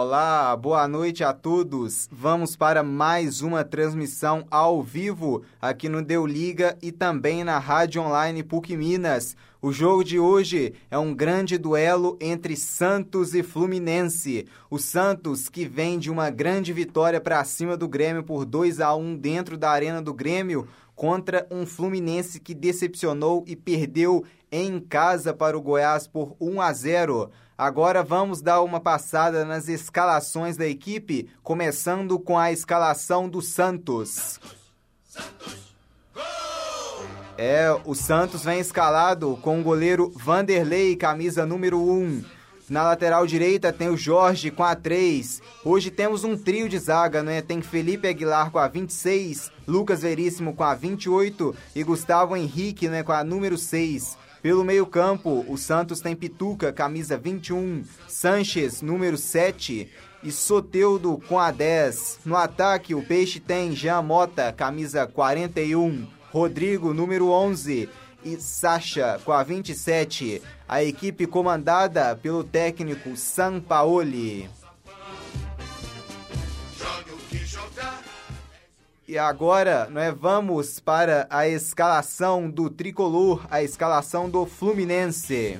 Olá, boa noite a todos. Vamos para mais uma transmissão ao vivo aqui no Deu Liga e também na Rádio Online PUC Minas. O jogo de hoje é um grande duelo entre Santos e Fluminense. O Santos, que vem de uma grande vitória para cima do Grêmio por 2 a 1 dentro da Arena do Grêmio, contra um Fluminense que decepcionou e perdeu em casa para o Goiás por 1 a 0. Agora vamos dar uma passada nas escalações da equipe, começando com a escalação do Santos. É, o Santos vem escalado com o goleiro Vanderlei, camisa número 1. Na lateral direita tem o Jorge com a 3. Hoje temos um trio de zaga, né? Tem Felipe Aguilar com a 26, Lucas Veríssimo com a 28 e Gustavo Henrique né, com a número 6. Pelo meio-campo, o Santos tem Pituca, camisa 21, Sanches, número 7 e Soteudo com a 10. No ataque, o Peixe tem Jean Mota, camisa 41, Rodrigo, número 11 e Sacha com a 27. A equipe comandada pelo técnico Sampaoli. E agora, é vamos para a escalação do tricolor, a escalação do Fluminense.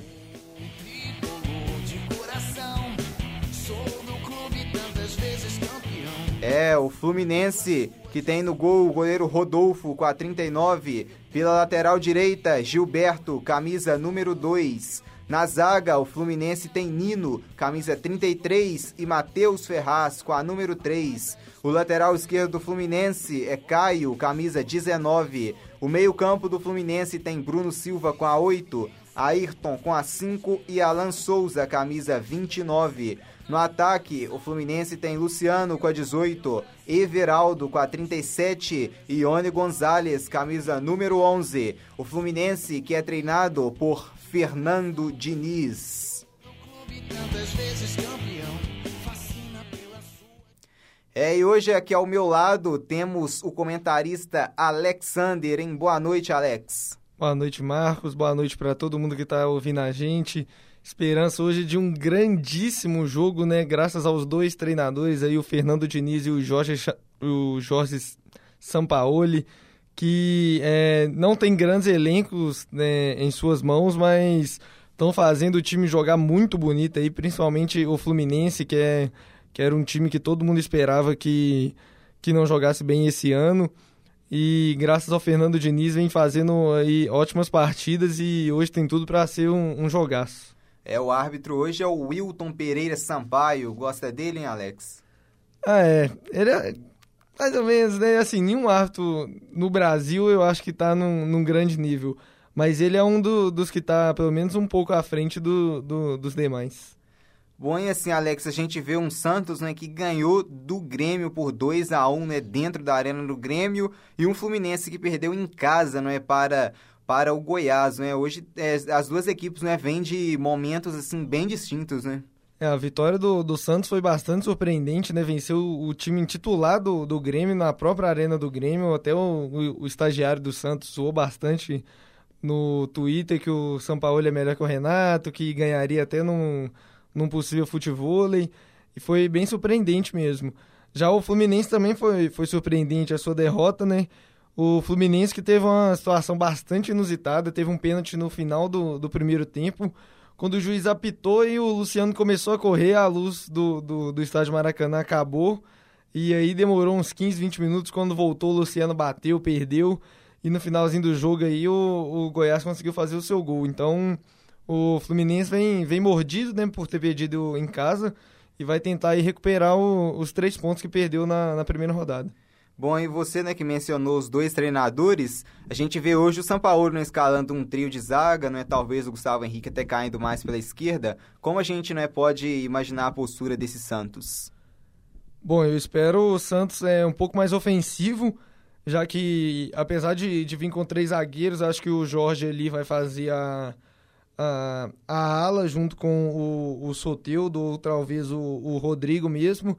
É, o Fluminense que tem no gol o goleiro Rodolfo com a 39, pela lateral direita Gilberto, camisa número 2. Na zaga, o Fluminense tem Nino, camisa 33, e Matheus Ferraz com a número 3. O lateral esquerdo do Fluminense é Caio, camisa 19. O meio-campo do Fluminense tem Bruno Silva com a 8, Ayrton com a 5 e Alan Souza, camisa 29. No ataque, o Fluminense tem Luciano com a 18, Everaldo com a 37 e Ione Gonzalez, camisa número 11. O Fluminense que é treinado por Fernando Diniz. É, e hoje aqui ao meu lado temos o comentarista Alexander, hein? Boa noite, Alex. Boa noite, Marcos. Boa noite para todo mundo que está ouvindo a gente. Esperança hoje de um grandíssimo jogo, né? Graças aos dois treinadores aí, o Fernando Diniz e o Jorge, o Jorge Sampaoli, que é, não tem grandes elencos né, em suas mãos, mas estão fazendo o time jogar muito bonito aí, principalmente o Fluminense, que é que era um time que todo mundo esperava que, que não jogasse bem esse ano. E graças ao Fernando Diniz vem fazendo aí ótimas partidas e hoje tem tudo para ser um, um jogaço. É, o árbitro hoje é o Wilton Pereira Sampaio. Gosta dele, hein, Alex? Ah, é. Ele é mais ou menos, né? Assim, nenhum árbitro no Brasil eu acho que tá num, num grande nível. Mas ele é um do, dos que tá, pelo menos, um pouco à frente do, do dos demais. Bom, e assim, Alex, a gente vê um Santos né, que ganhou do Grêmio por 2 a 1 né, dentro da arena do Grêmio e um Fluminense que perdeu em casa não é, para, para o Goiás. Né? Hoje é, as duas equipes né, vêm de momentos assim, bem distintos. Né? É, a vitória do, do Santos foi bastante surpreendente, né? Venceu o, o time titular do, do Grêmio na própria arena do Grêmio. Até o, o, o estagiário do Santos soou bastante no Twitter que o São Paulo é melhor que o Renato, que ganharia até num num possível futebol e foi bem surpreendente mesmo. Já o Fluminense também foi, foi surpreendente a sua derrota, né? O Fluminense que teve uma situação bastante inusitada, teve um pênalti no final do, do primeiro tempo, quando o juiz apitou e o Luciano começou a correr, a luz do, do, do estádio Maracanã acabou, e aí demorou uns 15, 20 minutos, quando voltou o Luciano bateu, perdeu, e no finalzinho do jogo aí o, o Goiás conseguiu fazer o seu gol. Então o Fluminense vem, vem mordido né, por ter perdido em casa e vai tentar aí recuperar o, os três pontos que perdeu na, na primeira rodada. Bom, e você, né, que mencionou os dois treinadores, a gente vê hoje o São Paulo né, escalando um trio de zaga, não é talvez o Gustavo Henrique até caindo mais pela esquerda. Como a gente não é, pode imaginar a postura desse Santos? Bom, eu espero o Santos é um pouco mais ofensivo, já que apesar de, de vir com três zagueiros, acho que o Jorge ali vai fazer a, a, a ala junto com o, o Soteudo, ou talvez o, o Rodrigo mesmo.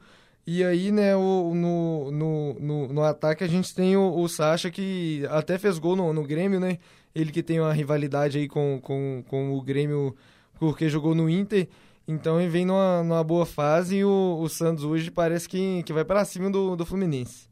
E aí, né, o, no, no, no, no, ataque a gente tem o, o Sacha que até fez gol no, no Grêmio, né? Ele que tem uma rivalidade aí com, com, com o Grêmio porque jogou no Inter. Então ele vem numa, numa boa fase e o, o Santos hoje parece que, que vai para cima do, do Fluminense.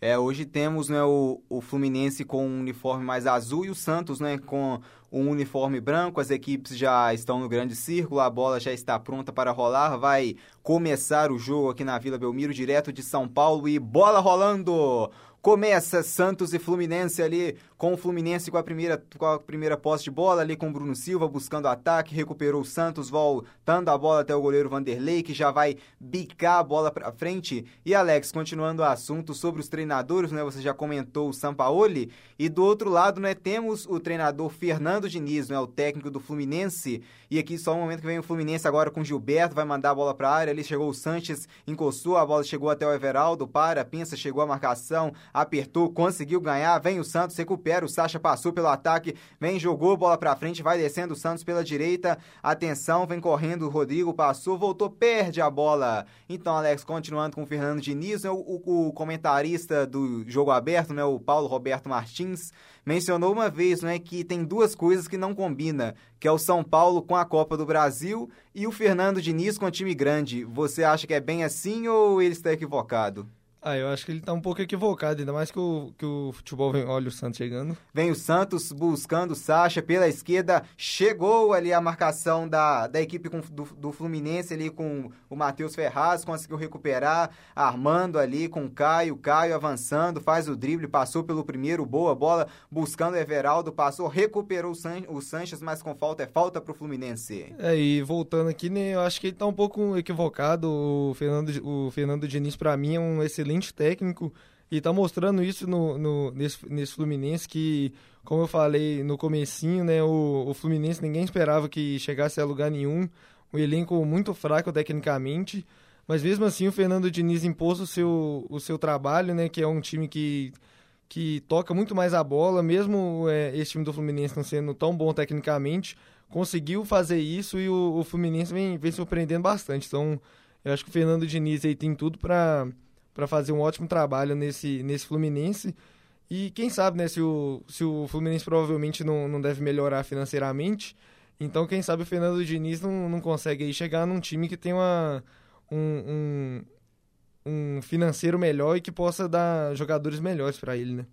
É, hoje temos né, o, o Fluminense com um uniforme mais azul e o Santos né, com um uniforme branco. As equipes já estão no grande círculo, a bola já está pronta para rolar. Vai começar o jogo aqui na Vila Belmiro, direto de São Paulo e bola rolando! Começa Santos e Fluminense ali, com o Fluminense com a primeira, com a primeira posse de bola, ali com o Bruno Silva buscando ataque, recuperou o Santos, voltando a bola até o goleiro Vanderlei, que já vai bicar a bola para frente. E Alex, continuando o assunto sobre os treinadores, né? Você já comentou o Sampaoli, e do outro lado, né, temos o treinador Fernando Diniz, né, o técnico do Fluminense. E aqui só um momento que vem o Fluminense agora com Gilberto, vai mandar a bola para a área, ali chegou o Sanches, encostou, a bola chegou até o Everaldo, para, pensa, chegou a marcação, apertou, conseguiu ganhar, vem o Santos, recupera, o Sacha passou pelo ataque, vem, jogou bola pra frente, vai descendo o Santos pela direita, atenção, vem correndo o Rodrigo, passou, voltou, perde a bola. Então, Alex, continuando com o Fernando Diniz, né, o, o, o comentarista do Jogo Aberto, né, o Paulo Roberto Martins, mencionou uma vez né, que tem duas coisas que não combina, que é o São Paulo com a Copa do Brasil e o Fernando Diniz com o time grande. Você acha que é bem assim ou ele está equivocado? Ah, eu acho que ele tá um pouco equivocado, ainda mais que o, que o futebol vem. Olha o Santos chegando. Vem o Santos buscando o Sacha pela esquerda. Chegou ali a marcação da, da equipe com, do, do Fluminense ali com o Matheus Ferraz. Conseguiu recuperar, armando ali com o Caio. Caio avançando, faz o drible, passou pelo primeiro, boa bola, buscando o Everaldo, passou, recuperou o, San, o Sanches, mas com falta é falta pro Fluminense. É, e voltando aqui, né, eu acho que ele tá um pouco equivocado. O Fernando, o Fernando Diniz, para mim, é um excelente excelente técnico e está mostrando isso no, no, nesse, nesse Fluminense que, como eu falei no comecinho, né, o, o Fluminense ninguém esperava que chegasse a lugar nenhum, um elenco muito fraco tecnicamente, mas mesmo assim o Fernando Diniz impôs o seu, o seu trabalho, né, que é um time que, que toca muito mais a bola, mesmo é, esse time do Fluminense não sendo tão bom tecnicamente, conseguiu fazer isso e o, o Fluminense vem, vem surpreendendo bastante. Então, eu acho que o Fernando Diniz aí tem tudo para para fazer um ótimo trabalho nesse, nesse Fluminense. E quem sabe, né, se o, se o Fluminense provavelmente não, não deve melhorar financeiramente, então quem sabe o Fernando Diniz não, não consegue aí chegar num time que tem um, um, um financeiro melhor e que possa dar jogadores melhores para ele, né?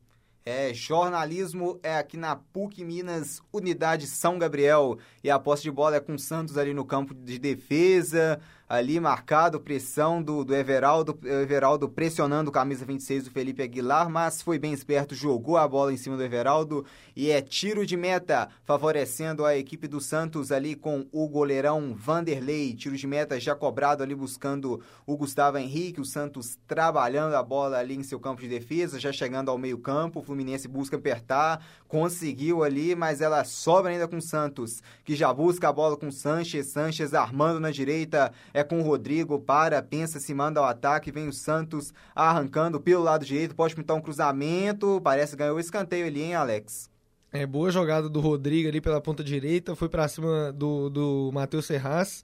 É, jornalismo é aqui na PUC Minas, Unidade São Gabriel. E a posse de bola é com o Santos ali no campo de defesa ali marcado, pressão do, do Everaldo, Everaldo pressionando camisa 26 do Felipe Aguilar, mas foi bem esperto, jogou a bola em cima do Everaldo e é tiro de meta, favorecendo a equipe do Santos ali com o goleirão Vanderlei, tiro de meta já cobrado ali buscando o Gustavo Henrique, o Santos trabalhando a bola ali em seu campo de defesa, já chegando ao meio campo, o Fluminense busca apertar, conseguiu ali, mas ela sobra ainda com o Santos, que já busca a bola com o Sanches, Sanches armando na direita, é com o Rodrigo, para, pensa, se manda ao ataque, vem o Santos arrancando pelo lado direito, pode pintar um cruzamento, parece que ganhou o escanteio ali, hein, Alex? É, boa jogada do Rodrigo ali pela ponta direita, foi para cima do, do Matheus Serraz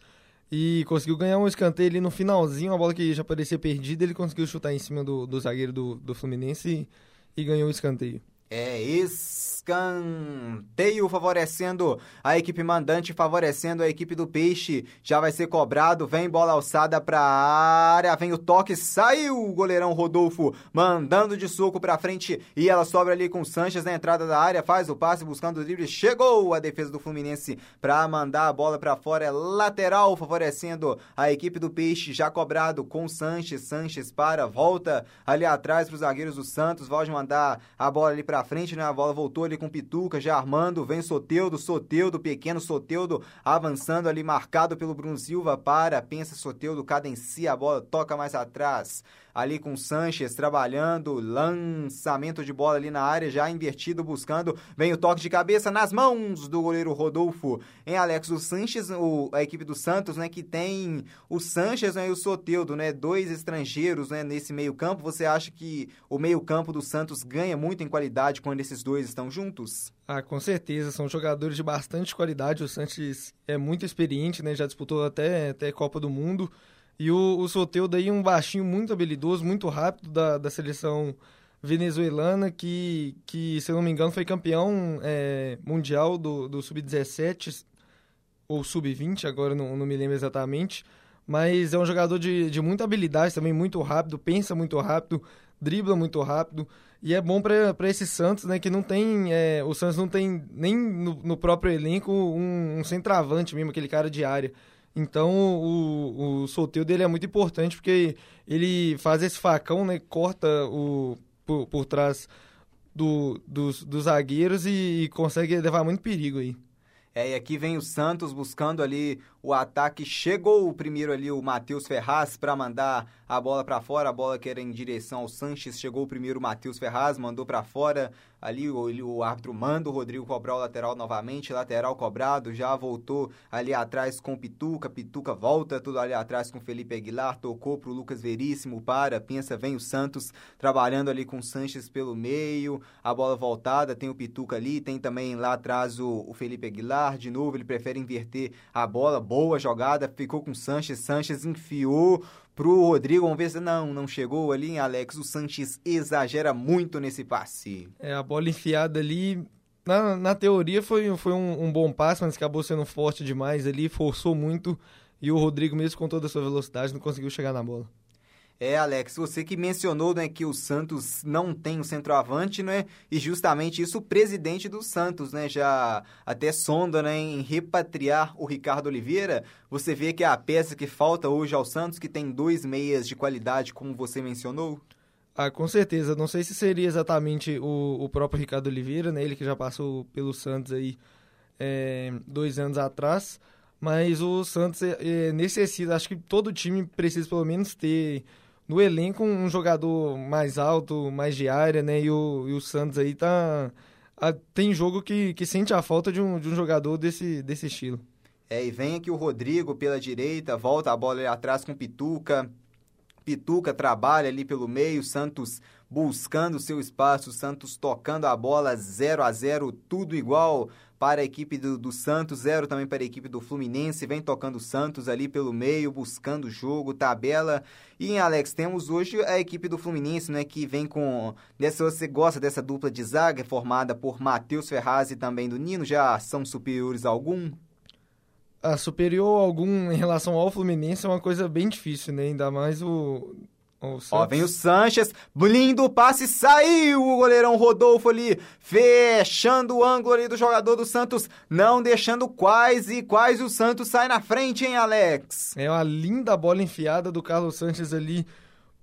e conseguiu ganhar um escanteio ali no finalzinho, uma bola que já parecia perdida, ele conseguiu chutar em cima do, do zagueiro do, do Fluminense e, e ganhou o escanteio. É escanteio favorecendo a equipe mandante, favorecendo a equipe do Peixe. Já vai ser cobrado, vem bola alçada para área, vem o toque, saiu o goleirão Rodolfo, mandando de soco para frente e ela sobra ali com o Sanches na entrada da área, faz o passe buscando o drible, chegou a defesa do Fluminense para mandar a bola para fora, é lateral favorecendo a equipe do Peixe, já cobrado com o Sanches, Sanches para, volta ali atrás para os zagueiros do Santos, pode mandar a bola ali para pra frente, né? A bola voltou ali com Pituca, já armando, vem Soteudo, Soteudo, pequeno Soteudo, avançando ali, marcado pelo Bruno Silva, para, pensa Soteudo, cadencia a bola, toca mais atrás ali com Sanches trabalhando, lançamento de bola ali na área, já invertido, buscando, vem o toque de cabeça nas mãos do goleiro Rodolfo. Em Alex, o Sanches, o, a equipe do Santos, né, que tem o Sanches né, e o Soteudo, né, dois estrangeiros, né, nesse meio campo, você acha que o meio campo do Santos ganha muito em qualidade quando esses dois estão juntos? Ah, com certeza, são jogadores de bastante qualidade, o Sanches é muito experiente, né, já disputou até, até Copa do Mundo, e o, o Soteudo aí, um baixinho muito habilidoso, muito rápido da, da seleção venezuelana, que, que, se eu não me engano, foi campeão é, mundial do, do Sub-17 ou sub-20, agora não, não me lembro exatamente. Mas é um jogador de, de muita habilidade também, muito rápido, pensa muito rápido, dribla muito rápido. E é bom para esse Santos, né? Que não tem. É, o Santos não tem nem no, no próprio elenco um, um, centroavante mesmo, aquele cara de área. Então o, o sorteio dele é muito importante porque ele faz esse facão, né? Corta o, por, por trás do, dos, dos zagueiros e, e consegue levar muito perigo aí. É, e aqui vem o Santos buscando ali o ataque. Chegou o primeiro ali o Matheus Ferraz para mandar a bola para fora, a bola que era em direção ao Sanches. Chegou o primeiro o Matheus Ferraz, mandou para fora. Ali o, o árbitro manda o Rodrigo cobrar o lateral novamente, lateral cobrado, já voltou ali atrás com Pituca, Pituca volta tudo ali atrás com Felipe Aguilar, tocou pro Lucas Veríssimo, para, pensa, vem o Santos trabalhando ali com o Sanches pelo meio, a bola voltada, tem o Pituca ali, tem também lá atrás o, o Felipe Aguilar, de novo ele prefere inverter a bola, boa jogada, ficou com Sanches, Sanches enfiou pro Rodrigo, vamos ver se não, não chegou ali, em Alex, o Sanches exagera muito nesse passe. É, a bola enfiada ali, na, na teoria foi, foi um, um bom passe, mas acabou sendo forte demais ali, forçou muito, e o Rodrigo mesmo com toda a sua velocidade não conseguiu chegar na bola. É, Alex, você que mencionou né, que o Santos não tem o centroavante, né? E justamente isso o presidente do Santos, né? Já até sonda né, em repatriar o Ricardo Oliveira. Você vê que é a peça que falta hoje ao Santos, que tem dois meias de qualidade, como você mencionou? Ah, com certeza. Não sei se seria exatamente o, o próprio Ricardo Oliveira, né? Ele que já passou pelo Santos aí é, dois anos atrás. Mas o Santos é, é, necessita, acho que todo time precisa pelo menos ter no elenco um jogador mais alto, mais de área, né? E o, e o Santos aí tá. A, tem jogo que, que sente a falta de um, de um jogador desse, desse estilo. É, e vem aqui o Rodrigo pela direita, volta a bola ali atrás com Pituca. Pituca trabalha ali pelo meio, Santos buscando seu espaço, Santos tocando a bola 0 a 0 tudo igual para a equipe do, do Santos, zero também para a equipe do Fluminense. Vem tocando o Santos ali pelo meio, buscando o jogo, tabela. E, Alex, temos hoje a equipe do Fluminense, né, que vem com... Dessa, você gosta dessa dupla de zaga formada por Matheus Ferraz e também do Nino? Já são superiores a algum? A superior a algum em relação ao Fluminense é uma coisa bem difícil, né? Ainda mais o Ó, vem o Sanches, lindo passe, saiu o goleirão Rodolfo ali, fechando o ângulo ali do jogador do Santos, não deixando quais e quais o Santos sai na frente, hein, Alex? É uma linda bola enfiada do Carlos Sanches ali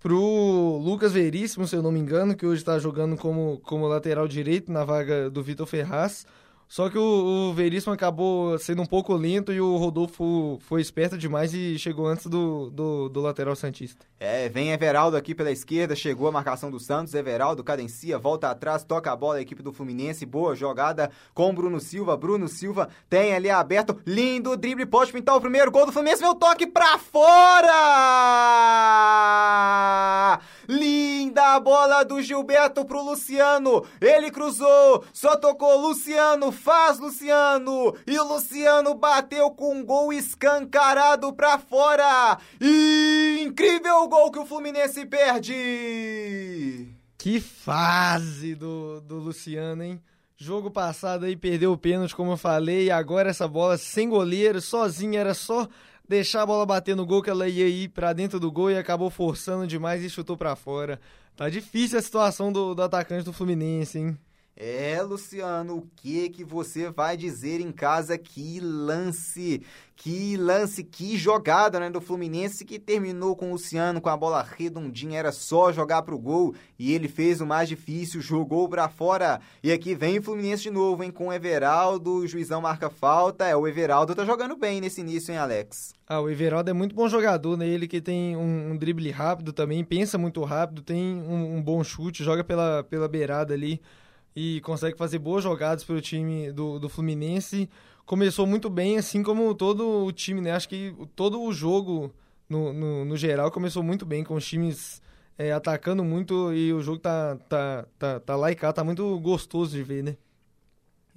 pro Lucas Veríssimo, se eu não me engano, que hoje está jogando como, como lateral direito na vaga do Vitor Ferraz. Só que o, o Veríssimo acabou sendo um pouco lento e o Rodolfo foi esperto demais e chegou antes do, do, do, lateral Santista. É, vem Everaldo aqui pela esquerda, chegou a marcação do Santos, Everaldo cadencia, volta atrás, toca a bola a equipe do Fluminense, boa jogada com Bruno Silva, Bruno Silva tem ali aberto, lindo drible, pode pintar o primeiro gol do Fluminense, meu toque pra fora! Linda bola do Gilberto pro Luciano, ele cruzou, só tocou Luciano, faz, Luciano! E Luciano bateu com um gol escancarado pra fora! E incrível gol que o Fluminense perde! Que fase do, do Luciano, hein? Jogo passado aí perdeu o pênalti, como eu falei, e agora essa bola sem goleiro, sozinha, era só deixar a bola bater no gol que ela ia ir para dentro do gol e acabou forçando demais e chutou para fora. Tá difícil a situação do, do atacante do Fluminense, hein? É, Luciano, o que que você vai dizer em casa? Que lance, que lance, que jogada, né, do Fluminense que terminou com o Luciano com a bola redondinha, era só jogar pro gol e ele fez o mais difícil, jogou para fora. E aqui vem o Fluminense de novo, hein, com o Everaldo, o juizão marca falta. É, o Everaldo tá jogando bem nesse início, hein, Alex? Ah, o Everaldo é muito bom jogador, né? Ele que tem um, um drible rápido também, pensa muito rápido, tem um, um bom chute, joga pela, pela beirada ali e consegue fazer boas jogadas para o time do, do Fluminense. Começou muito bem, assim como todo o time, né? Acho que todo o jogo, no, no, no geral, começou muito bem, com os times é, atacando muito e o jogo tá, tá, tá, tá lá e cá, tá muito gostoso de ver, né?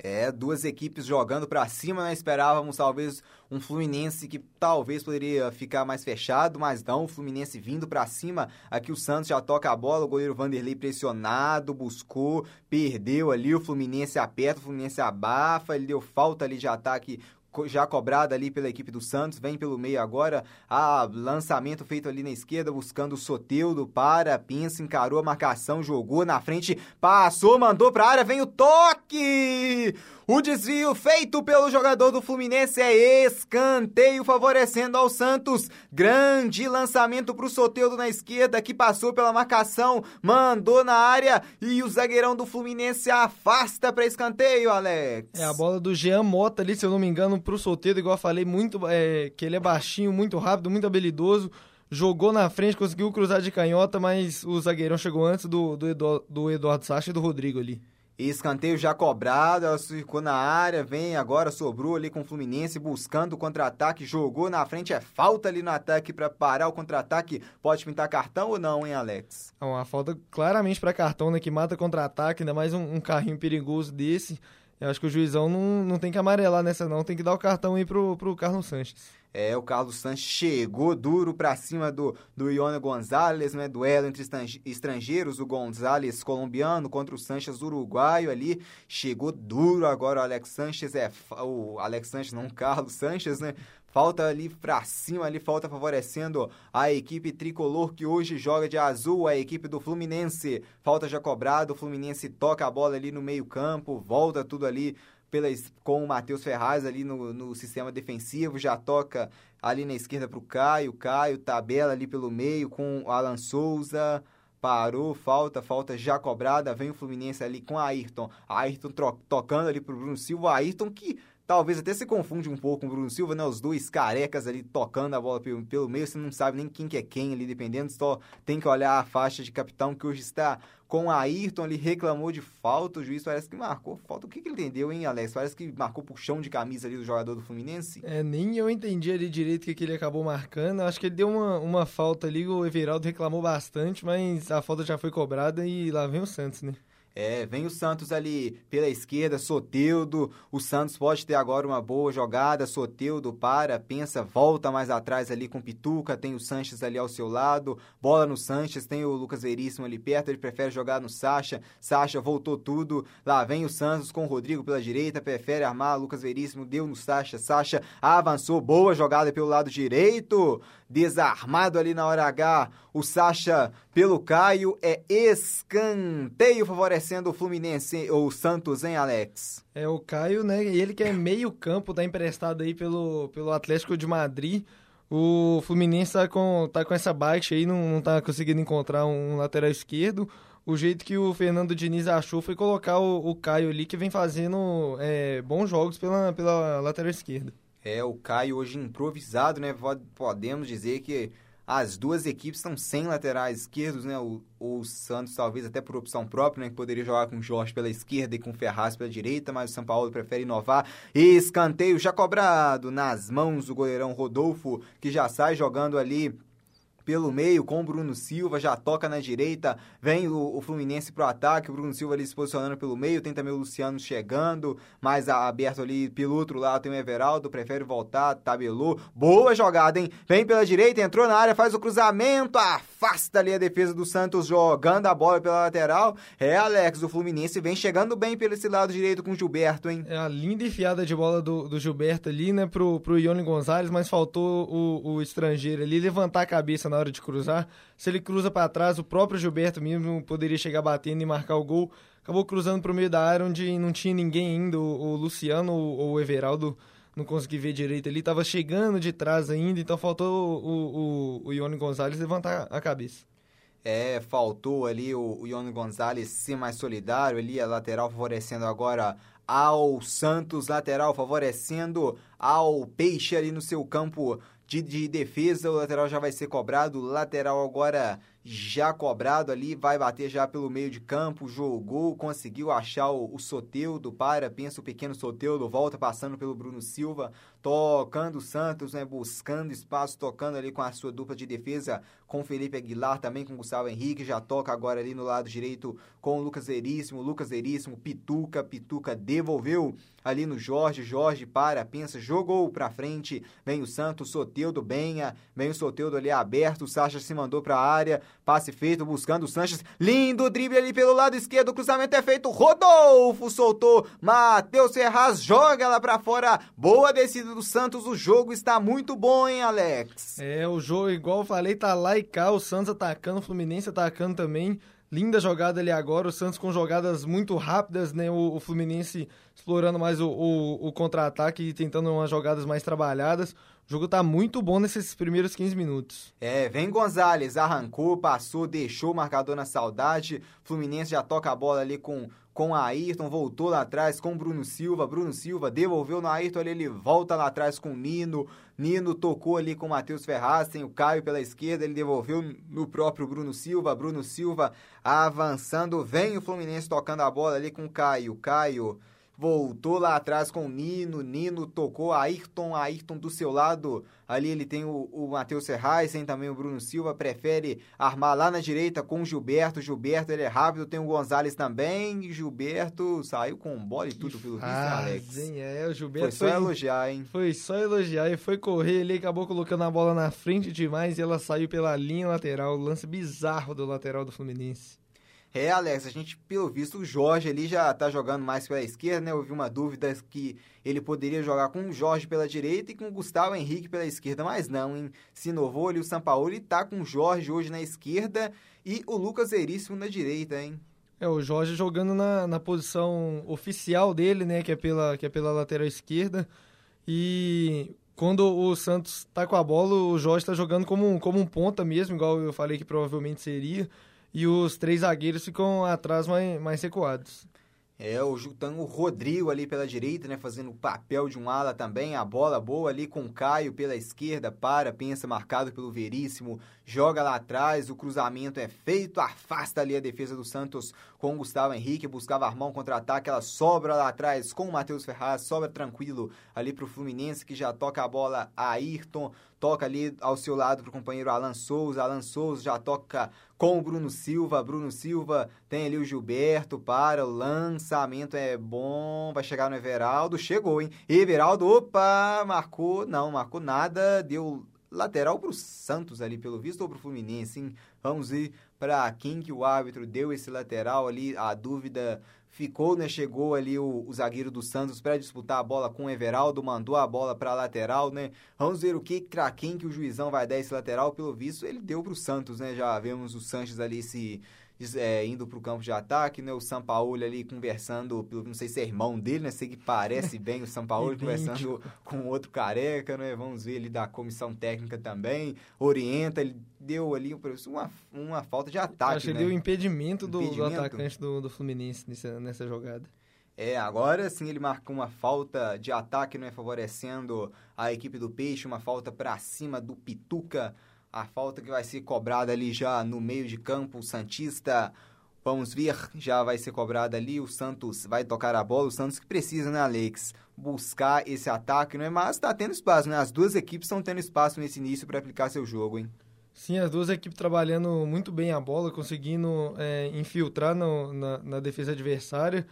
É, duas equipes jogando para cima, né? Esperávamos talvez um Fluminense que talvez poderia ficar mais fechado, mas não, o Fluminense vindo para cima. Aqui o Santos já toca a bola, o goleiro Vanderlei pressionado, buscou, perdeu ali, o Fluminense aperta, o Fluminense abafa, ele deu falta ali de ataque já cobrada ali pela equipe do Santos, vem pelo meio agora, a lançamento feito ali na esquerda, buscando o Soteudo, para, pensa, encarou a marcação, jogou na frente, passou, mandou pra área, vem o toque! O desvio feito pelo jogador do Fluminense é escanteio favorecendo ao Santos. Grande lançamento para o Soteudo na esquerda que passou pela marcação, mandou na área e o zagueirão do Fluminense afasta para escanteio, Alex. É a bola do Jean Mota ali, se eu não me engano, para o Soteudo, igual eu falei, muito é, que ele é baixinho, muito rápido, muito habilidoso jogou na frente, conseguiu cruzar de canhota, mas o zagueirão chegou antes do, do, Eduardo, do Eduardo Sacha e do Rodrigo ali. Escanteio já cobrado, ela ficou na área, vem agora, sobrou ali com o Fluminense, buscando o contra-ataque, jogou na frente, é falta ali no ataque para parar o contra-ataque. Pode pintar cartão ou não, hein, Alex? É uma falta claramente para cartão, né, que mata contra-ataque, ainda mais um, um carrinho perigoso desse. Eu acho que o juizão não, não tem que amarelar nessa não, tem que dar o cartão aí pro, pro Carlos Sanches. É, o Carlos Sanches chegou duro para cima do, do Ione Gonzalez, né? Duelo entre estrangeiros, o Gonzalez colombiano contra o Sanches uruguaio ali. Chegou duro agora o Alex Sanches, é o Alex Sanches, não o Carlos Sanches, né? Falta ali pra cima, ali falta favorecendo a equipe tricolor que hoje joga de azul, a equipe do Fluminense. Falta já cobrado, o Fluminense toca a bola ali no meio campo, volta tudo ali pela, com o Matheus Ferraz ali no, no sistema defensivo, já toca ali na esquerda para o Caio, Caio tabela ali pelo meio com o Alan Souza, parou, falta, falta já cobrada, vem o Fluminense ali com a Ayrton, Ayrton tocando ali para o Bruno Silva, Ayrton que talvez até se confunde um pouco com o Bruno Silva, né? Os dois carecas ali tocando a bola pelo, pelo meio, você não sabe nem quem que é quem ali, dependendo, só tem que olhar a faixa de capitão que hoje está com a Ayrton, ele reclamou de falta, o juiz parece que marcou falta. O que, que ele entendeu, hein, Alex? Parece que marcou puxão de camisa ali do jogador do Fluminense. É, nem eu entendi ali direito o que, que ele acabou marcando. Acho que ele deu uma, uma falta ali, o Everaldo reclamou bastante, mas a falta já foi cobrada e lá vem o Santos, né? É, vem o Santos ali pela esquerda, Soteudo. O Santos pode ter agora uma boa jogada. Soteudo para, pensa, volta mais atrás ali com Pituca. Tem o Sanches ali ao seu lado. Bola no Sanches, tem o Lucas Veríssimo ali perto. Ele prefere jogar no Sacha. Sacha voltou tudo. Lá vem o Santos com o Rodrigo pela direita. Prefere armar. Lucas Veríssimo deu no Sacha. Sacha avançou. Boa jogada pelo lado direito desarmado ali na hora H. O Sacha pelo Caio é escanteio favorecendo o Fluminense ou o Santos, hein, Alex? É o Caio, né? Ele que é meio campo, tá emprestado aí pelo, pelo Atlético de Madrid. O Fluminense tá com, tá com essa baixa aí, não, não tá conseguindo encontrar um lateral esquerdo. O jeito que o Fernando Diniz achou foi colocar o, o Caio ali, que vem fazendo é, bons jogos pela, pela lateral esquerda. É, o Caio hoje improvisado, né? Podemos dizer que as duas equipes estão sem laterais esquerdos, né? O, o Santos, talvez até por opção própria, né? Que poderia jogar com o Jorge pela esquerda e com o Ferraz pela direita, mas o São Paulo prefere inovar. Escanteio já cobrado nas mãos do goleirão Rodolfo, que já sai jogando ali pelo meio com o Bruno Silva, já toca na direita, vem o, o Fluminense pro ataque, o Bruno Silva ali se posicionando pelo meio, tem também o Luciano chegando, mais aberto ali pelo outro lado tem o Everaldo, prefere voltar, tabelou, boa jogada, hein? Vem pela direita, entrou na área, faz o cruzamento, afasta ali a defesa do Santos jogando a bola pela lateral. É, Alex, o Fluminense vem chegando bem pelo esse lado direito com o Gilberto, hein? É a linda enfiada de bola do, do Gilberto ali, né, pro, pro Ione Gonzalez, mas faltou o, o estrangeiro ali levantar a cabeça na hora de cruzar. Se ele cruza para trás, o próprio Gilberto mesmo poderia chegar batendo e marcar o gol. Acabou cruzando para o meio da área onde não tinha ninguém ainda. O, Luciano ou o Everaldo não consegui ver direito ali. Tava chegando de trás ainda, então faltou o, o, o Ione Gonzalez levantar a cabeça. É, faltou ali o, o Ione Gonzalez ser mais solidário ali, a lateral favorecendo agora ao Santos, lateral favorecendo ao Peixe ali no seu campo de, de defesa, o lateral já vai ser cobrado. Lateral agora já cobrado ali, vai bater já pelo meio de campo, jogou, conseguiu achar o, o Soteudo, para, pensa o pequeno Soteudo, volta passando pelo Bruno Silva, tocando Santos, né, buscando espaço, tocando ali com a sua dupla de defesa, com Felipe Aguilar, também com Gustavo Henrique, já toca agora ali no lado direito com o Lucas Veríssimo, Lucas Veríssimo, Pituca, Pituca devolveu ali no Jorge, Jorge para, pensa, jogou para frente, vem o Santos, Soteudo, Benha, vem o Soteudo ali aberto, o Sacha se mandou para a área, passe feito, buscando o Sanches, lindo drible ali pelo lado esquerdo, cruzamento é feito, Rodolfo soltou, Matheus Ferraz joga lá para fora, boa descida do Santos, o jogo está muito bom, hein, Alex? É, o jogo, igual eu falei, tá lá e cá, o Santos atacando, o Fluminense atacando também, linda jogada ali agora, o Santos com jogadas muito rápidas, né? O, o Fluminense explorando mais o, o, o contra-ataque e tentando umas jogadas mais trabalhadas. O jogo tá muito bom nesses primeiros 15 minutos. É, vem Gonzalez, arrancou, passou, deixou o marcador na saudade. Fluminense já toca a bola ali com com Ayrton, voltou lá atrás com Bruno Silva, Bruno Silva devolveu no Ayrton ali, ele volta lá atrás com Nino, Nino tocou ali com Matheus Ferraz, tem o Caio pela esquerda, ele devolveu no próprio Bruno Silva, Bruno Silva avançando, vem o Fluminense tocando a bola ali com Caio, Caio voltou lá atrás com o Nino, Nino tocou Ayrton, Ayrton do seu lado, ali ele tem o, o Matheus Serrais, tem também o Bruno Silva, prefere armar lá na direita com o Gilberto, Gilberto ele é rápido, tem o Gonzalez também, Gilberto saiu com bola e tudo pelo visto, Alex. É, o Gilberto foi só foi, elogiar, hein? Foi só elogiar e foi correr, ele acabou colocando a bola na frente demais e ela saiu pela linha lateral, lance bizarro do lateral do Fluminense. É, Alex, a gente, pelo visto, o Jorge ali já tá jogando mais pela esquerda, né? Vi uma dúvida que ele poderia jogar com o Jorge pela direita e com o Gustavo Henrique pela esquerda, mas não, hein? Se inovou ali o Sampaoli, tá com o Jorge hoje na esquerda e o Lucas Veríssimo na direita, hein? É, o Jorge jogando na, na posição oficial dele, né? Que é, pela, que é pela lateral esquerda. E quando o Santos tá com a bola, o Jorge tá jogando como, como um ponta mesmo, igual eu falei que provavelmente seria e os três zagueiros ficam atrás mais, mais recuados. É, o Jutão, o Rodrigo ali pela direita, né, fazendo o papel de um ala também, a bola boa ali com o Caio pela esquerda, para, pensa, marcado pelo Veríssimo, joga lá atrás, o cruzamento é feito, afasta ali a defesa do Santos com o Gustavo Henrique, buscava armar um contra-ataque, ela sobra lá atrás com o Matheus Ferraz, sobra tranquilo ali pro Fluminense, que já toca a bola a Ayrton, toca ali ao seu lado pro companheiro Alan Souza, Alan Souza já toca com o Bruno Silva, Bruno Silva tem ali o Gilberto para, o lançamento é bom, vai chegar no Everaldo, chegou, hein? Everaldo, opa, marcou, não, marcou nada, deu lateral para o Santos ali, pelo visto, ou para o Fluminense, hein? Vamos ver para quem que o árbitro deu esse lateral ali, a dúvida ficou, né? Chegou ali o, o zagueiro do Santos para disputar a bola com o Everaldo, mandou a bola para a lateral, né? Vamos ver o que para quem que o juizão vai dar esse lateral, pelo visto ele deu para o Santos, né? Já vemos o Sanches ali se é, indo para o campo de ataque, né? O Sampaoli ali conversando, não sei se é irmão dele, né? Sei que parece bem o Sampaoli conversando com outro careca, né? Vamos ver ele da comissão técnica também, orienta, ele deu ali uma, uma falta de ataque, Acho que né? deu impedimento do, impedimento do atacante do, do Fluminense nessa, nessa jogada. É, agora sim ele marcou uma falta de ataque, não é favorecendo a equipe do Peixe, uma falta para cima do Pituca a falta que vai ser cobrada ali já no meio de campo, o Santista, vamos ver, já vai ser cobrada ali, o Santos vai tocar a bola, o Santos que precisa, né, Alex, buscar esse ataque, não é? Mas tá tendo espaço, né? As duas equipes estão tendo espaço nesse início para aplicar seu jogo, hein? Sim, as duas equipes trabalhando muito bem a bola, conseguindo é, infiltrar no, na, na defesa adversária.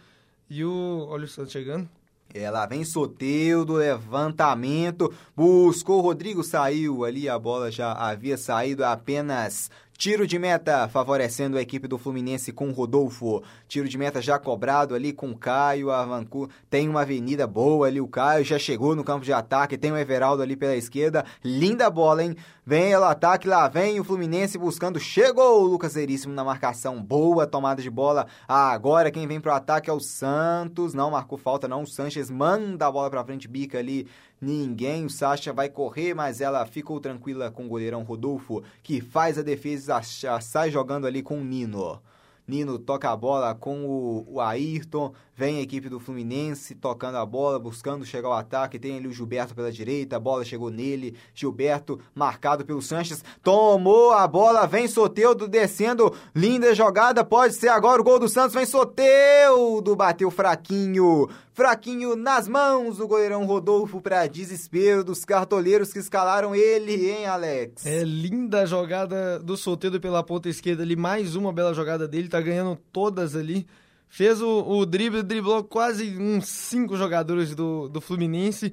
E o. Olha o Santos chegando. Ela vem Soteudo, levantamento, buscou, Rodrigo saiu ali, a bola já havia saído apenas Tiro de meta favorecendo a equipe do Fluminense com Rodolfo. Tiro de meta já cobrado ali com Caio. Avancu tem uma avenida boa ali. O Caio já chegou no campo de ataque. Tem o Everaldo ali pela esquerda. Linda bola, hein? Vem o ataque, lá vem o Fluminense buscando. Chegou o Lucas Veríssimo na marcação. Boa tomada de bola. Agora quem vem pro ataque é o Santos. Não marcou falta, não. O Sanches manda a bola pra frente, bica ali ninguém. O Sacha vai correr, mas ela ficou tranquila com o goleirão Rodolfo, que faz a defesa, sai jogando ali com o Nino. Nino toca a bola com o, o Ayrton, vem a equipe do Fluminense tocando a bola, buscando chegar ao ataque, tem ali o Gilberto pela direita, a bola chegou nele, Gilberto marcado pelo Sanches, tomou a bola, vem Soteudo descendo, linda jogada, pode ser agora o gol do Santos, vem Soteudo, bateu fraquinho, fraquinho nas mãos do goleirão Rodolfo para desespero dos cartoleiros que escalaram ele, hein, Alex? É linda a jogada do Soteudo pela ponta esquerda ali, mais uma bela jogada dele, tá ganhando todas ali. Fez o, o drible, driblou quase uns cinco jogadores do, do Fluminense.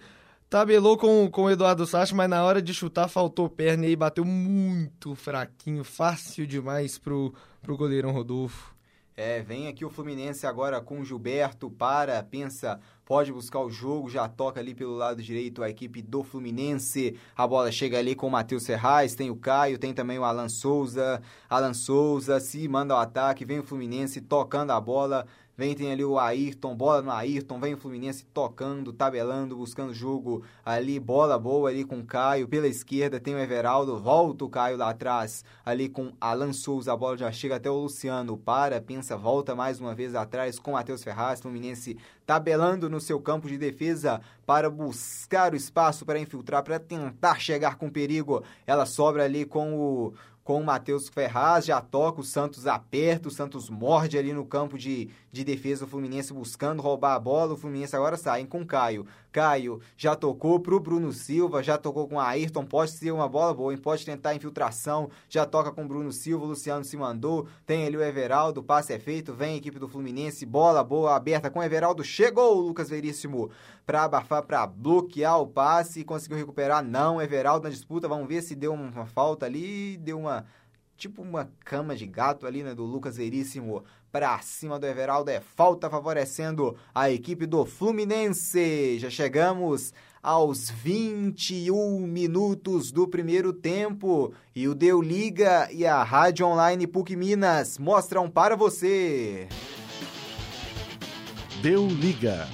tabelou com, com o Eduardo Sacha, mas na hora de chutar faltou perna e aí bateu muito fraquinho, fácil demais pro, pro goleirão Rodolfo. É, vem aqui o Fluminense agora com Gilberto, para, pensa, pode buscar o jogo, já toca ali pelo lado direito a equipe do Fluminense. A bola chega ali com o Matheus Ferraz, tem o Caio, tem também o Alan Souza. Alan Souza se manda o ataque, vem o Fluminense tocando a bola. Vem, tem ali o Ayrton, bola no Ayrton, vem o Fluminense tocando, tabelando, buscando jogo ali, bola boa ali com o Caio, pela esquerda tem o Everaldo, volta o Caio lá atrás, ali com Alan Souza, a bola já chega até o Luciano, para, pensa, volta mais uma vez atrás com Matheus Ferraz, Fluminense tabelando no seu campo de defesa para buscar o espaço para infiltrar, para tentar chegar com perigo, ela sobra ali com o com o Matheus Ferraz, já toca, o Santos aperta, o Santos morde ali no campo de, de defesa do Fluminense buscando roubar a bola, o Fluminense agora sai com Caio. Caio já tocou pro Bruno Silva, já tocou com o Ayrton, pode ser uma bola boa, pode tentar infiltração, já toca com o Bruno Silva, o Luciano se mandou, tem ali o Everaldo, passe é feito, vem a equipe do Fluminense, bola boa, aberta com o Everaldo, chegou o Lucas Veríssimo para abafar, para bloquear o passe, conseguiu recuperar, não, Everaldo na disputa, vamos ver se deu uma falta ali, deu uma tipo uma cama de gato ali, né, do Lucas Veríssimo para cima do Everaldo. É falta favorecendo a equipe do Fluminense. Já chegamos aos 21 minutos do primeiro tempo e o Deu Liga e a Rádio Online PUC Minas mostram para você. Deu Liga.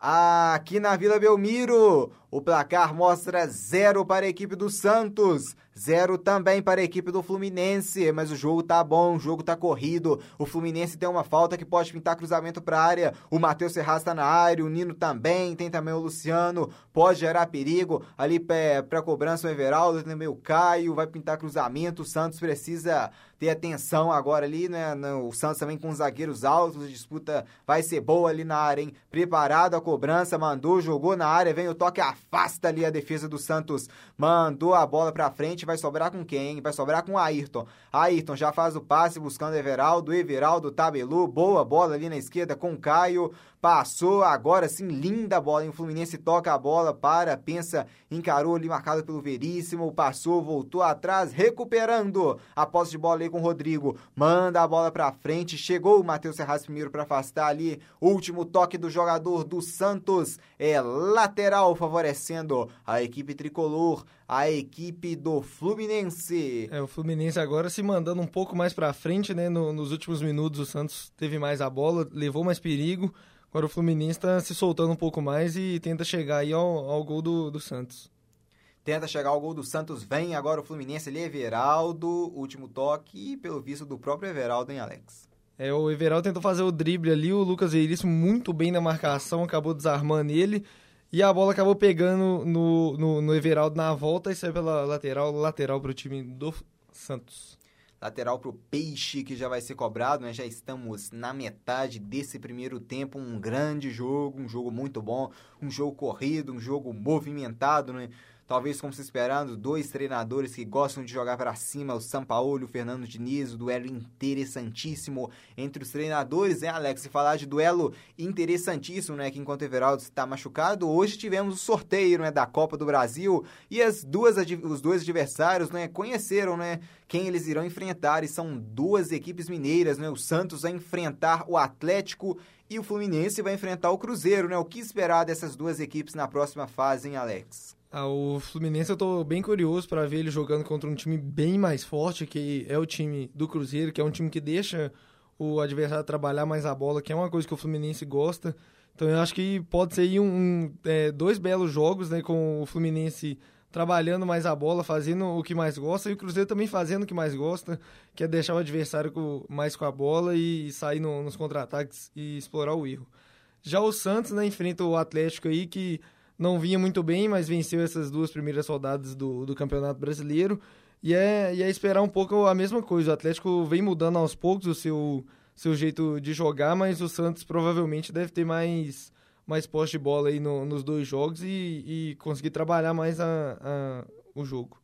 Aqui na Vila Belmiro, o placar mostra zero para a equipe do Santos. Zero também para a equipe do Fluminense, mas o jogo tá bom, o jogo tá corrido. O Fluminense tem uma falta que pode pintar cruzamento para a área. O Matheus Serraz está na área, o Nino também, tem também o Luciano, pode gerar perigo. Ali para cobrança o Everaldo, também o Caio, vai pintar cruzamento. O Santos precisa ter atenção agora ali, né? O Santos também com os zagueiros altos, a disputa vai ser boa ali na área, hein? Preparado a cobrança, mandou, jogou na área, vem o toque, afasta ali a defesa do Santos, mandou a bola para frente vai sobrar com quem? Vai sobrar com o Ayrton. Ayrton já faz o passe buscando Everaldo. Everaldo tabelou. Boa bola ali na esquerda com o Caio. Passou agora sim, linda bola. Em Fluminense toca a bola, para, pensa, encarou ali marcado pelo Veríssimo. Passou, voltou atrás, recuperando a posse de bola ali com o Rodrigo. Manda a bola pra frente. Chegou o Matheus Serraz primeiro para afastar ali. Último toque do jogador do Santos. É lateral favorecendo a equipe tricolor a equipe do Fluminense. É, o Fluminense agora se mandando um pouco mais para frente, né? No, nos últimos minutos o Santos teve mais a bola, levou mais perigo. Agora o Fluminense está se soltando um pouco mais e tenta chegar aí ao, ao gol do, do Santos. Tenta chegar ao gol do Santos, vem agora o Fluminense ali, Everaldo, último toque, e pelo visto do próprio Everaldo, hein, Alex? É, o Everaldo tentou fazer o drible ali, o Lucas Veríssimo muito bem na marcação, acabou desarmando ele. E a bola acabou pegando no, no, no Everaldo na volta e saiu pela lateral, lateral para o time do Santos. Lateral para o Peixe, que já vai ser cobrado, né? Já estamos na metade desse primeiro tempo. Um grande jogo, um jogo muito bom, um jogo corrido, um jogo movimentado, né? Talvez como se esperando, dois treinadores que gostam de jogar para cima, o Sampaoli, o Fernando Diniz, o duelo interessantíssimo entre os treinadores, né, Alex? E falar de duelo interessantíssimo, né? Que enquanto Everaldo está machucado, hoje tivemos o sorteio, né, da Copa do Brasil e as duas os dois adversários, né, conheceram, né, quem eles irão enfrentar e são duas equipes mineiras, né? O Santos vai enfrentar o Atlético e o Fluminense vai enfrentar o Cruzeiro, né? O que esperar dessas duas equipes na próxima fase, hein, Alex? Ah, o Fluminense eu tô bem curioso para ver ele jogando contra um time bem mais forte, que é o time do Cruzeiro, que é um time que deixa o adversário trabalhar mais a bola, que é uma coisa que o Fluminense gosta. Então eu acho que pode ser um, um é, dois belos jogos, né, com o Fluminense trabalhando mais a bola, fazendo o que mais gosta, e o Cruzeiro também fazendo o que mais gosta, que é deixar o adversário com, mais com a bola e sair no, nos contra-ataques e explorar o erro. Já o Santos, né, enfrenta o Atlético aí, que não vinha muito bem, mas venceu essas duas primeiras rodadas do, do Campeonato Brasileiro. E é, e é esperar um pouco a mesma coisa. O Atlético vem mudando aos poucos o seu, seu jeito de jogar, mas o Santos provavelmente deve ter mais, mais posse de bola aí no, nos dois jogos e, e conseguir trabalhar mais a, a, o jogo.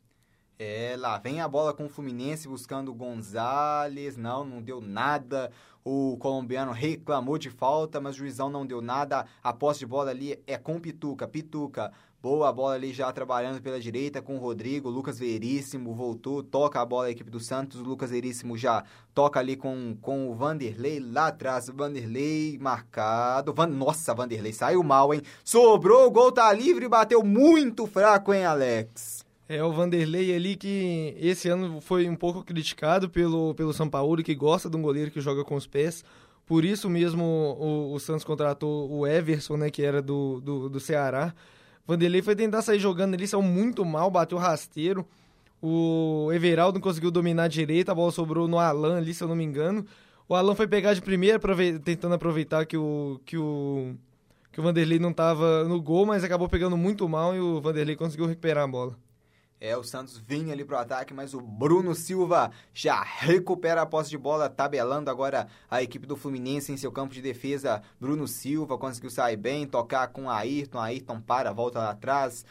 É, lá vem a bola com o Fluminense buscando o Gonzalez. Não, não deu nada. O colombiano reclamou de falta, mas o juizão não deu nada. A posse de bola ali é com Pituca. Pituca Boa bola ali já trabalhando pela direita com o Rodrigo. Lucas Veríssimo voltou, toca a bola a equipe do Santos. O Lucas Veríssimo já toca ali com, com o Vanderlei lá atrás. Vanderlei marcado. Van, nossa, Vanderlei saiu mal, hein? Sobrou, o gol tá livre e bateu muito fraco, hein, Alex? É o Vanderlei ali que esse ano foi um pouco criticado pelo, pelo São Paulo, que gosta de um goleiro que joga com os pés. Por isso mesmo o, o Santos contratou o Everson, né, que era do, do, do Ceará. Vanderlei foi tentar sair jogando ali, saiu muito mal, bateu rasteiro. O Everaldo não conseguiu dominar a direita, a bola sobrou no Alan ali, se eu não me engano. O Alan foi pegar de primeira, tentando aproveitar que o, que o, que o Vanderlei não estava no gol, mas acabou pegando muito mal e o Vanderlei conseguiu recuperar a bola. É, o Santos vinha ali pro ataque, mas o Bruno Silva já recupera a posse de bola, tabelando agora a equipe do Fluminense em seu campo de defesa. Bruno Silva conseguiu sair bem, tocar com Ayrton, Ayrton para, volta lá atrás,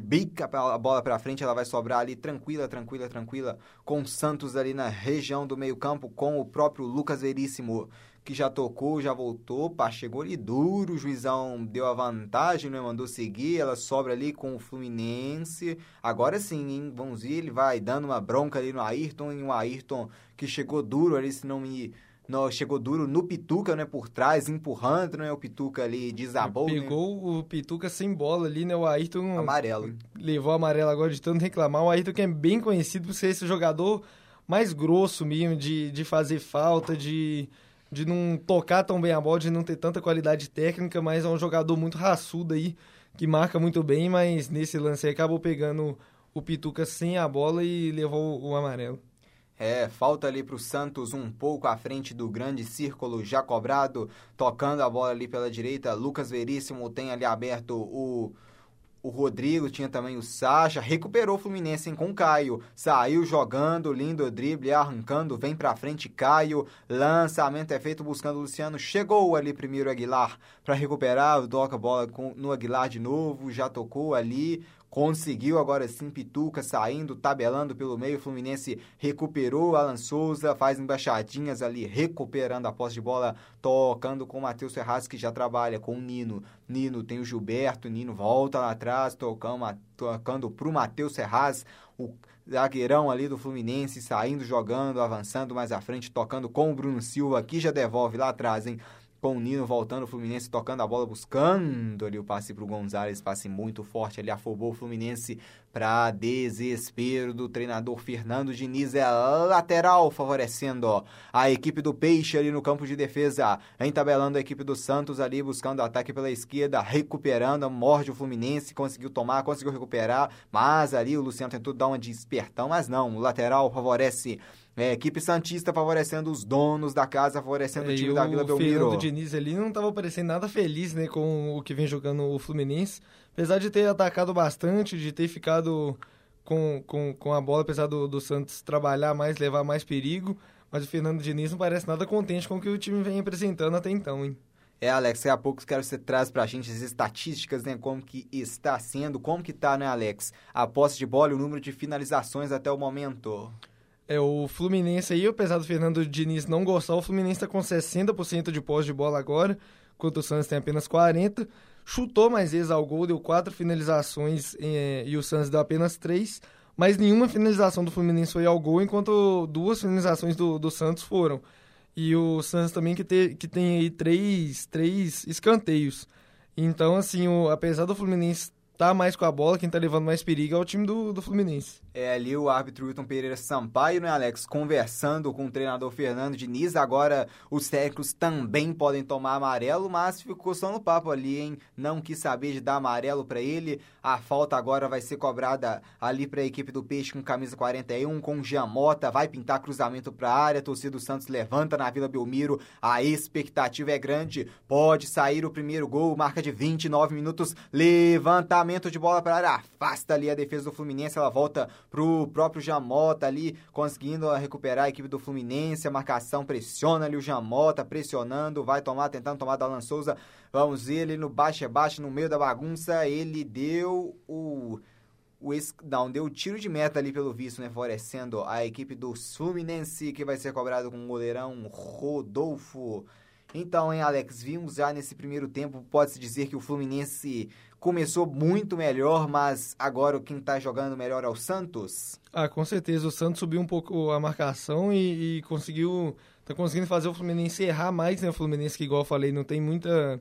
bica a bola para frente, ela vai sobrar ali tranquila, tranquila, tranquila, com o Santos ali na região do meio-campo, com o próprio Lucas Veríssimo que já tocou, já voltou, pá, chegou ali duro, o juizão deu a vantagem, né, mandou seguir, ela sobra ali com o Fluminense. Agora sim, hein, vamos ver, ele vai dando uma bronca ali no Ayrton, e o Ayrton que chegou duro ali, se não me... Não, chegou duro no Pituca, né, por trás, empurrando, né, o Pituca ali desabou, né. Pegou né? o Pituca sem bola ali, né, o Ayrton... Amarelo. Levou amarelo agora de tanto reclamar, o Ayrton que é bem conhecido por ser esse jogador mais grosso mesmo, de, de fazer falta, de de não tocar tão bem a bola, de não ter tanta qualidade técnica, mas é um jogador muito raçudo aí, que marca muito bem, mas nesse lance aí acabou pegando o Pituca sem a bola e levou o amarelo. É, falta ali para o Santos um pouco à frente do grande círculo já cobrado, tocando a bola ali pela direita. Lucas Veríssimo tem ali aberto o o Rodrigo, tinha também o Sacha, recuperou o Fluminense hein, com o Caio, saiu jogando, lindo drible, arrancando, vem pra frente Caio, lançamento é feito buscando o Luciano, chegou ali primeiro Aguilar para recuperar, toca a bola com, no Aguilar de novo, já tocou ali, Conseguiu agora sim Pituca saindo, tabelando pelo meio. O Fluminense recuperou. Alan Souza faz embaixadinhas ali, recuperando a posse de bola, tocando com o Matheus Ferraz, que já trabalha com o Nino. Nino tem o Gilberto, Nino volta lá atrás, tocando, tocando pro Matheus Ferraz. O zagueirão ali do Fluminense saindo, jogando, avançando mais à frente, tocando com o Bruno Silva, que já devolve lá atrás, hein? Com o Nino voltando, o Fluminense tocando a bola, buscando ali o passe para o Gonzalez, passe muito forte, ali afobou o Fluminense para desespero do treinador Fernando Diniz, é lateral favorecendo a equipe do Peixe ali no campo de defesa, entabelando a equipe do Santos ali, buscando ataque pela esquerda, recuperando, morde o Fluminense, conseguiu tomar, conseguiu recuperar, mas ali o Luciano tentou dar uma despertão, mas não, o lateral favorece é, equipe Santista favorecendo os donos da casa, favorecendo é, o time da Vila Belmiro. O Diniz ali não estava parecendo nada feliz né, com o que vem jogando o Fluminense. Apesar de ter atacado bastante, de ter ficado com, com, com a bola, apesar do, do Santos trabalhar mais, levar mais perigo. Mas o Fernando Diniz não parece nada contente com o que o time vem apresentando até então, hein? É, Alex, daqui a pouco quero que você traz pra gente as estatísticas, né? Como que está sendo, como que tá, né, Alex? A posse de bola e o número de finalizações até o momento. É, o Fluminense aí, apesar do Fernando Diniz não gostar, o Fluminense está com 60% de posse de bola agora, enquanto o Santos tem apenas 40%. Chutou mais vezes ao gol, deu quatro finalizações é, e o Santos deu apenas três, mas nenhuma finalização do Fluminense foi ao gol, enquanto duas finalizações do, do Santos foram. E o Santos também que, te, que tem aí três, três escanteios. Então, assim, o, apesar do Fluminense tá mais com a bola, quem tá levando mais perigo é o time do, do Fluminense. É ali o árbitro Wilton Pereira Sampaio, né, Alex? Conversando com o treinador Fernando Diniz. Agora os técnicos também podem tomar amarelo, mas ficou só no papo ali, hein? Não quis saber de dar amarelo para ele. A falta agora vai ser cobrada ali para a equipe do Peixe com camisa 41, com Giamota. Vai pintar cruzamento para a área. Torcida do Santos levanta na Vila Belmiro. A expectativa é grande. Pode sair o primeiro gol, marca de 29 minutos. Levantamento Lançamento de bola para área, afasta ali a defesa do Fluminense, ela volta pro próprio Jamota ali, conseguindo recuperar a equipe do Fluminense, a marcação pressiona ali o Jamota, pressionando, vai tomar, tentando tomar da Alan Souza, vamos ver ele no baixo é baixo, no meio da bagunça, ele deu o o não, deu tiro de meta ali pelo visto, né? Favorecendo a equipe do Fluminense, que vai ser cobrado com o goleirão Rodolfo. Então, hein, Alex, vimos já nesse primeiro tempo, pode-se dizer que o Fluminense começou muito melhor, mas agora quem está jogando melhor é o Santos? Ah, com certeza. O Santos subiu um pouco a marcação e, e conseguiu. Tá conseguindo fazer o Fluminense errar mais, né? O Fluminense, que igual eu falei, não tem muita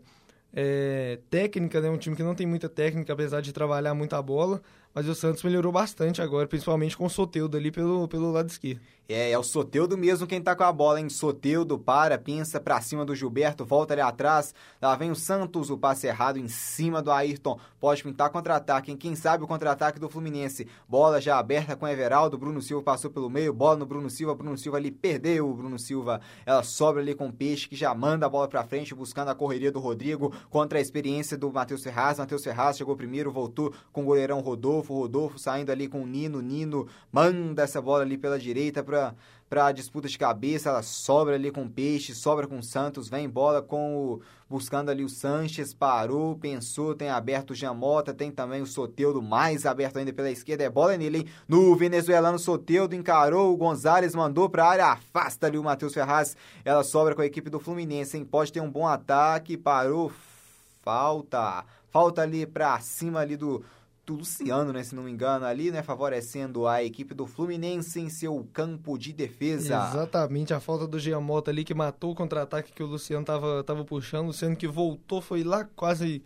é, técnica, né? Um time que não tem muita técnica, apesar de trabalhar muita bola. Mas o Santos melhorou bastante agora, principalmente com o Soteudo ali pelo, pelo lado esquerdo. É, é o Soteudo mesmo quem tá com a bola, hein? Soteudo para, pensa pra cima do Gilberto, volta ali atrás. Lá vem o Santos, o passe errado em cima do Ayrton. Pode pintar contra-ataque, hein? Quem sabe o contra-ataque do Fluminense. Bola já aberta com Everaldo, Bruno Silva passou pelo meio, bola no Bruno Silva, Bruno Silva ali perdeu o Bruno Silva. Ela sobra ali com o Peixe, que já manda a bola pra frente, buscando a correria do Rodrigo contra a experiência do Matheus Ferraz. Matheus Ferraz chegou primeiro, voltou com o goleirão Rodolfo. Rodolfo, Rodolfo saindo ali com o Nino, Nino manda essa bola ali pela direita para para disputa de cabeça, ela sobra ali com o Peixe, sobra com o Santos, vem bola com o buscando ali o Sanches, parou, pensou, tem aberto o Jamota, tem também o Soteudo mais aberto ainda pela esquerda, é bola nele, hein? No venezuelano Soteudo encarou, o Gonzalez mandou para área, afasta ali o Matheus Ferraz, ela sobra com a equipe do Fluminense, hein? Pode ter um bom ataque, parou, falta, falta ali para cima ali do do Luciano, né, se não me engano, ali, né, favorecendo a equipe do Fluminense em seu campo de defesa. Exatamente, a falta do Giamota ali que matou o contra-ataque que o Luciano tava, tava puxando, o Luciano que voltou, foi lá quase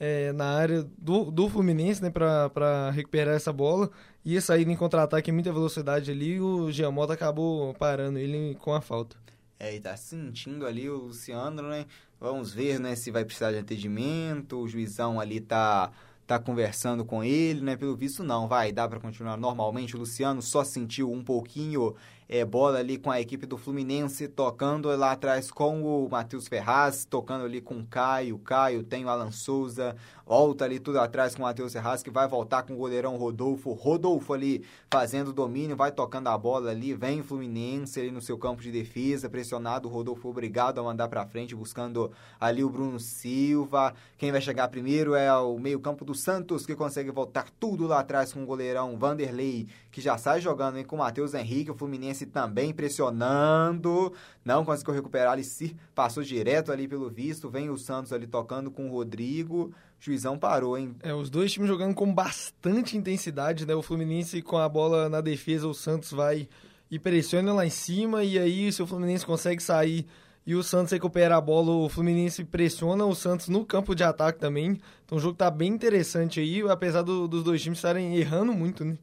é, na área do, do Fluminense, né, para recuperar essa bola, ia sair em contra-ataque em muita velocidade ali, e o Giamota acabou parando ele com a falta. É, e tá sentindo ali o Luciano, né? Vamos ver, né, se vai precisar de atendimento. O juizão ali tá tá conversando com ele, né? Pelo visto não, vai, dá para continuar normalmente. O Luciano só sentiu um pouquinho é, bola ali com a equipe do Fluminense, tocando lá atrás com o Matheus Ferraz, tocando ali com o Caio. Caio tem o Alan Souza, volta ali tudo atrás com o Matheus Ferraz, que vai voltar com o goleirão Rodolfo. Rodolfo ali fazendo domínio, vai tocando a bola ali, vem o Fluminense ali no seu campo de defesa, pressionado. O Rodolfo obrigado a mandar para frente, buscando ali o Bruno Silva. Quem vai chegar primeiro é o meio-campo do Santos, que consegue voltar tudo lá atrás com o goleirão Vanderlei, que já sai jogando hein, com o Matheus Henrique. O Fluminense também pressionando, não conseguiu recuperar ali, se passou direto ali pelo visto, vem o Santos ali tocando com o Rodrigo, juizão parou, hein? É, os dois times jogando com bastante intensidade, né? O Fluminense com a bola na defesa, o Santos vai e pressiona lá em cima, e aí se o Fluminense consegue sair e o Santos recupera a bola, o Fluminense pressiona o Santos no campo de ataque também. Então o jogo tá bem interessante aí, apesar do, dos dois times estarem errando muito, né?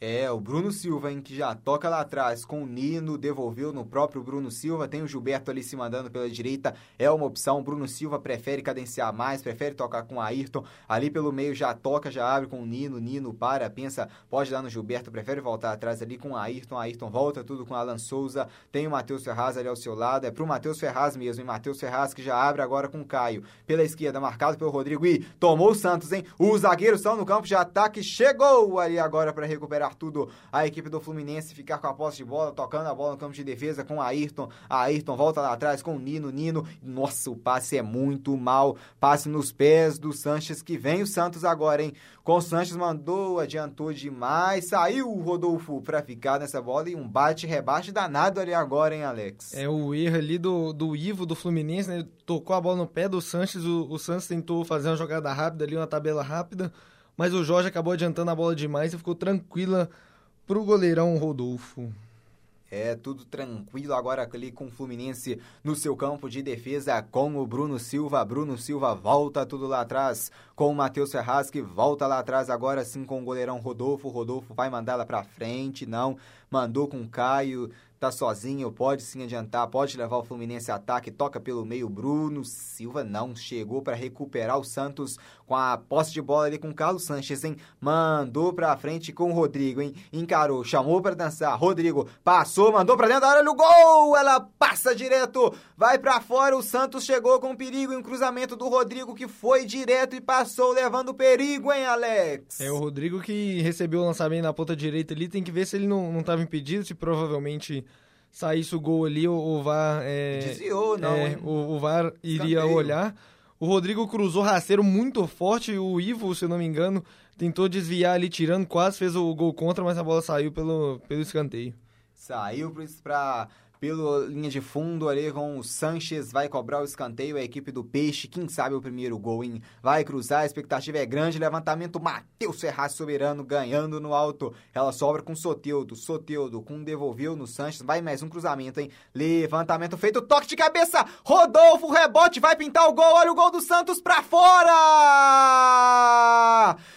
É, o Bruno Silva, hein, que já toca lá atrás com o Nino, devolveu no próprio Bruno Silva. Tem o Gilberto ali se mandando pela direita, é uma opção. Bruno Silva prefere cadenciar mais, prefere tocar com o Ayrton. Ali pelo meio já toca, já abre com o Nino. Nino para, pensa, pode dar no Gilberto, prefere voltar atrás ali com o Ayrton. Ayrton volta tudo com o Alan Souza. Tem o Matheus Ferraz ali ao seu lado, é pro Matheus Ferraz mesmo. E Matheus Ferraz que já abre agora com o Caio. Pela esquerda, marcado pelo Rodrigo. E tomou o Santos, hein? Os zagueiros estão no campo de ataque, chegou ali agora para recuperar tudo a equipe do Fluminense ficar com a posse de bola, tocando a bola no campo de defesa com Ayrton. Ayrton volta lá atrás com o Nino. Nino, nossa, o passe é muito mal. Passe nos pés do Sanches que vem o Santos agora, hein? Com o Sanches mandou, adiantou demais. Saiu o Rodolfo para ficar nessa bola e um bate-rebate danado ali agora, hein, Alex? É o erro ali do, do Ivo do Fluminense, né? Tocou a bola no pé do Sanches. O, o Santos tentou fazer uma jogada rápida ali, uma tabela rápida mas o Jorge acabou adiantando a bola demais e ficou tranquila pro goleirão Rodolfo. É, tudo tranquilo agora ali com o Fluminense no seu campo de defesa com o Bruno Silva. Bruno Silva volta tudo lá atrás com o Matheus Ferraz que volta lá atrás agora sim com o goleirão Rodolfo. Rodolfo vai mandar lá pra frente, não. Mandou com o Caio tá sozinho, pode sim adiantar, pode levar o Fluminense a ataque, toca pelo meio Bruno Silva não chegou para recuperar o Santos com a posse de bola ali com o Carlos Sanches, hein? Mandou para frente com o Rodrigo, hein? Encarou, chamou para dançar. Rodrigo passou, mandou para dentro da área, o gol! Ela passa direto, vai para fora. O Santos chegou com perigo em cruzamento do Rodrigo que foi direto e passou levando perigo, hein, Alex? É o Rodrigo que recebeu o lançamento na ponta direita ali, tem que ver se ele não, não tava impedido, se provavelmente saísse o gol ali, o, o VAR. É, Desviou, não. É, o, o, VAR iria Escanteio. olhar. O Rodrigo cruzou rasteiro muito forte. O Ivo, se eu não me engano, tentou desviar ali, tirando, quase fez o gol contra, mas a bola saiu pelo, pelo escanteio. Saiu para pela linha de fundo o Sanches, vai cobrar o escanteio, a equipe do Peixe, quem sabe o primeiro gol, hein? Vai cruzar, a expectativa é grande, levantamento, Matheus Ferraz Soberano ganhando no alto, ela sobra com Soteudo, Soteudo com devolveu no Sanches, vai mais um cruzamento, hein? Levantamento feito, toque de cabeça, Rodolfo, rebote, vai pintar o gol, olha o gol do Santos pra fora!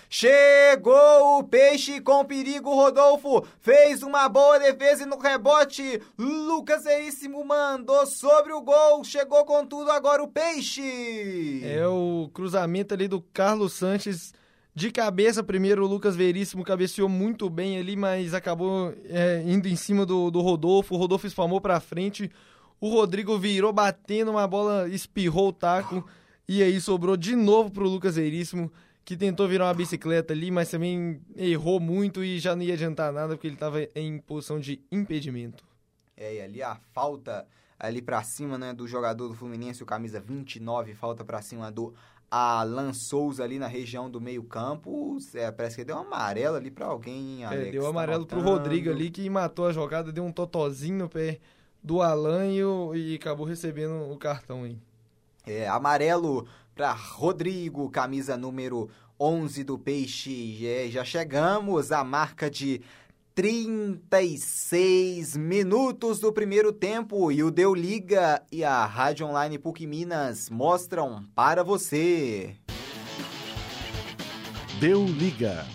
Chegou o Peixe com perigo, Rodolfo fez uma boa defesa e no rebote, Lucas Lucas Veríssimo mandou sobre o gol, chegou com tudo agora o Peixe. É o cruzamento ali do Carlos Sanches de cabeça primeiro, o Lucas Veríssimo cabeceou muito bem ali, mas acabou é, indo em cima do, do Rodolfo. O Rodolfo espalmou para frente. O Rodrigo virou batendo uma bola, espirrou o taco. E aí sobrou de novo pro Lucas Veríssimo, que tentou virar uma bicicleta ali, mas também errou muito e já não ia adiantar nada porque ele estava em posição de impedimento. É, e ali a falta ali para cima, né, do jogador do Fluminense, o camisa 29, falta para cima do Alan Souza ali na região do meio-campo. É, parece que deu um amarelo ali para alguém. Alex, é, deu um amarelo tá pro Rodrigo ali que matou a jogada, deu um totozinho no pé do Alan e, o, e acabou recebendo o cartão aí. É, amarelo para Rodrigo, camisa número 11 do Peixe. É, já chegamos à marca de 36 minutos do primeiro tempo e o Deu Liga e a Rádio Online PUC Minas mostram para você. Deu Liga.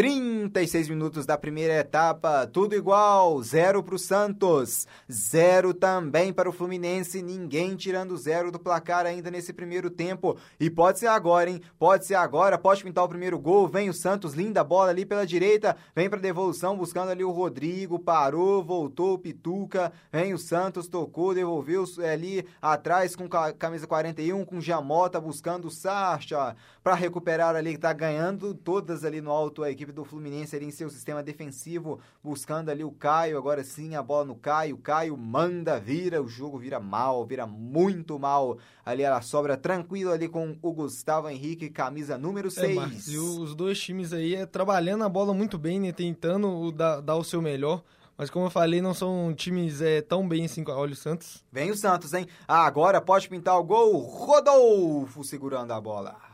36 minutos da primeira etapa, tudo igual, zero para o Santos, zero também para o Fluminense, ninguém tirando zero do placar ainda nesse primeiro tempo. E pode ser agora, hein? Pode ser agora, pode pintar o primeiro gol. Vem o Santos, linda bola ali pela direita, vem para devolução, buscando ali o Rodrigo, parou, voltou Pituca, vem o Santos, tocou, devolveu é, ali atrás com camisa 41, com Jamota, buscando o Sacha para recuperar ali, que tá ganhando todas ali no alto a equipe equipe do Fluminense ali em seu sistema defensivo, buscando ali o Caio, agora sim a bola no Caio, Caio manda, vira, o jogo vira mal, vira muito mal, ali ela sobra tranquilo ali com o Gustavo Henrique, camisa número 6. É, e os dois times aí é trabalhando a bola muito bem, né, tentando dar, dar o seu melhor, mas como eu falei, não são times é, tão bem assim. Olha o Santos. Vem o Santos, hein? Ah, agora pode pintar o gol. Rodolfo segurando a bola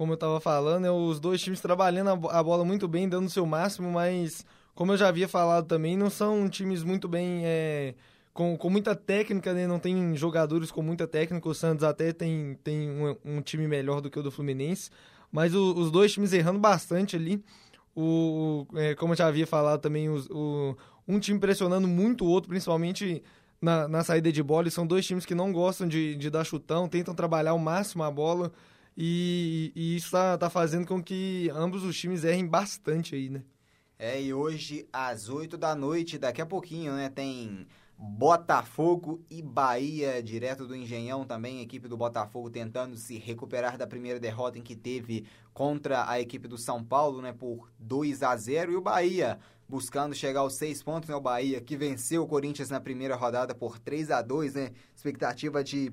como eu estava falando, é os dois times trabalhando a bola muito bem, dando o seu máximo, mas como eu já havia falado também, não são times muito bem. É, com, com muita técnica, né? Não tem jogadores com muita técnica. O Santos até tem, tem um, um time melhor do que o do Fluminense. Mas o, os dois times errando bastante ali. O, é, como eu já havia falado também, os, o, um time pressionando muito o outro, principalmente na, na saída de bola. E são dois times que não gostam de, de dar chutão, tentam trabalhar ao máximo a bola. E, e isso está tá fazendo com que ambos os times errem bastante aí, né? É, e hoje às 8 da noite, daqui a pouquinho, né, tem Botafogo e Bahia, direto do Engenhão também, equipe do Botafogo tentando se recuperar da primeira derrota em que teve contra a equipe do São Paulo, né, por 2 a 0 e o Bahia buscando chegar aos seis pontos, né, o Bahia que venceu o Corinthians na primeira rodada por 3 a 2 né, expectativa de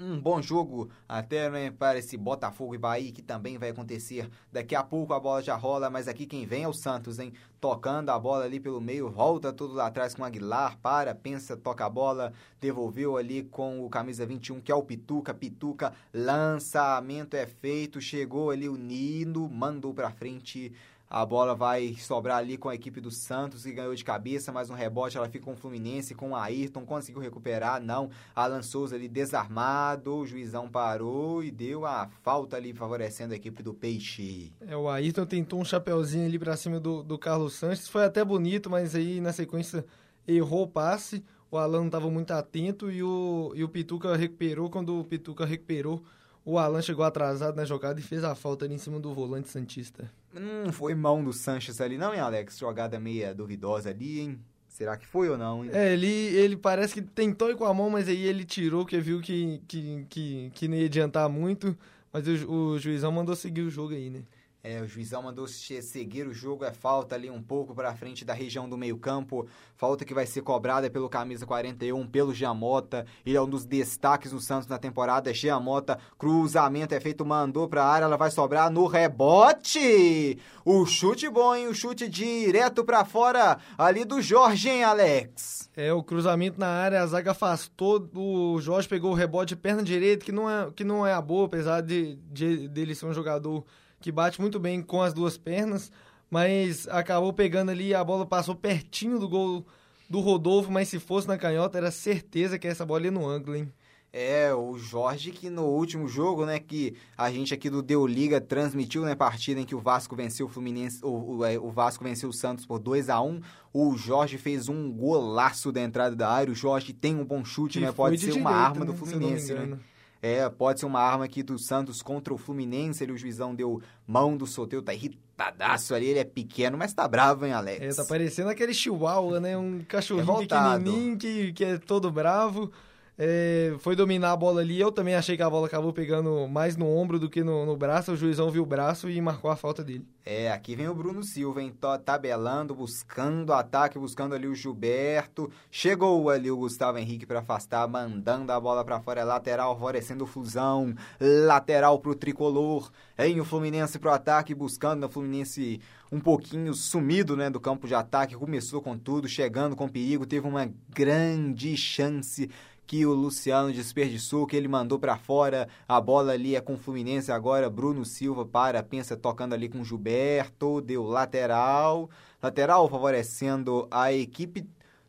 um bom jogo até né, para esse Botafogo e Bahia, que também vai acontecer daqui a pouco. A bola já rola, mas aqui quem vem é o Santos, hein? Tocando a bola ali pelo meio, volta tudo lá atrás com o Aguilar, para, pensa, toca a bola, devolveu ali com o camisa 21, que é o Pituca. Pituca, lançamento é feito, chegou ali o Nino, mandou para frente a bola vai sobrar ali com a equipe do Santos, que ganhou de cabeça, mas um rebote ela fica com o Fluminense, com o Ayrton, conseguiu recuperar, não. Alan Souza ali desarmado, o juizão parou e deu a falta ali favorecendo a equipe do Peixe. É, o Ayrton tentou um chapeuzinho ali pra cima do, do Carlos Sanches, foi até bonito, mas aí na sequência errou o passe. O Alan não estava muito atento e o, e o Pituca recuperou. Quando o Pituca recuperou, o Alan chegou atrasado na jogada e fez a falta ali em cima do volante Santista. Hum, foi mão do Sanches ali, não, hein, Alex? Jogada meia duvidosa ali, hein? Será que foi ou não? Hein? É, ele, ele parece que tentou ir com a mão, mas aí ele tirou, porque viu que, que, que, que não ia adiantar muito. Mas o, o juizão mandou seguir o jogo aí, né? É, o juizão mandou seguir o jogo, é falta ali um pouco para frente da região do meio-campo. Falta que vai ser cobrada pelo camisa 41, pelo Giamota. Ele é um dos destaques do Santos na temporada. Giamota, cruzamento é feito, mandou para a área, ela vai sobrar no rebote. O chute bom, hein? O chute direto para fora ali do Jorge, hein, Alex? É, o cruzamento na área, a zaga afastou, o Jorge pegou o rebote de perna direita, que não é, que não é a boa, apesar de, de dele ser um jogador que bate muito bem com as duas pernas, mas acabou pegando ali, a bola passou pertinho do gol do Rodolfo, mas se fosse na canhota, era certeza que essa bola ia no ângulo, hein? É, o Jorge que no último jogo, né, que a gente aqui do Deu Liga transmitiu, né, partida em que o Vasco venceu o Fluminense, o, o, é, o Vasco venceu o Santos por 2 a 1 o Jorge fez um golaço da entrada da área, o Jorge tem um bom chute, que né, pode ser uma arma né, do Fluminense, né? É, pode ser uma arma aqui do Santos contra o Fluminense. Ele, o juizão deu mão do sorteio, tá irritadaço ali. Ele é pequeno, mas tá bravo, hein, Alex? É, tá parecendo aquele chihuahua, né? Um cachorrinho pequenininho que, que é todo bravo é, foi dominar a bola ali. Eu também achei que a bola acabou pegando mais no ombro do que no, no braço. O juizão viu o braço e marcou a falta dele. É, aqui vem o Bruno Silva, hein? Tabelando, buscando ataque, buscando ali o Gilberto. Chegou ali o Gustavo Henrique para afastar, mandando a bola para fora. É lateral, favorecendo o Fusão. Lateral pro tricolor. Em o Fluminense pro ataque, buscando o Fluminense um pouquinho sumido né, do campo de ataque. Começou com tudo, chegando com perigo. Teve uma grande chance que o Luciano desperdiçou, que ele mandou para fora. A bola ali é com o Fluminense agora. Bruno Silva para, pensa tocando ali com o Gilberto, deu lateral. Lateral favorecendo a equipe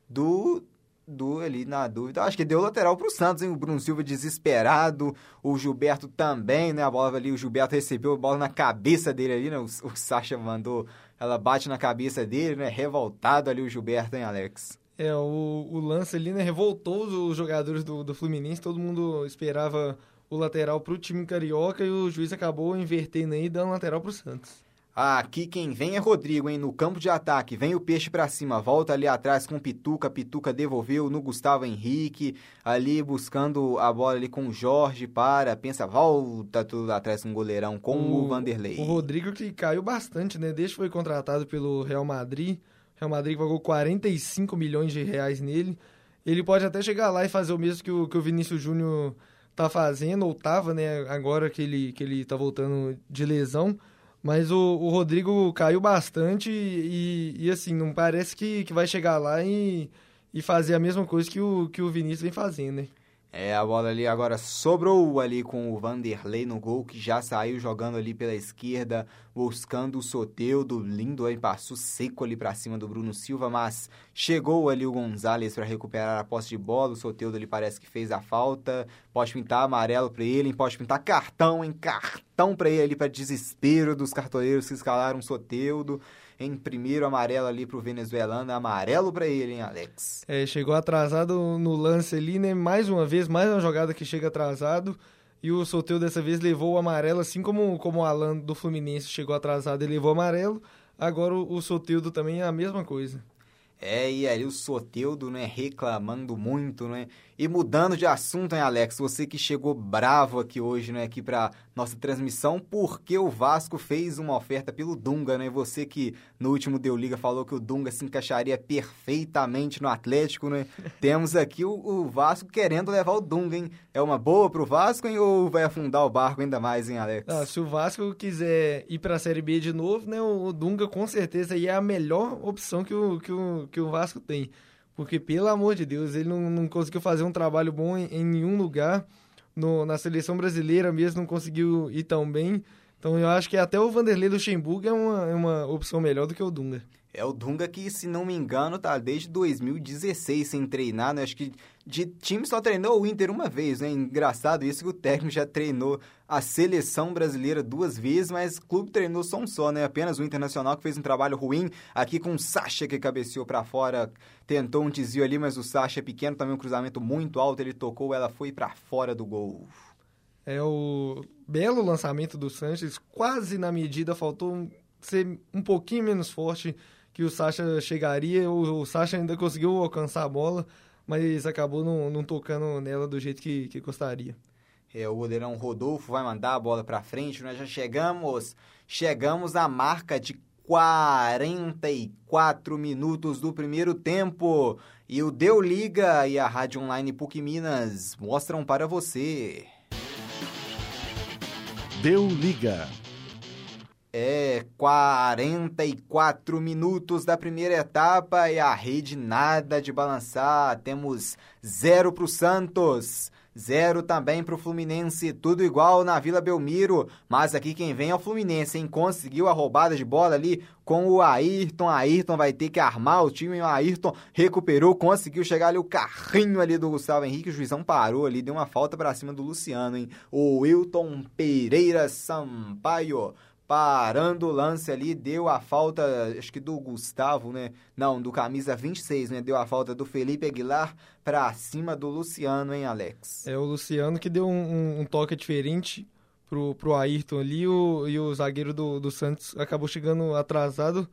do do ali na dúvida. Acho que deu lateral para o Santos, hein? O Bruno Silva desesperado, o Gilberto também, né? A bola ali, o Gilberto recebeu a bola na cabeça dele ali, né? O, o Sacha mandou, ela bate na cabeça dele, né? Revoltado ali o Gilberto, hein, Alex? É, o, o lance ali, né, revoltou os jogadores do, do Fluminense, todo mundo esperava o lateral para o time carioca e o juiz acabou invertendo aí, dando lateral para o Santos. Aqui quem vem é Rodrigo, hein? No campo de ataque, vem o peixe para cima, volta ali atrás com Pituca, Pituca devolveu no Gustavo Henrique, ali buscando a bola ali com o Jorge, para, pensa, volta tudo atrás com o goleirão, com o, o Vanderlei. O Rodrigo que caiu bastante, né? Desde que foi contratado pelo Real Madrid, Real Madrid pagou 45 milhões de reais nele. Ele pode até chegar lá e fazer o mesmo que o, que o Vinícius Júnior tá fazendo, ou tava, né, agora que ele, que ele tá voltando de lesão. Mas o, o Rodrigo caiu bastante e, e, assim, não parece que, que vai chegar lá e, e fazer a mesma coisa que o, que o Vinícius vem fazendo, né? É, a bola ali agora sobrou ali com o Vanderlei no gol, que já saiu jogando ali pela esquerda, buscando o Soteudo, lindo aí, passou seco ali para cima do Bruno Silva, mas chegou ali o Gonzalez para recuperar a posse de bola, o Soteudo ali parece que fez a falta, pode pintar amarelo para ele, pode pintar cartão, em cartão para ele ali para desespero dos cartoleiros que escalaram o Soteudo em primeiro amarelo ali pro venezuelano, amarelo para ele, hein, Alex? É, chegou atrasado no lance ali, né? Mais uma vez, mais uma jogada que chega atrasado. E o sorteio dessa vez levou o amarelo, assim como, como o Alan do Fluminense chegou atrasado e levou o amarelo. Agora o, o Soteudo também é a mesma coisa. É, e aí o Soteudo, né, reclamando muito, né? E mudando de assunto, hein, Alex? Você que chegou bravo aqui hoje, né, aqui pra nossa transmissão, porque o Vasco fez uma oferta pelo Dunga, né? Você que no último Deu Liga falou que o Dunga se encaixaria perfeitamente no Atlético, né? Temos aqui o, o, Vasco querendo levar o Dunga, hein? É uma boa pro Vasco, hein? Ou vai afundar o barco ainda mais, hein, Alex? Ah, se o Vasco quiser ir pra Série B de novo, né, o Dunga com certeza aí é a melhor opção que o, que o, que o Vasco tem. Porque, pelo amor de Deus, ele não, não conseguiu fazer um trabalho bom em, em nenhum lugar. No, na seleção brasileira mesmo não conseguiu ir tão bem. Então eu acho que até o Vanderlei Luxemburgo é uma, é uma opção melhor do que o Dunga. É o Dunga que, se não me engano, tá desde 2016 sem treinar, né? Acho que de time só treinou o Inter uma vez, né? Engraçado isso que o técnico já treinou a seleção brasileira duas vezes, mas o clube treinou só um só, né? Apenas o Internacional que fez um trabalho ruim aqui com o Sacha que cabeceou para fora, tentou um desvio ali, mas o Sacha é pequeno, também um cruzamento muito alto, ele tocou, ela foi para fora do gol. É o belo lançamento do Sanches, quase na medida, faltou ser um pouquinho menos forte que o Sacha chegaria. O, o Sacha ainda conseguiu alcançar a bola, mas acabou não, não tocando nela do jeito que, que gostaria. É, o goleirão Rodolfo vai mandar a bola para frente. Nós já chegamos, chegamos à marca de 44 minutos do primeiro tempo. E o Deu Liga e a Rádio Online PUC Minas mostram para você. Deu Liga. É 44 minutos da primeira etapa e a rede nada de balançar. Temos zero para o Santos. Zero também para o Fluminense, tudo igual na Vila Belmiro. Mas aqui quem vem é o Fluminense, hein? Conseguiu a roubada de bola ali com o Ayrton. Ayrton vai ter que armar o time. O Ayrton recuperou, conseguiu chegar ali o carrinho ali do Gustavo Henrique. O juizão parou ali, deu uma falta para cima do Luciano, hein? O Wilton Pereira Sampaio parando o lance ali, deu a falta, acho que do Gustavo, né? Não, do camisa 26, né? Deu a falta do Felipe Aguilar pra cima do Luciano, hein, Alex? É, o Luciano que deu um, um toque diferente pro, pro Ayrton ali o, e o zagueiro do, do Santos acabou chegando atrasado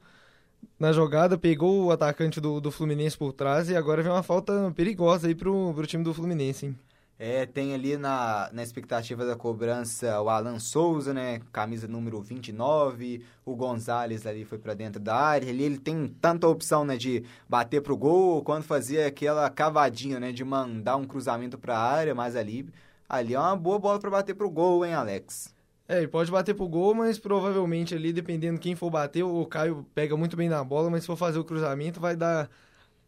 na jogada, pegou o atacante do, do Fluminense por trás e agora vem uma falta perigosa aí pro, pro time do Fluminense, hein? É, tem ali na, na expectativa da cobrança o Alan Souza, né? Camisa número 29. O Gonzalez ali foi para dentro da área. Ali ele tem tanta opção, né? De bater pro gol, quando fazia aquela cavadinha, né? De mandar um cruzamento para a área, mas ali, ali é uma boa bola para bater pro gol, hein, Alex? É, ele pode bater pro gol, mas provavelmente ali, dependendo quem for bater, o Caio pega muito bem na bola, mas se for fazer o cruzamento, vai dar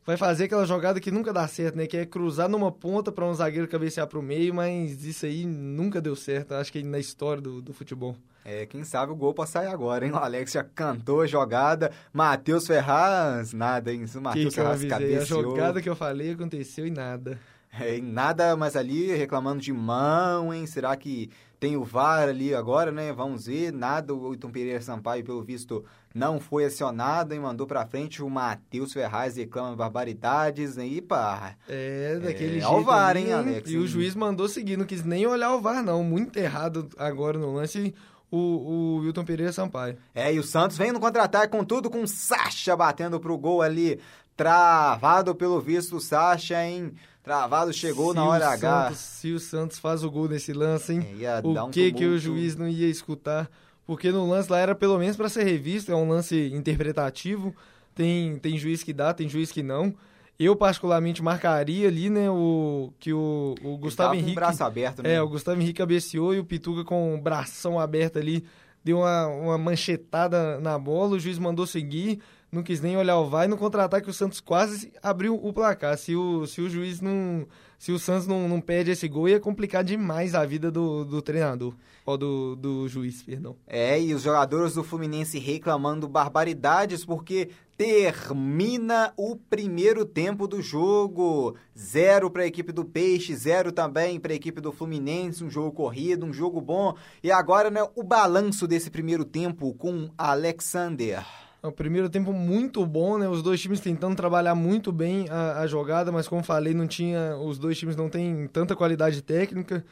vai fazer aquela jogada que nunca dá certo, né? Que é cruzar numa ponta para um zagueiro cabecear para o meio, mas isso aí nunca deu certo, acho que na história do, do futebol. É, quem sabe o gol pode sair agora, hein? O Alex já cantou a jogada. Matheus Ferraz, nada, hein? O Matheus Ferraz cabeceou. A jogada que eu falei aconteceu e nada. É, e nada mais ali reclamando de mão, hein? Será que tem o VAR ali agora, né? Vamos ver. Nada, o Iton Pereira Sampaio, pelo visto, não foi acionado e mandou pra frente. O Matheus Ferraz reclama barbaridades, né? E pá. É, daquele é, jeito. Ao VAR, hein, Alex? E o juiz mandou seguir, não quis nem olhar o VAR, não. Muito errado agora no lance o, o Wilton Pereira Sampaio. É, e o Santos vem no contra-ataque com tudo, com o Sacha batendo pro gol ali. Travado pelo visto, o Sacha, hein? Travado, chegou se na hora H. se o Santos faz o gol nesse lance, hein? É, o um que que o juiz não ia escutar? Porque no lance lá era pelo menos para ser revisto, é um lance interpretativo. Tem, tem juiz que dá, tem juiz que não. Eu, particularmente, marcaria ali, né, o, que o, o Gustavo Henrique... Com o braço aberto, né? É, o Gustavo Henrique cabeceou e o Pituca com o bração aberto ali, deu uma, uma manchetada na bola, o juiz mandou seguir, não quis nem olhar o VAR e no contra-ataque o Santos quase abriu o placar. Se o, se o juiz não. Se o Santos não, não perde esse gol, ia complicar demais a vida do, do treinador. Ou do, do juiz, perdão. É, e os jogadores do Fluminense reclamando barbaridades porque termina o primeiro tempo do jogo. Zero para a equipe do Peixe, zero também para a equipe do Fluminense. Um jogo corrido, um jogo bom. E agora, né, o balanço desse primeiro tempo com Alexander. O primeiro tempo muito bom, né? Os dois times tentando trabalhar muito bem a, a, jogada, mas como falei, não tinha. Os dois times não têm tanta qualidade técnica.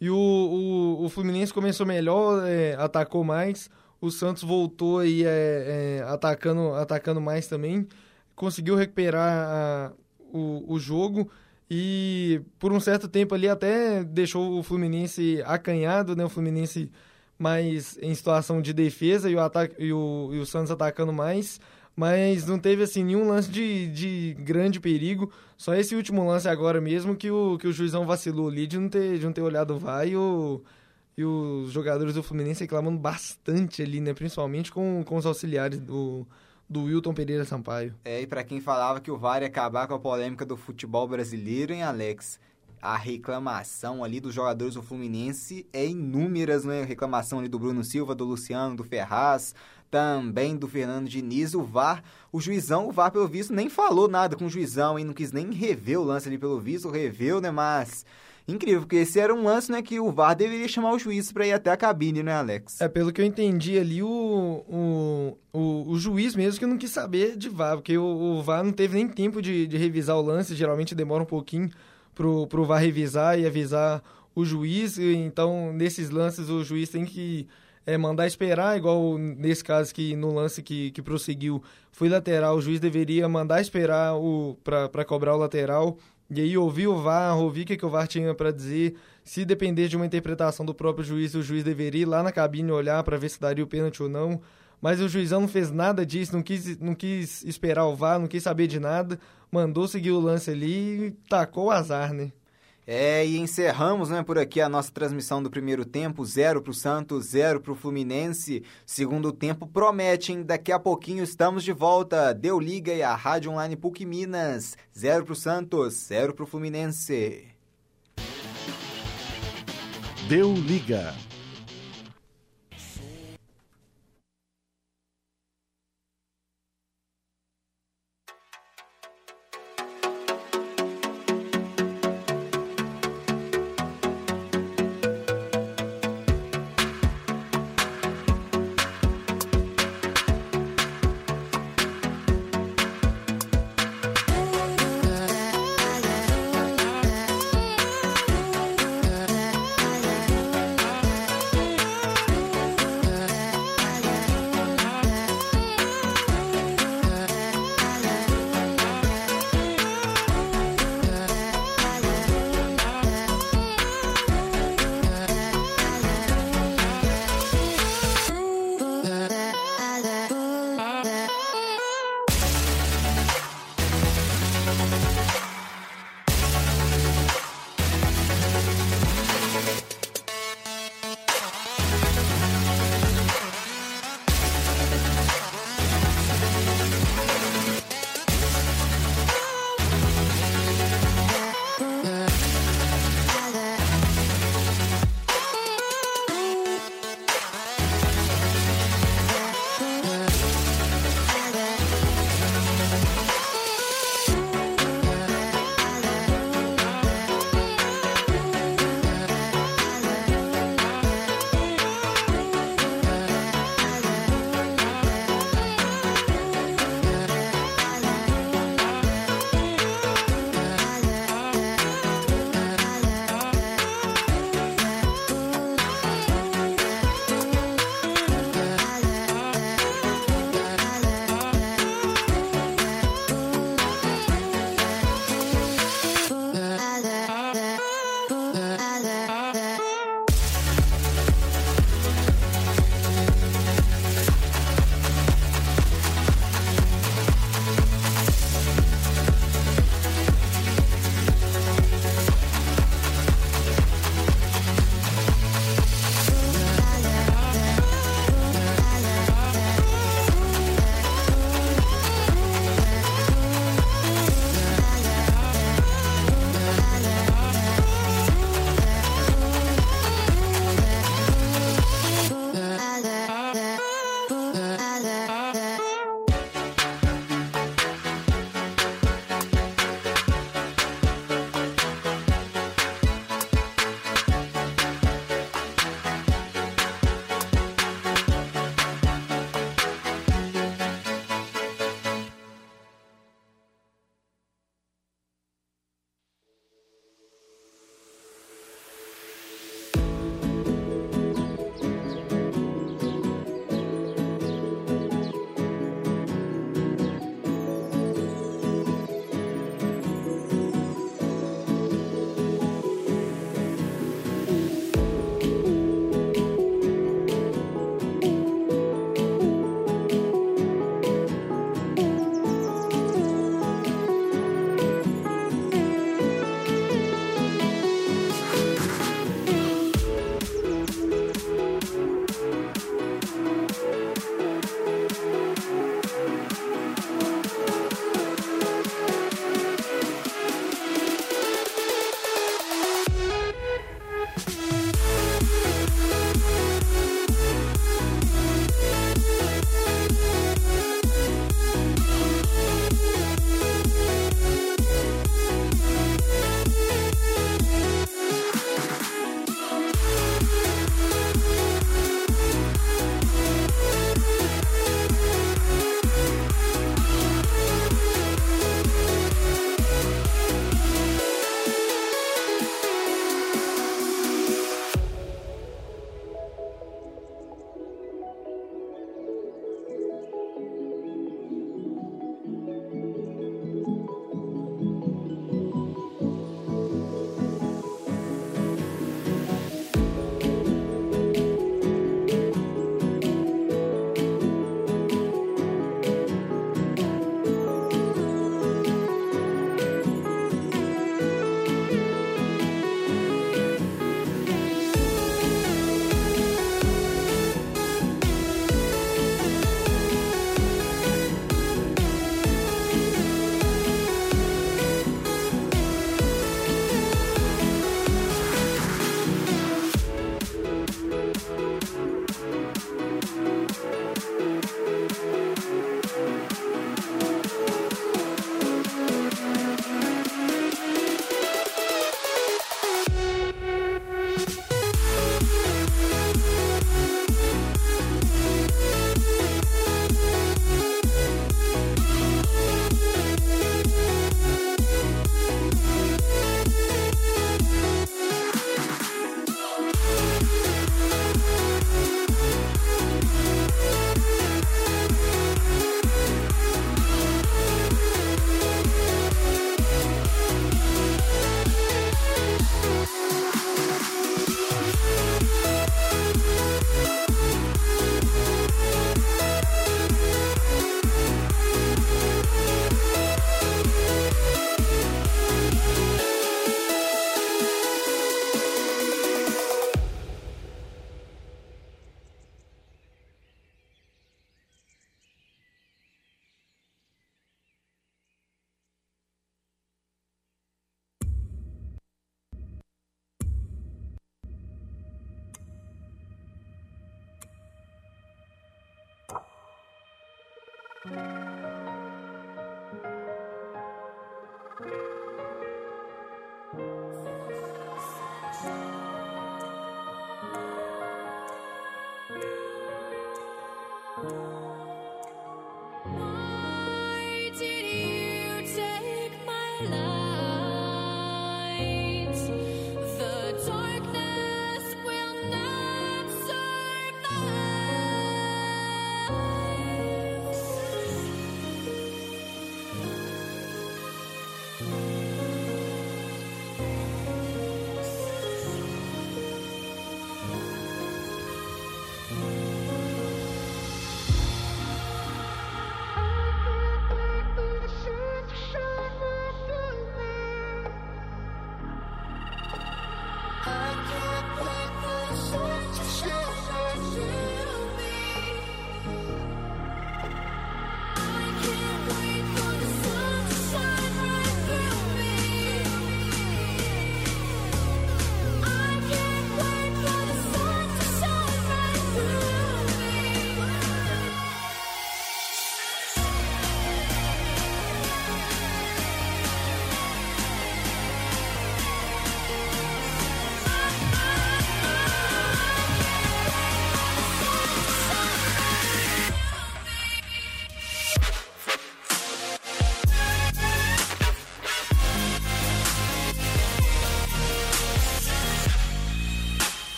E o, o, o Fluminense começou melhor, é, atacou mais. O Santos voltou aí é, é, atacando, atacando mais também. Conseguiu recuperar a, o, o jogo e por um certo tempo ali até deixou o Fluminense acanhado, né? O Fluminense mais em situação de defesa e o, ataque, e o, e o Santos atacando mais, mas não teve assim nenhum lance de, de grande perigo. Só esse último lance agora mesmo que o, que o juizão vacilou ali de não ter, de não ter olhado o VAR e, o, e os jogadores do Fluminense reclamando bastante ali, né? Principalmente com, com os auxiliares do, do Wilton Pereira Sampaio. É, e para quem falava que o VAR ia acabar com a polêmica do futebol brasileiro, hein, Alex? A reclamação ali dos jogadores do Fluminense é inúmeras, né? Reclamação ali do Bruno Silva, do Luciano, do Ferraz, também do Fernando Diniz, o VAR, o juizão, o VAR pelo visto nem falou nada com o juizão, hein? Não quis nem rever o lance ali pelo visto, reveu, né? Mas incrível, porque esse era um lance, né, que o VAR deveria chamar o juiz para ir até a cabine, né, Alex? É, pelo que eu entendi ali, o, o, o, o juiz mesmo que não quis saber de VAR, porque o, o VAR não teve nem tempo de, de revisar o lance, geralmente demora um pouquinho pro, pro VAR revisar e avisar o juiz. Então, nesses lances, o juiz tem que é, mandar esperar, igual nesse caso que no lance que, que prosseguiu foi lateral, o juiz deveria mandar esperar para cobrar o lateral e aí ouvir o VAR, ouvir o que, que o VAR tinha para dizer. Se depender de uma interpretação do próprio juiz, o juiz deveria ir lá na cabine olhar para ver se daria o pênalti ou não. Mas o juizão não fez nada disso, não quis, não quis esperar o VAR, não quis saber de nada, mandou seguir o lance ali e tacou o azar, né? É, e encerramos né, por aqui a nossa transmissão do primeiro tempo, zero para o Santos, zero para o Fluminense. Segundo tempo promete, hein? Daqui a pouquinho estamos de volta. Deu liga e a Rádio Online PUC Minas. Zero para o Santos, zero para o Fluminense. Deu liga.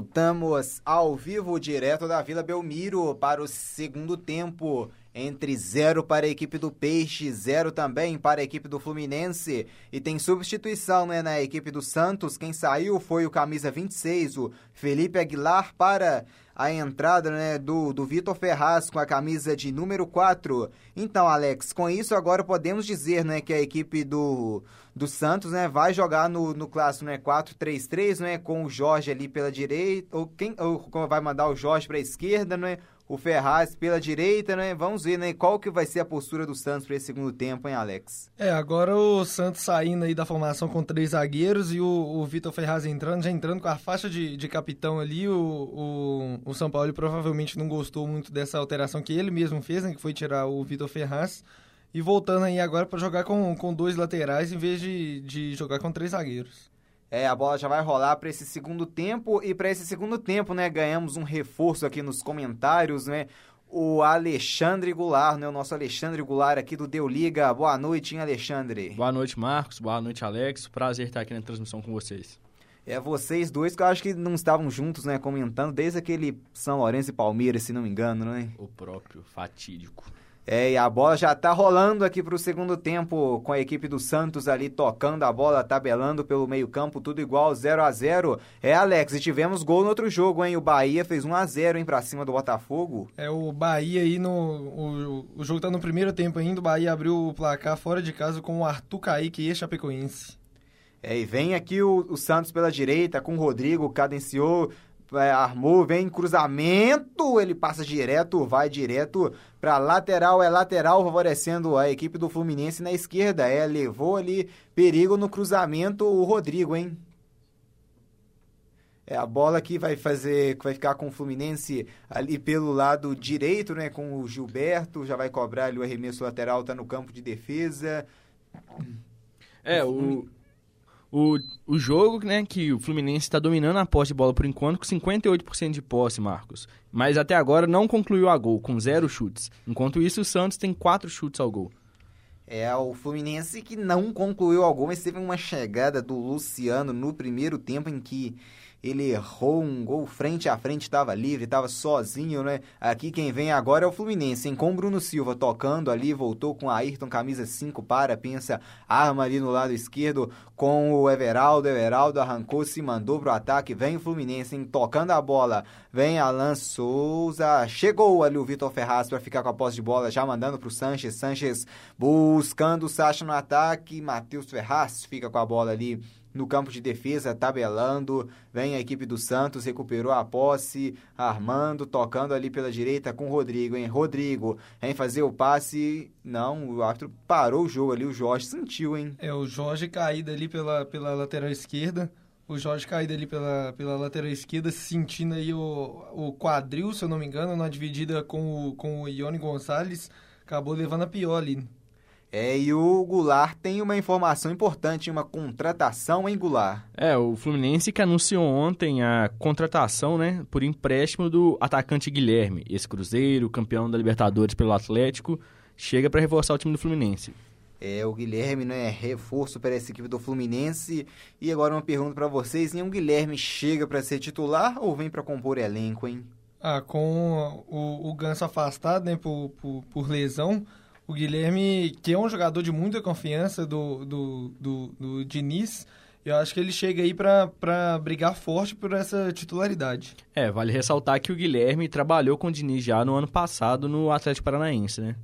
Voltamos ao vivo, direto da Vila Belmiro, para o segundo tempo. Entre zero para a equipe do Peixe, zero também para a equipe do Fluminense. E tem substituição né, na equipe do Santos. Quem saiu foi o camisa 26, o Felipe Aguilar, para a entrada né, do, do Vitor Ferraz com a camisa de número 4. Então, Alex, com isso agora podemos dizer né, que a equipe do, do Santos né, vai jogar no, no clássico né, 4-3-3, né, com o Jorge ali pela direita, ou quem ou vai mandar o Jorge para a esquerda, né, o Ferraz pela direita, né? Vamos ver, né? Qual que vai ser a postura do Santos para esse segundo tempo, hein, Alex? É, agora o Santos saindo aí da formação com três zagueiros e o, o Vitor Ferraz entrando, já entrando com a faixa de, de capitão ali. O, o, o São Paulo provavelmente não gostou muito dessa alteração que ele mesmo fez, né? Que foi tirar o Vitor Ferraz. E voltando aí agora para jogar com, com dois laterais em vez de, de jogar com três zagueiros. É, a bola já vai rolar para esse segundo tempo e para esse segundo tempo, né, ganhamos um reforço aqui nos comentários, né? O Alexandre Goulart, né? O nosso Alexandre Goulart aqui do Deu Liga. Boa noite, hein, Alexandre? Boa noite, Marcos. Boa noite, Alex. Prazer estar aqui na transmissão com vocês. É, vocês dois que eu acho que não estavam juntos, né, comentando desde aquele São Lourenço e Palmeiras, se não me engano, né? O próprio fatídico. É, e a bola já tá rolando aqui pro segundo tempo, com a equipe do Santos ali tocando a bola, tabelando pelo meio-campo, tudo igual, 0 a 0 É, Alex, e tivemos gol no outro jogo, hein? O Bahia fez 1 a 0 hein, pra cima do Botafogo. É, o Bahia aí no. O, o jogo tá no primeiro tempo ainda, o Bahia abriu o placar fora de casa com o Arthur Kaique e Chapecoense. É, e vem aqui o, o Santos pela direita, com o Rodrigo, cadenciou é, armou, vem cruzamento, ele passa direto, vai direto para lateral, é lateral, favorecendo a equipe do Fluminense na esquerda. É, levou ali perigo no cruzamento o Rodrigo, hein? É a bola que vai fazer, que vai ficar com o Fluminense ali pelo lado direito, né, com o Gilberto, já vai cobrar ali o arremesso lateral, tá no campo de defesa. É, o o, o jogo, né, que o Fluminense está dominando a posse de bola por enquanto com 58% de posse, Marcos. Mas até agora não concluiu a gol, com zero chutes. Enquanto isso, o Santos tem quatro chutes ao gol. É, o Fluminense que não concluiu a gol, mas teve uma chegada do Luciano no primeiro tempo em que ele errou um gol frente a frente, estava livre, estava sozinho, né? Aqui quem vem agora é o Fluminense, hein? Com Bruno Silva tocando ali, voltou com a Ayrton, camisa 5 para, pensa, arma ali no lado esquerdo com o Everaldo, Everaldo arrancou, se mandou pro ataque, vem o Fluminense, hein? Tocando a bola, vem Alan Souza, chegou ali o Vitor Ferraz para ficar com a posse de bola, já mandando pro Sanches, Sanches buscando o Sacha no ataque, Matheus Ferraz fica com a bola ali no campo de defesa, tabelando. Vem a equipe do Santos, recuperou a posse, armando, tocando ali pela direita com o Rodrigo, hein? Rodrigo, em fazer o passe. Não, o árbitro parou o jogo ali, o Jorge sentiu, hein? É, o Jorge caído ali pela, pela lateral esquerda. O Jorge caído ali pela, pela lateral esquerda, sentindo aí o, o quadril, se eu não me engano, na dividida com o, com o Ione Gonçalves. Acabou levando a pior ali. É, e o Goulart tem uma informação importante, uma contratação em Goulart. É, o Fluminense que anunciou ontem a contratação, né, por empréstimo do atacante Guilherme, esse Cruzeiro, campeão da Libertadores pelo Atlético, chega para reforçar o time do Fluminense. É, o Guilherme, né, reforço para essa equipe do Fluminense. E agora uma pergunta para vocês, o Guilherme chega para ser titular ou vem para compor elenco, hein? Ah, com o, o Ganso afastado, né, por, por, por lesão, o Guilherme, que é um jogador de muita confiança do, do, do, do Diniz, eu acho que ele chega aí para brigar forte por essa titularidade. É, vale ressaltar que o Guilherme trabalhou com o Diniz já no ano passado no Atlético Paranaense, né?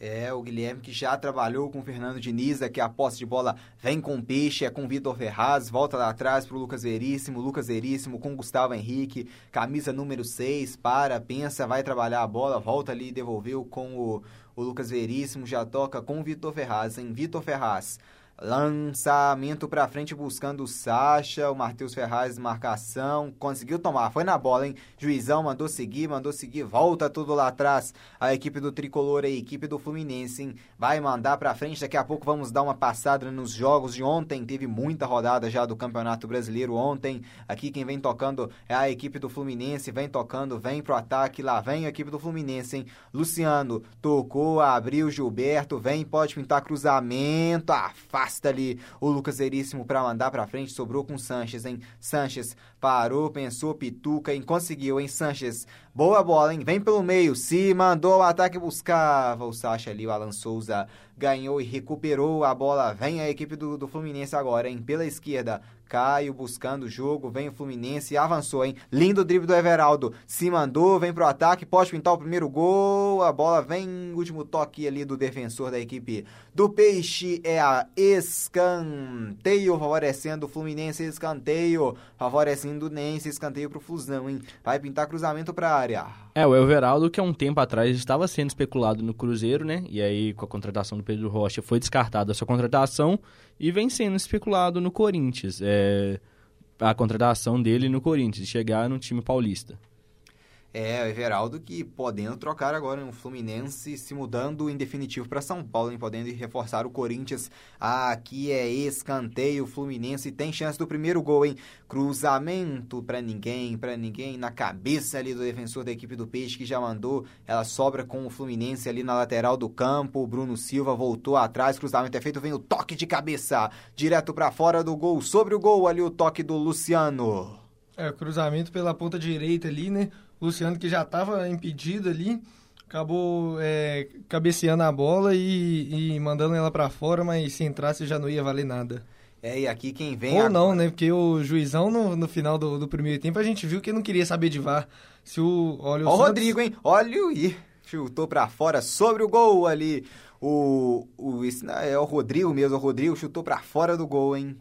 É, o Guilherme que já trabalhou com o Fernando Diniz, que a posse de bola vem com peixe, é com o Vitor Ferraz, volta lá atrás para o Lucas Veríssimo, Lucas Veríssimo com Gustavo Henrique, camisa número 6, para, pensa, vai trabalhar a bola, volta ali e devolveu com o, o Lucas Veríssimo, já toca com o Vitor Ferraz, em Vitor Ferraz. Lançamento para frente buscando o Sacha, o Matheus Ferraz marcação, conseguiu tomar, foi na bola, hein? Juizão mandou seguir, mandou seguir, volta tudo lá atrás. A equipe do Tricolor, a equipe do Fluminense, hein? Vai mandar para frente, daqui a pouco vamos dar uma passada nos jogos de ontem, teve muita rodada já do Campeonato Brasileiro ontem. Aqui quem vem tocando é a equipe do Fluminense, vem tocando, vem pro ataque, lá vem a equipe do Fluminense, hein? Luciano tocou, abriu Gilberto, vem, pode pintar cruzamento, afasta afasta ali o Lucas Veríssimo para mandar para frente, sobrou com Sanches, hein? Sanches parou, pensou, pituca e conseguiu, hein, Sanches? Boa bola, hein? Vem pelo meio, se mandou o ataque, buscava o Sacha ali, o Alan Souza ganhou e recuperou a bola. Vem a equipe do, do Fluminense agora, hein? Pela esquerda, Caio buscando o jogo, vem o Fluminense, avançou, hein? Lindo drible do Everaldo, se mandou, vem pro ataque, pode pintar o primeiro gol, a bola vem, último toque ali do defensor da equipe do Peixe, é a escanteio, favorecendo o Fluminense, escanteio, favorecendo o Nense, escanteio pro Flusão, hein? Vai pintar cruzamento pra área. É, o Everaldo, que há um tempo atrás estava sendo especulado no Cruzeiro, né? E aí, com a contratação do Pedro Rocha, foi descartada a sua contratação e vem sendo especulado no Corinthians. É, a contratação dele no Corinthians, chegar no time paulista. É, o Everaldo que podendo trocar agora no Fluminense, se mudando em definitivo para São Paulo, hein, podendo reforçar o Corinthians. Ah, aqui é escanteio, Fluminense tem chance do primeiro gol, hein? Cruzamento para ninguém, para ninguém, na cabeça ali do defensor da equipe do Peixe que já mandou. Ela sobra com o Fluminense ali na lateral do campo. O Bruno Silva voltou atrás, cruzamento é feito, vem o toque de cabeça, direto para fora do gol, sobre o gol ali o toque do Luciano. É, cruzamento pela ponta direita ali, né? Luciano que já estava impedido ali, acabou é, cabeceando a bola e, e mandando ela para fora, mas se entrasse já não ia valer nada. É, e aqui quem vem... Ou agora... não, né? Porque o juizão, no, no final do, do, primeiro tempo, a gente viu que não queria saber de VAR. Se o... Olha o, Santos... Rodrigo, hein? Olha o... Ih, chutou para fora sobre o gol ali. O, o, esse é o Rodrigo mesmo, o Rodrigo chutou para fora do gol, hein?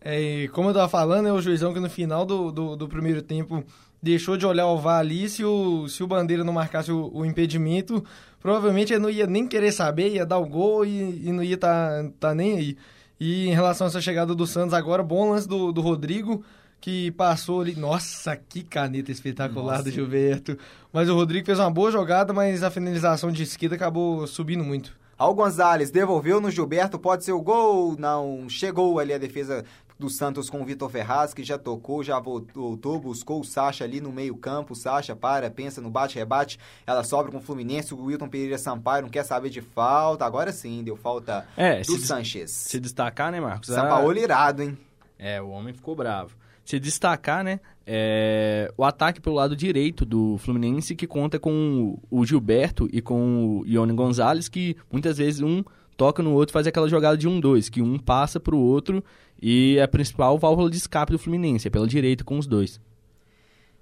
É, como eu tava falando, é o juizão que no final do, do, do primeiro tempo deixou de olhar o VAR ali, se o, se o Bandeira não marcasse o, o impedimento, provavelmente ele não ia nem querer saber, ia dar o gol e, e não ia estar tá, tá nem aí. E em relação a essa chegada do Santos agora, bom lance do, do Rodrigo, que passou ali. Nossa, que caneta espetacular Nossa. do Gilberto. Mas o Rodrigo fez uma boa jogada, mas a finalização de esquerda acabou subindo muito. Al Gonzalez devolveu no Gilberto, pode ser o gol. Não, chegou ali a defesa do Santos com o Vitor Ferraz, que já tocou, já voltou, buscou o Sacha ali no meio-campo. Sacha para, pensa no bate-rebate. Ela sobra com o Fluminense. O Wilton Pereira Sampaio não quer saber de falta. Agora sim, deu falta é, do se Sanches. Se destacar, né, Marcos? Sampaoli irado, hein? É, o homem ficou bravo. Se destacar, né, é, o ataque pelo lado direito do Fluminense, que conta com o Gilberto e com o Ione Gonzalez, que muitas vezes um toca no outro, faz aquela jogada de um dois, que um passa para o outro e é a principal válvula de escape do Fluminense, é pela direita com os dois.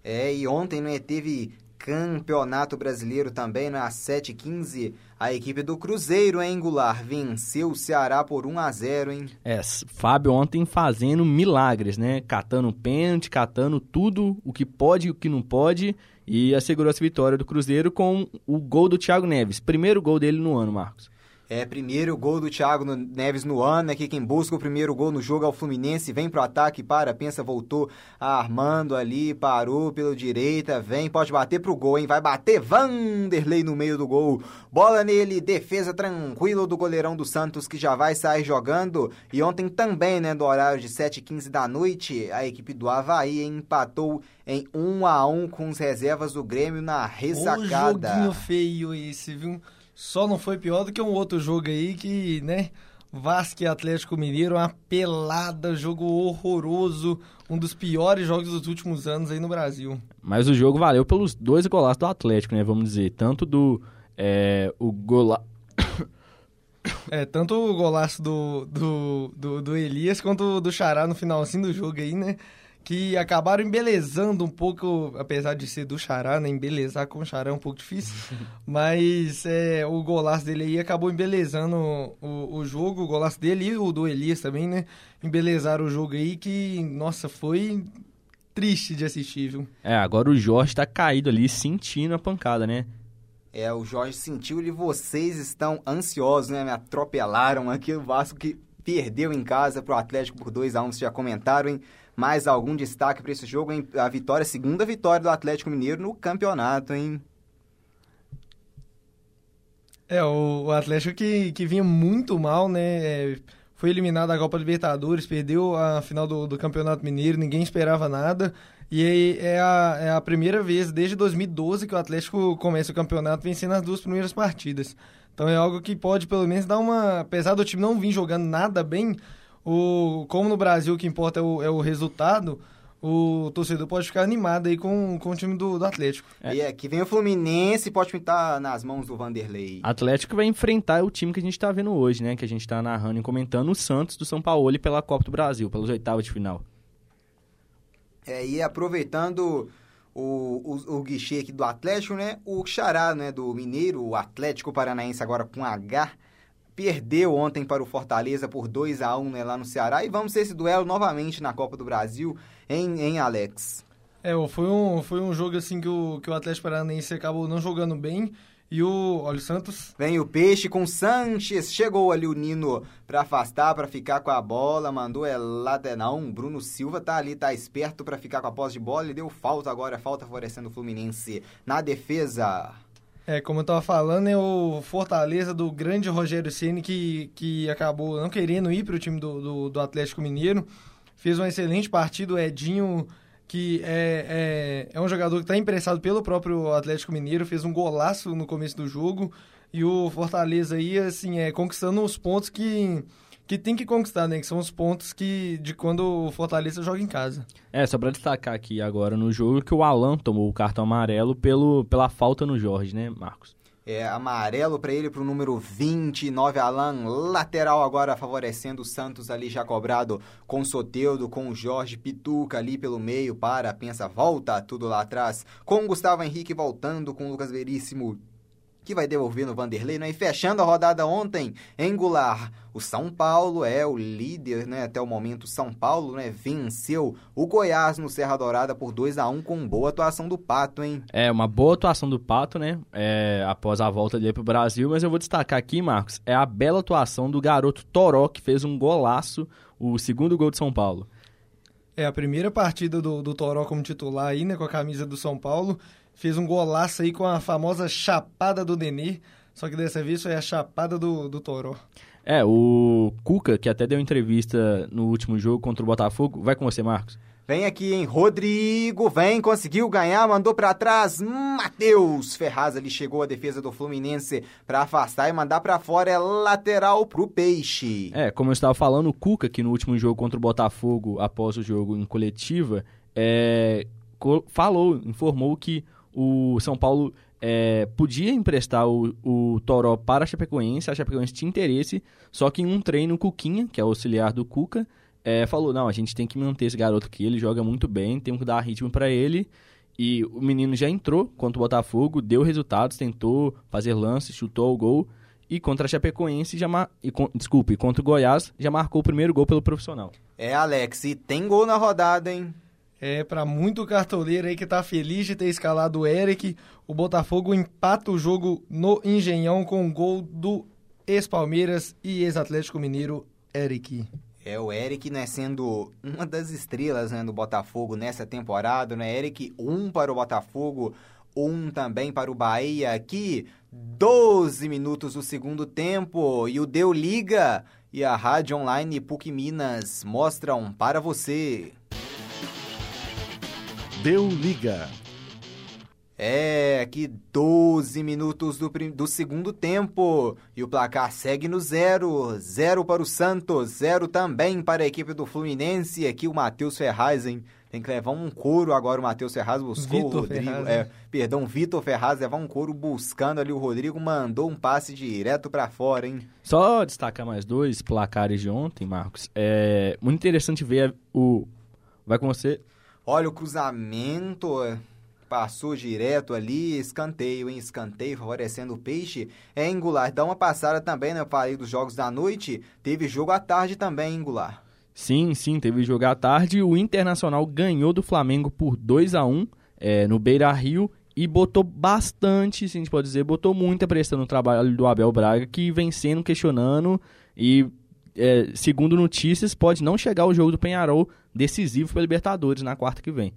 É, e ontem né, teve Campeonato Brasileiro também, na 7h15. A equipe do Cruzeiro, hein, Goulart, venceu o Ceará por 1 a 0 hein? É, Fábio ontem fazendo milagres, né? Catando pênalti, catando tudo, o que pode e o que não pode. E assegurou essa vitória do Cruzeiro com o gol do Thiago Neves. Primeiro gol dele no ano, Marcos. É, primeiro gol do Thiago Neves no ano, aqui quem busca o primeiro gol no jogo é o Fluminense, vem pro ataque, para, pensa, voltou, armando ali, parou pela direita, vem, pode bater pro gol, hein, vai bater Vanderlei no meio do gol, bola nele, defesa tranquilo do goleirão do Santos que já vai sair jogando, e ontem também, né, do horário de 7h15 da noite, a equipe do Havaí empatou em 1 a 1 com as reservas do Grêmio na ressacada. Um joguinho feio esse, viu? Só não foi pior do que um outro jogo aí que, né? Vasco e Atlético Mineiro, uma pelada, jogo horroroso, um dos piores jogos dos últimos anos aí no Brasil. Mas o jogo valeu pelos dois golaços do Atlético, né? Vamos dizer, tanto do é, o gola... É, tanto o golaço do, do, do, do Elias quanto do Xará no finalzinho do jogo aí, né? Que acabaram embelezando um pouco, apesar de ser do Xará, né? Embelezar com o Xará é um pouco difícil, mas é, o golaço dele aí acabou embelezando o, o jogo, o golaço dele e o do Elias também, né? Embelezaram o jogo aí que, nossa, foi triste de assistir, viu? É, agora o Jorge tá caído ali, sentindo a pancada, né? É, o Jorge sentiu e vocês estão ansiosos, né? Me atropelaram aqui o Vasco que perdeu em casa pro Atlético por 2 a 1 um, vocês já comentaram, hein? Mais algum destaque para esse jogo, hein? A vitória, segunda vitória do Atlético Mineiro no campeonato, hein? É, o, Atlético que, que vinha muito mal, né? É, foi eliminado da Copa Libertadores, perdeu a final do, do Campeonato Mineiro, ninguém esperava nada. E é a, é a primeira vez desde 2012 que o Atlético começa o campeonato vencendo as duas primeiras partidas. Então é algo que pode pelo menos dar uma. Apesar do time não vir jogando nada bem, o, como no Brasil o que importa é o, é o resultado, o torcedor pode ficar animado aí com, com o time do, do Atlético. É. E aqui vem o Fluminense, pode pintar nas mãos do Vanderlei. Atlético vai enfrentar o time que a gente está vendo hoje, né? Que a gente está narrando e comentando, o Santos do São Paulo pela Copa do Brasil, pelos oitavos de final. É, e aproveitando o, o, o guichê aqui do Atlético, né? O Xará, né, do Mineiro, o Atlético Paranaense agora com H, perdeu ontem para o Fortaleza por 2 a 1 né, lá no Ceará. E vamos ter esse duelo novamente na Copa do Brasil em, em Alex. É, foi um, foi um jogo assim que o, que o Atlético Paranaense acabou não jogando bem. E o, olha o Santos. Vem o Peixe com o Sanches. Chegou ali o Nino para afastar, para ficar com a bola. Mandou é não. Bruno Silva tá ali, tá esperto para ficar com a posse de bola. E deu falta agora, falta favorecendo o Fluminense na defesa. É, como eu tava falando, é o Fortaleza do grande Rogério Ceni que, que acabou não querendo ir para o time do, do, do Atlético Mineiro. Fez uma excelente partida, o Edinho que é, é, é um jogador que está emprestado pelo próprio Atlético Mineiro, fez um golaço no começo do jogo, e o Fortaleza aí, assim, é conquistando os pontos que, que tem que conquistar, né? Que são os pontos que de quando o Fortaleza joga em casa. É, só para destacar aqui agora no jogo que o Alan tomou o cartão amarelo pelo, pela falta no Jorge, né, Marcos? É, amarelo para ele, para o número 29, Alan, lateral agora favorecendo o Santos ali já cobrado com Soteudo, com o Jorge Pituca ali pelo meio, para, pensa, volta, tudo lá atrás, com Gustavo Henrique voltando, com Lucas Veríssimo que vai devolver no Vanderlei, né? E fechando a rodada ontem, em Goulart, o São Paulo é o líder, né? Até o momento, São Paulo, né? Venceu o Goiás no Serra Dourada por 2 a 1 com boa atuação do Pato, hein? É, uma boa atuação do Pato, né? É, após a volta dele pro Brasil, mas eu vou destacar aqui, Marcos, é a bela atuação do garoto Toró, que fez um golaço, o segundo gol de São Paulo. É a primeira partida do, do Toró como titular aí, né? Com a camisa do São Paulo fez um golaço aí com a famosa chapada do Nenê, só que dessa vez foi a chapada do, do Toró. É, o Cuca, que até deu entrevista no último jogo contra o Botafogo, vai com você, Marcos. Vem aqui, hein? Rodrigo, vem, conseguiu ganhar, mandou para trás. Matheus Ferraz ali chegou a defesa do Fluminense para afastar e mandar para fora. É lateral pro Peixe. É, como eu estava falando, o Cuca, que no último jogo contra o Botafogo, após o jogo em coletiva, é, falou, informou que o São Paulo é, podia emprestar o, o Toró para a Chapecoense, a Chapecoense tinha interesse, só que em um treino o Cuquinha, que é o auxiliar do Cuca, é, falou, não, a gente tem que manter esse garoto aqui, ele joga muito bem, tem que dar ritmo para ele, e o menino já entrou contra o Botafogo, deu resultados, tentou fazer lance, chutou o gol, e contra a Chapecoense, já mar... e, desculpe, contra o Goiás, já marcou o primeiro gol pelo profissional. É, Alex, e tem gol na rodada, hein? É, para muito cartoleiro aí que tá feliz de ter escalado o Eric, o Botafogo empata o jogo no Engenhão com um gol do ex-Palmeiras e ex-Atlético Mineiro, Eric. É, o Eric, né, sendo uma das estrelas né, do Botafogo nessa temporada, né? Eric, um para o Botafogo, um também para o Bahia. Aqui, 12 minutos do segundo tempo e o Deu Liga e a Rádio Online PUC Minas mostram para você. Deu liga. É, aqui 12 minutos do, do segundo tempo. E o placar segue no zero. Zero para o Santos, zero também para a equipe do Fluminense. Aqui o Matheus Ferraz, hein? Tem que levar um couro agora. O Matheus Ferraz buscou Vitor o Rodrigo. Ferraz, é, né? Perdão, Vitor Ferraz levar um couro buscando ali o Rodrigo. Mandou um passe direto para fora, hein? Só destacar mais dois placares de ontem, Marcos. É muito interessante ver o. Vai com você. Olha o cruzamento, passou direto ali, escanteio, hein? Escanteio favorecendo o peixe. É Angular. Dá uma passada também, né? Eu falei dos jogos da noite. Teve jogo à tarde também, Angular. Sim, sim, teve jogo à tarde. O Internacional ganhou do Flamengo por 2 a 1 é, no Beira Rio e botou bastante, se a gente pode dizer, botou muita pressão no trabalho do Abel Braga, que vem sendo questionando e é, segundo notícias, pode não chegar o jogo do Penharol decisivo para Libertadores na quarta que vem.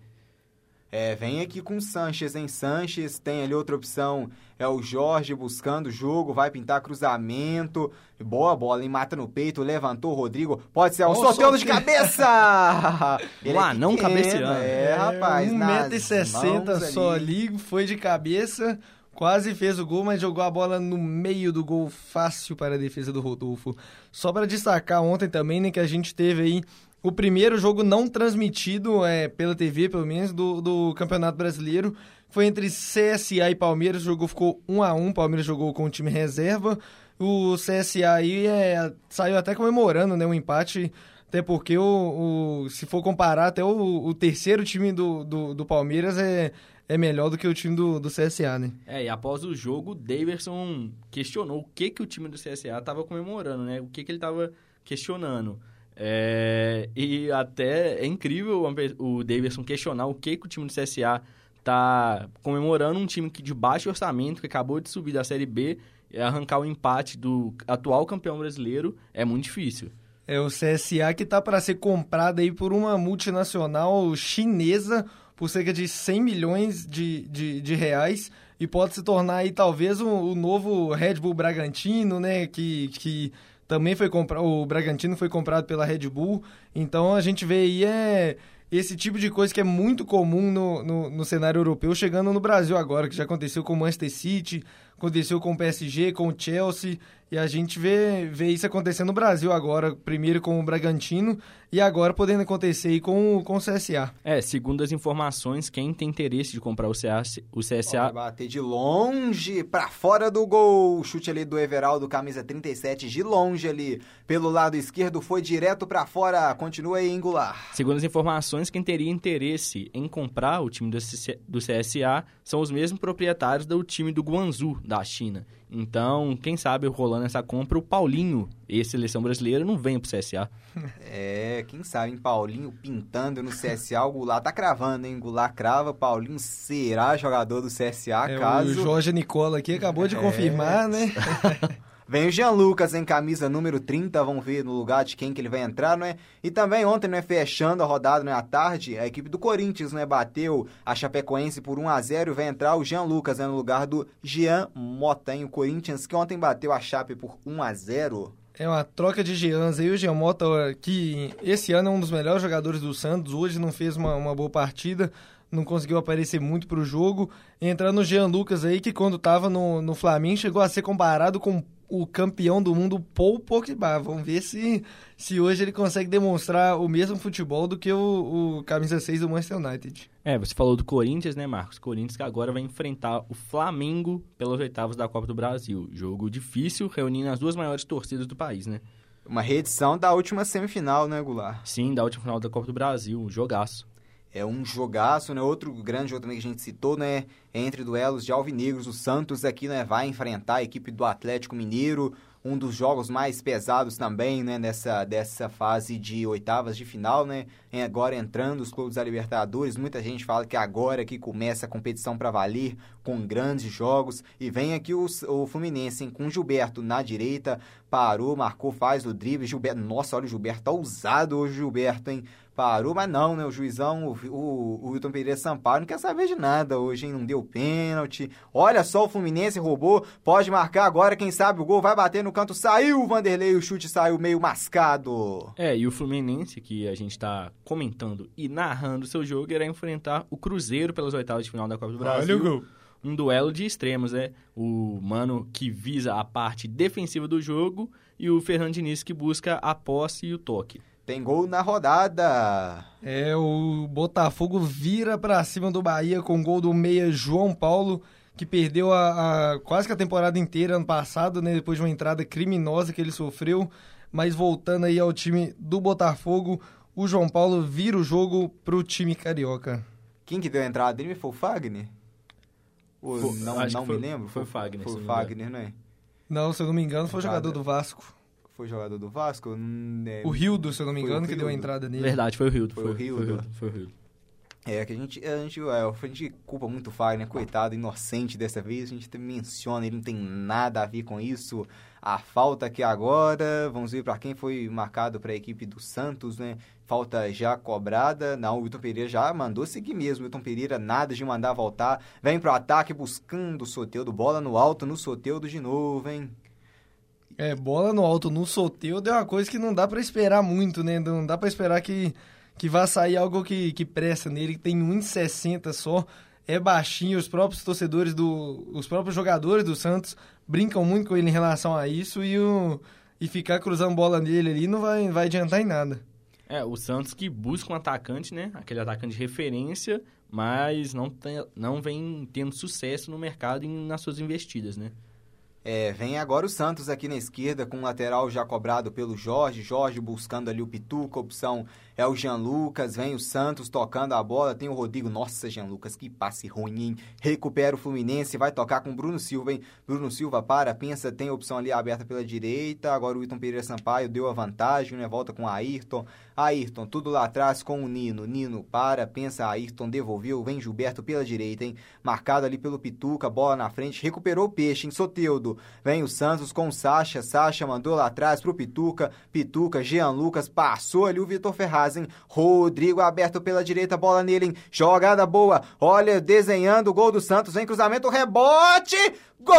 É, vem aqui com o Sanches, hein? Sanches tem ali outra opção, é o Jorge buscando o jogo, vai pintar cruzamento, boa bola, hein? Mata no peito, levantou o Rodrigo, pode ser o oh, sorteio de cabeça! Ele Lá, é não cabeceando. É, é, rapaz, 1,60m só ali, foi de cabeça, Quase fez o gol, mas jogou a bola no meio do gol fácil para a defesa do Rodolfo. Só para destacar ontem também, né, que a gente teve aí o primeiro jogo não transmitido é, pela TV, pelo menos, do, do Campeonato Brasileiro. Foi entre CSA e Palmeiras, o jogo ficou 1 a 1 Palmeiras jogou com o time reserva. O CSA aí é, saiu até comemorando né, o um empate, até porque, o, o, se for comparar, até o, o terceiro time do, do, do Palmeiras é, é melhor do que o time do, do CSA, né? É, e após o jogo, o Daverson questionou o que, que o time do CSA estava comemorando, né? O que, que ele estava questionando. É, e até é incrível o Davidson questionar o que, que o time do CSA tá comemorando um time que de baixo orçamento, que acabou de subir da Série B, arrancar o empate do atual campeão brasileiro é muito difícil. É o CSA que está para ser comprado aí por uma multinacional chinesa por cerca de 100 milhões de, de, de reais e pode se tornar aí talvez o, o novo Red Bull Bragantino, né, que, que também foi comprado, o Bragantino foi comprado pela Red Bull, então a gente vê aí é esse tipo de coisa que é muito comum no, no, no, cenário europeu, chegando no Brasil agora, que já aconteceu com o Manchester City, aconteceu com o PSG, com o Chelsea, e a gente vê, vê isso acontecendo no Brasil agora, primeiro com o Bragantino e agora podendo acontecer aí com, com o CSA. É, segundo as informações, quem tem interesse de comprar o, CA, o CSA... Vai bater de longe, para fora do gol. Chute ali do Everaldo, camisa 37, de longe ali, pelo lado esquerdo, foi direto para fora. Continua aí, Angular. Segundo as informações, quem teria interesse em comprar o time do, do CSA são os mesmos proprietários do time do Guangzhou, da China. Então, quem sabe rolando essa compra, o Paulinho, ex-seleção brasileira, não vem pro CSA. É, quem sabe, hein? Paulinho pintando no CSA, o Goulart tá cravando, hein? Goulart crava, Paulinho será jogador do CSA, é, caso... O Jorge Nicola aqui acabou de é... confirmar, né? Vem o Jean Lucas em camisa número 30, vamos ver no lugar de quem que ele vai entrar, não é? E também ontem, né, fechando a rodada, né, à tarde, a equipe do Corinthians, né, bateu a Chapecoense por 1 a 0 e vai entrar o Jean Lucas, né, no lugar do Jean Mota, hein? O Corinthians que ontem bateu a Chape por 1 a 0 é uma troca de Jeans aí. O Jean Mota, que esse ano é um dos melhores jogadores do Santos, hoje não fez uma, uma boa partida, não conseguiu aparecer muito para o jogo. Entrando o Jean Lucas aí, que quando estava no, no Flamengo chegou a ser comparado com o campeão do mundo Paul Pogba. Vamos ver se, se hoje ele consegue demonstrar o mesmo futebol do que o, o camisa 6 do Manchester United. É, você falou do Corinthians, né, Marcos? Corinthians que agora vai enfrentar o Flamengo pelas oitavas da Copa do Brasil. Jogo difícil, reunindo as duas maiores torcidas do país, né? Uma reedição da última semifinal, né, Goulart? Sim, da última final da Copa do Brasil, um jogaço é um jogaço, né? Outro grande jogo também que a gente citou, né? Entre duelos de alvinegros, o Santos aqui, né? Vai enfrentar a equipe do Atlético Mineiro, um dos jogos mais pesados também, né? Nessa dessa fase de oitavas de final, né? Agora entrando os clubes da Libertadores, muita gente fala que agora que começa a competição para valer, com grandes jogos, e vem aqui o, o Fluminense, hein? Com Gilberto na direita, parou, marcou, faz o drible, Gilberto, nossa, olha o Gilberto, tá ousado hoje o Gilberto, hein? Parou, mas não, né? O juizão, o, o, o Wilton Pereira Sampaio não quer saber de nada hoje, hein? Não deu pênalti. Olha só, o Fluminense roubou, pode marcar agora, quem sabe o gol vai bater no canto. Saiu o Vanderlei, o chute saiu meio mascado. É, e o Fluminense, que a gente tá comentando e narrando o seu jogo, irá enfrentar o Cruzeiro pelas oitavas de final da Copa do Brasil. Olha o gol um duelo de extremos, né? O Mano que visa a parte defensiva do jogo e o Fernando Diniz que busca a posse e o toque. Tem gol na rodada. É, o Botafogo vira para cima do Bahia com gol do meia João Paulo, que perdeu a, a, quase que a temporada inteira ano passado, né, depois de uma entrada criminosa que ele sofreu. Mas voltando aí ao time do Botafogo, o João Paulo vira o jogo pro time carioca. Quem que deu a entrada dele foi o Fagner? Ou foi, não não foi, me lembro? Foi o Fagner. Foi o Fagner, não é? Não, se eu não me engano, foi o jogador do Vasco foi jogador do Vasco? É, o Rildo, se eu não me engano, que deu a entrada nele. Verdade, foi o Rildo. Foi, foi, o Rildo. Foi o Rildo. É, que a gente, a gente, é, a gente culpa muito o Fagner, coitado, inocente dessa vez. A gente menciona, ele não tem nada a ver com isso. A falta aqui agora, vamos ver para quem foi marcado para a equipe do Santos, né? Falta já cobrada. Não, o Wilton Pereira já mandou seguir mesmo. O Wilton Pereira nada de mandar voltar. Vem pro ataque buscando o Soteudo. Bola no alto no Soteudo de novo, hein? É, bola no alto no sorteio deu uma coisa que não dá para esperar muito, né? Não dá para esperar que, que vá sair algo que, que presta nele, que tem 1,60 só, é baixinho, os próprios torcedores do. os próprios jogadores do Santos brincam muito com ele em relação a isso e, o, e ficar cruzando bola nele ali não vai, vai adiantar em nada. É, o Santos que busca um atacante, né? Aquele atacante de referência, mas não, tem, não vem tendo sucesso no mercado e nas suas investidas, né? É, vem agora o Santos aqui na esquerda com o lateral já cobrado pelo Jorge. Jorge buscando ali o Pituca, opção é o Jean Lucas, vem o Santos tocando a bola, tem o Rodrigo, nossa Jean Lucas, que passe ruim, hein? Recupera o Fluminense, vai tocar com o Bruno Silva, hein? Bruno Silva para, pensa, tem a opção ali aberta pela direita, agora o Iton Pereira Sampaio deu a vantagem, né? Volta com o Ayrton, Ayrton, tudo lá atrás com o Nino, Nino para, pensa, Ayrton devolveu, vem Gilberto pela direita, hein? Marcado ali pelo Pituca, bola na frente, recuperou o peixe, em Soteudo, vem o Santos com o Sacha, Sacha mandou lá atrás pro Pituca, Pituca, Jean Lucas, passou ali o Vitor Ferraz, hein? Rodrigo aberto pela direita, bola nele? Jogada boa. Olha, desenhando o gol do Santos, vem cruzamento, rebote. Gol!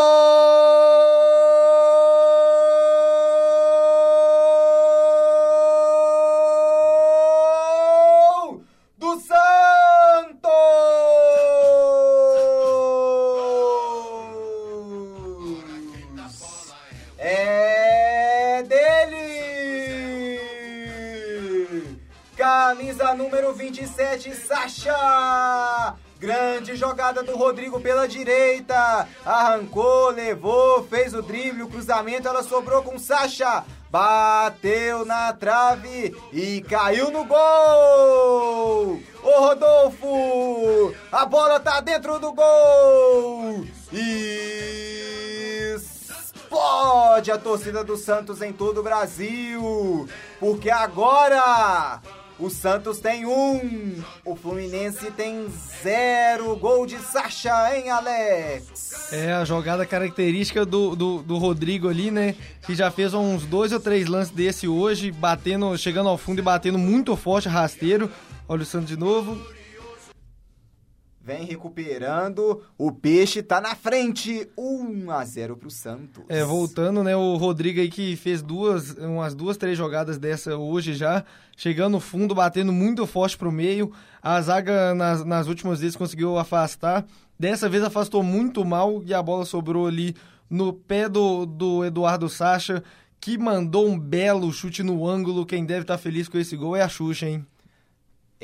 27, Sacha! Grande jogada do Rodrigo pela direita. Arrancou, levou, fez o drible, o cruzamento, ela sobrou com Sacha. Bateu na trave e caiu no gol! Ô Rodolfo! A bola tá dentro do gol! E explode a torcida do Santos em todo o Brasil! Porque agora o Santos tem um, o Fluminense tem zero. Gol de Sacha, hein, Alex? É a jogada característica do, do, do, Rodrigo ali, né? Que já fez uns dois ou três lances desse hoje, batendo, chegando ao fundo e batendo muito forte, rasteiro. Olha o Santos de novo. Vem recuperando, o Peixe tá na frente, 1 a 0 pro Santos. É, voltando, né, o Rodrigo aí que fez duas, umas duas, três jogadas dessa hoje já, chegando no fundo, batendo muito forte pro meio, a zaga nas, nas últimas vezes conseguiu afastar, dessa vez afastou muito mal e a bola sobrou ali no pé do, do Eduardo Sacha, que mandou um belo chute no ângulo, quem deve estar tá feliz com esse gol é a Xuxa, hein?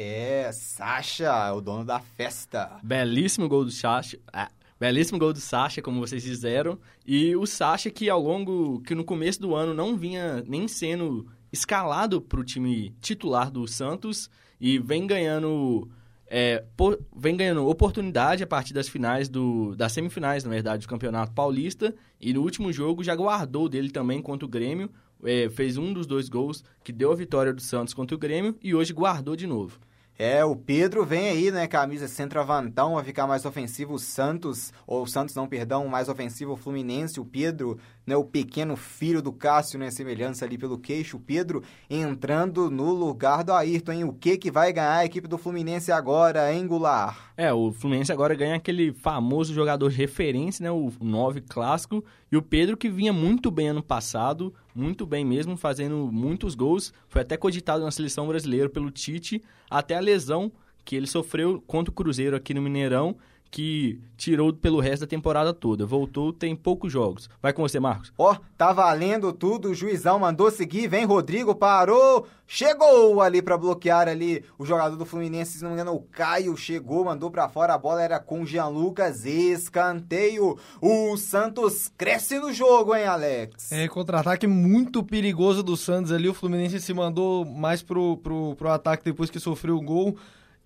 É, Sacha, o dono da festa. Belíssimo gol do Sacha. Ah, belíssimo gol do Sacha, como vocês fizeram. E o Sacha que ao longo, que no começo do ano não vinha nem sendo escalado para o time titular do Santos e vem ganhando é, por, vem ganhando oportunidade a partir das finais do das semifinais, na verdade, do Campeonato Paulista e no último jogo já guardou dele também contra o Grêmio, é, fez um dos dois gols que deu a vitória do Santos contra o Grêmio e hoje guardou de novo. É, o Pedro vem aí, né, camisa centroavantão, vai ficar mais ofensivo o Santos, ou o Santos não, perdão, mais ofensivo o Fluminense, o Pedro, né, o pequeno filho do Cássio, né, semelhança ali pelo queixo, o Pedro entrando no lugar do Ayrton, hein, o que que vai ganhar a equipe do Fluminense agora, hein, Goulart? É, o Fluminense agora ganha aquele famoso jogador de referência, né, o 9 clássico, e o Pedro que vinha muito bem ano passado, muito bem mesmo, fazendo muitos gols, foi até cogitado na seleção brasileira pelo Tite, até a lesão que ele sofreu contra o Cruzeiro aqui no Mineirão, que tirou pelo resto da temporada toda. Voltou, tem poucos jogos. Vai com você, Marcos. Ó, oh, tá valendo tudo. O juizão mandou seguir. Vem Rodrigo, parou. Chegou ali para bloquear ali o jogador do Fluminense, se não me engano, o Caio chegou, mandou para fora. A bola era com Jean Lucas. Escanteio. O Santos cresce no jogo, hein, Alex? É, contra-ataque muito perigoso do Santos ali. O Fluminense se mandou mais pro, pro, pro ataque depois que sofreu o gol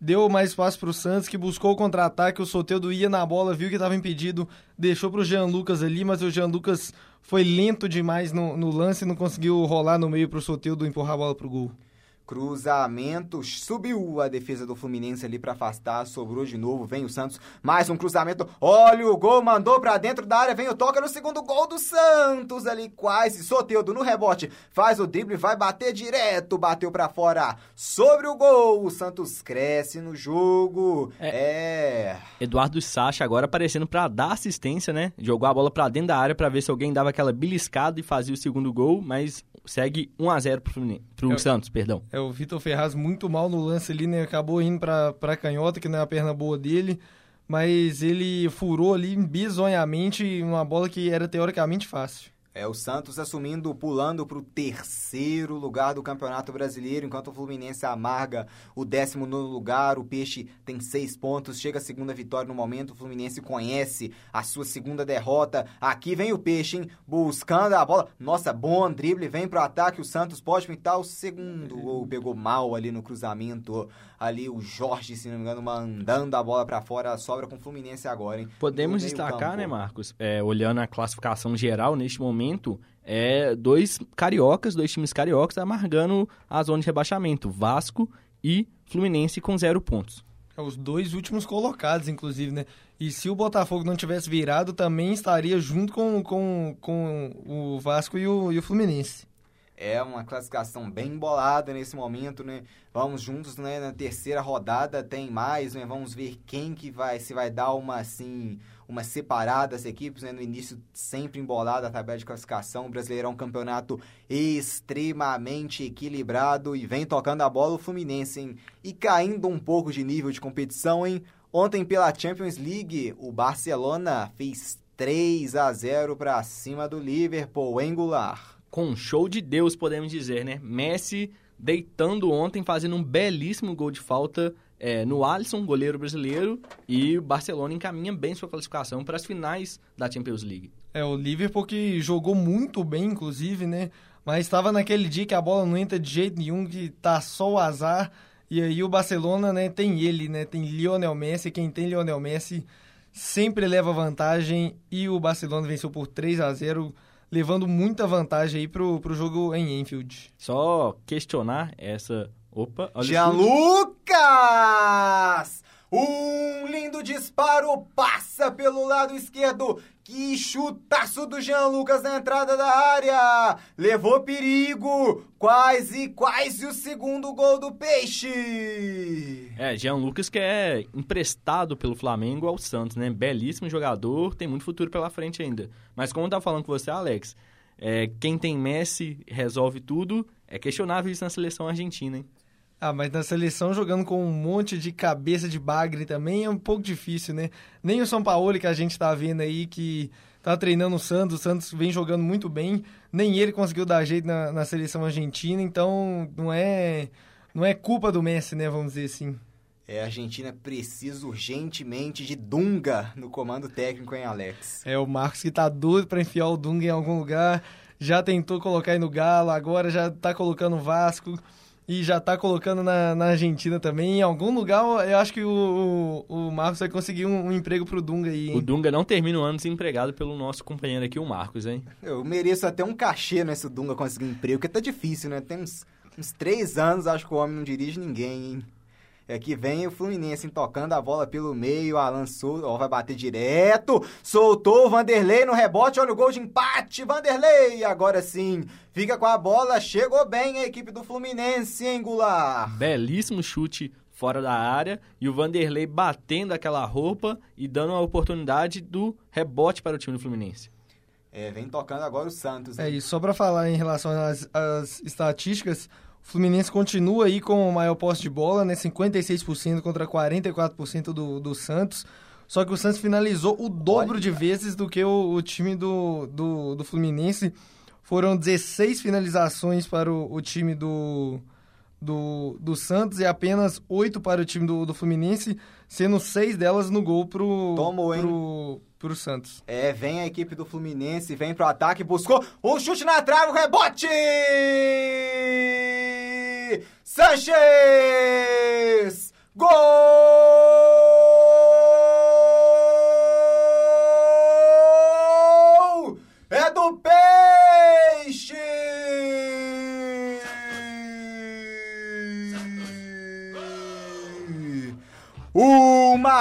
deu mais espaço para o Santos, que buscou o contra-ataque, o Soteldo ia na bola, viu que estava impedido, deixou para o Jean Lucas ali, mas o Jean Lucas foi lento demais no, no lance e não conseguiu rolar no meio para o Soteldo empurrar a bola para o gol. Cruzamento, subiu a defesa do Fluminense ali para afastar, sobrou de novo, vem o Santos, mais um cruzamento, olha o gol, mandou para dentro da área, vem o toca no segundo gol do Santos ali, quase, Soteudo no rebote, faz o drible, vai bater direto, bateu para fora, sobre o gol, o Santos cresce no jogo, é... é... Eduardo Sacha agora aparecendo para dar assistência, né, jogou a bola para dentro da área para ver se alguém dava aquela beliscada e fazia o segundo gol, mas segue 1 a 0 pro, Fluminense, pro é, Santos, perdão. É, o Vitor Ferraz muito mal no lance ali, né? Acabou indo pra, pra canhota, que não é a perna boa dele. Mas ele furou ali bizonhamente uma bola que era teoricamente fácil. É o Santos assumindo, pulando para o terceiro lugar do Campeonato Brasileiro, enquanto o Fluminense amarga o décimo nono lugar. O Peixe tem seis pontos, chega a segunda vitória no momento. O Fluminense conhece a sua segunda derrota. Aqui vem o Peixe, hein? Buscando a bola. Nossa, bom drible, vem para o ataque. O Santos pode pintar o segundo gol. Pegou mal ali no cruzamento. Ali o Jorge, se não me engano, mandando a bola para fora. Sobra com o Fluminense agora, hein? Podemos destacar, campo. né, Marcos? É, olhando a classificação geral neste momento momento, é dois cariocas, dois times cariocas amargando a zona de rebaixamento, Vasco e Fluminense com zero pontos. É, os dois últimos colocados, inclusive, né? E se o Botafogo não tivesse virado, também estaria junto com, com, com o Vasco e o, e o Fluminense. É uma classificação bem embolada nesse momento, né? Vamos juntos, né? Na terceira rodada tem mais, né? Vamos ver quem que vai, se vai dar uma, assim, uma separada as equipes, né? No início sempre embolada a tabela de classificação. O Brasileirão é um campeonato extremamente equilibrado e vem tocando a bola o Fluminense, hein? E caindo um pouco de nível de competição, hein? Ontem pela Champions League, o Barcelona fez 3 a 0 para cima do Liverpool, em Goulart com um show de Deus, podemos dizer, né? Messi deitando ontem, fazendo um belíssimo gol de falta é, no Alisson, goleiro brasileiro, e o Barcelona encaminha bem sua classificação para as finais da Champions League. É, o Liverpool que jogou muito bem, inclusive, né? Mas estava naquele dia que a bola não entra de jeito nenhum, que tá só o azar. E aí o Barcelona, né, tem ele, né? Tem Lionel Messi, quem tem Lionel Messi sempre leva vantagem e o Barcelona venceu por 3 a 0 levando muita vantagem aí pro, pro jogo em Enfield. Só questionar essa. Opa, olha Lucas! Um lindo disparo passa pelo lado esquerdo. Que chutaço do Jean Lucas na entrada da área. Levou perigo. Quase, quase o segundo gol do Peixe. É, Jean Lucas que é emprestado pelo Flamengo ao Santos, né? Belíssimo jogador, tem muito futuro pela frente ainda. Mas como eu tava falando com você, Alex, é, quem tem Messi resolve tudo. É questionável isso na seleção argentina, hein? Ah, mas na seleção jogando com um monte de cabeça de bagre também é um pouco difícil, né? Nem o São Paulo que a gente tá vendo aí que tá treinando o Santos, o Santos vem jogando muito bem, nem ele conseguiu dar jeito na, na seleção argentina, então não é não é culpa do Messi, né, vamos dizer assim. É, a Argentina precisa urgentemente de Dunga no comando técnico, hein, Alex? É, o Marcos que tá doido para enfiar o Dunga em algum lugar, já tentou colocar aí no Galo, agora já tá colocando o Vasco e já tá colocando na, na Argentina também. Em algum lugar, eu acho que o, o, o Marcos vai conseguir um, um emprego pro Dunga aí. Hein? O Dunga não termina o ano desempregado pelo nosso companheiro aqui, o Marcos, hein? Eu mereço até um cachê nesse Dunga conseguir emprego, porque tá difícil, né? Tem uns, uns três anos, acho que o homem não dirige ninguém, hein? É que vem o Fluminense tocando a bola pelo meio, Alan Souza, ó, vai bater direto, soltou o Vanderlei no rebote, olha o gol de empate, Vanderlei, agora sim, fica com a bola, chegou bem a equipe do Fluminense, hein, Goulart? Belíssimo chute fora da área e o Vanderlei batendo aquela roupa e dando a oportunidade do rebote para o time do Fluminense. É, vem tocando agora o Santos. Hein? É, e só para falar em relação às, às estatísticas, o Fluminense continua aí com o maior posse de bola, né? 56% contra 44% do, do Santos. Só que o Santos finalizou o dobro de vezes do que o, o time do, do, do, Fluminense. Foram 16 finalizações para o, o time do, do, do Santos e apenas 8 para o time do, do Fluminense, sendo 6 delas no gol pro, Tomou, pro, pro Santos. É, vem a equipe do Fluminense, vem pro ataque, buscou o chute na trave, o rebote! Sanches! Gol! É do Peixe! Uma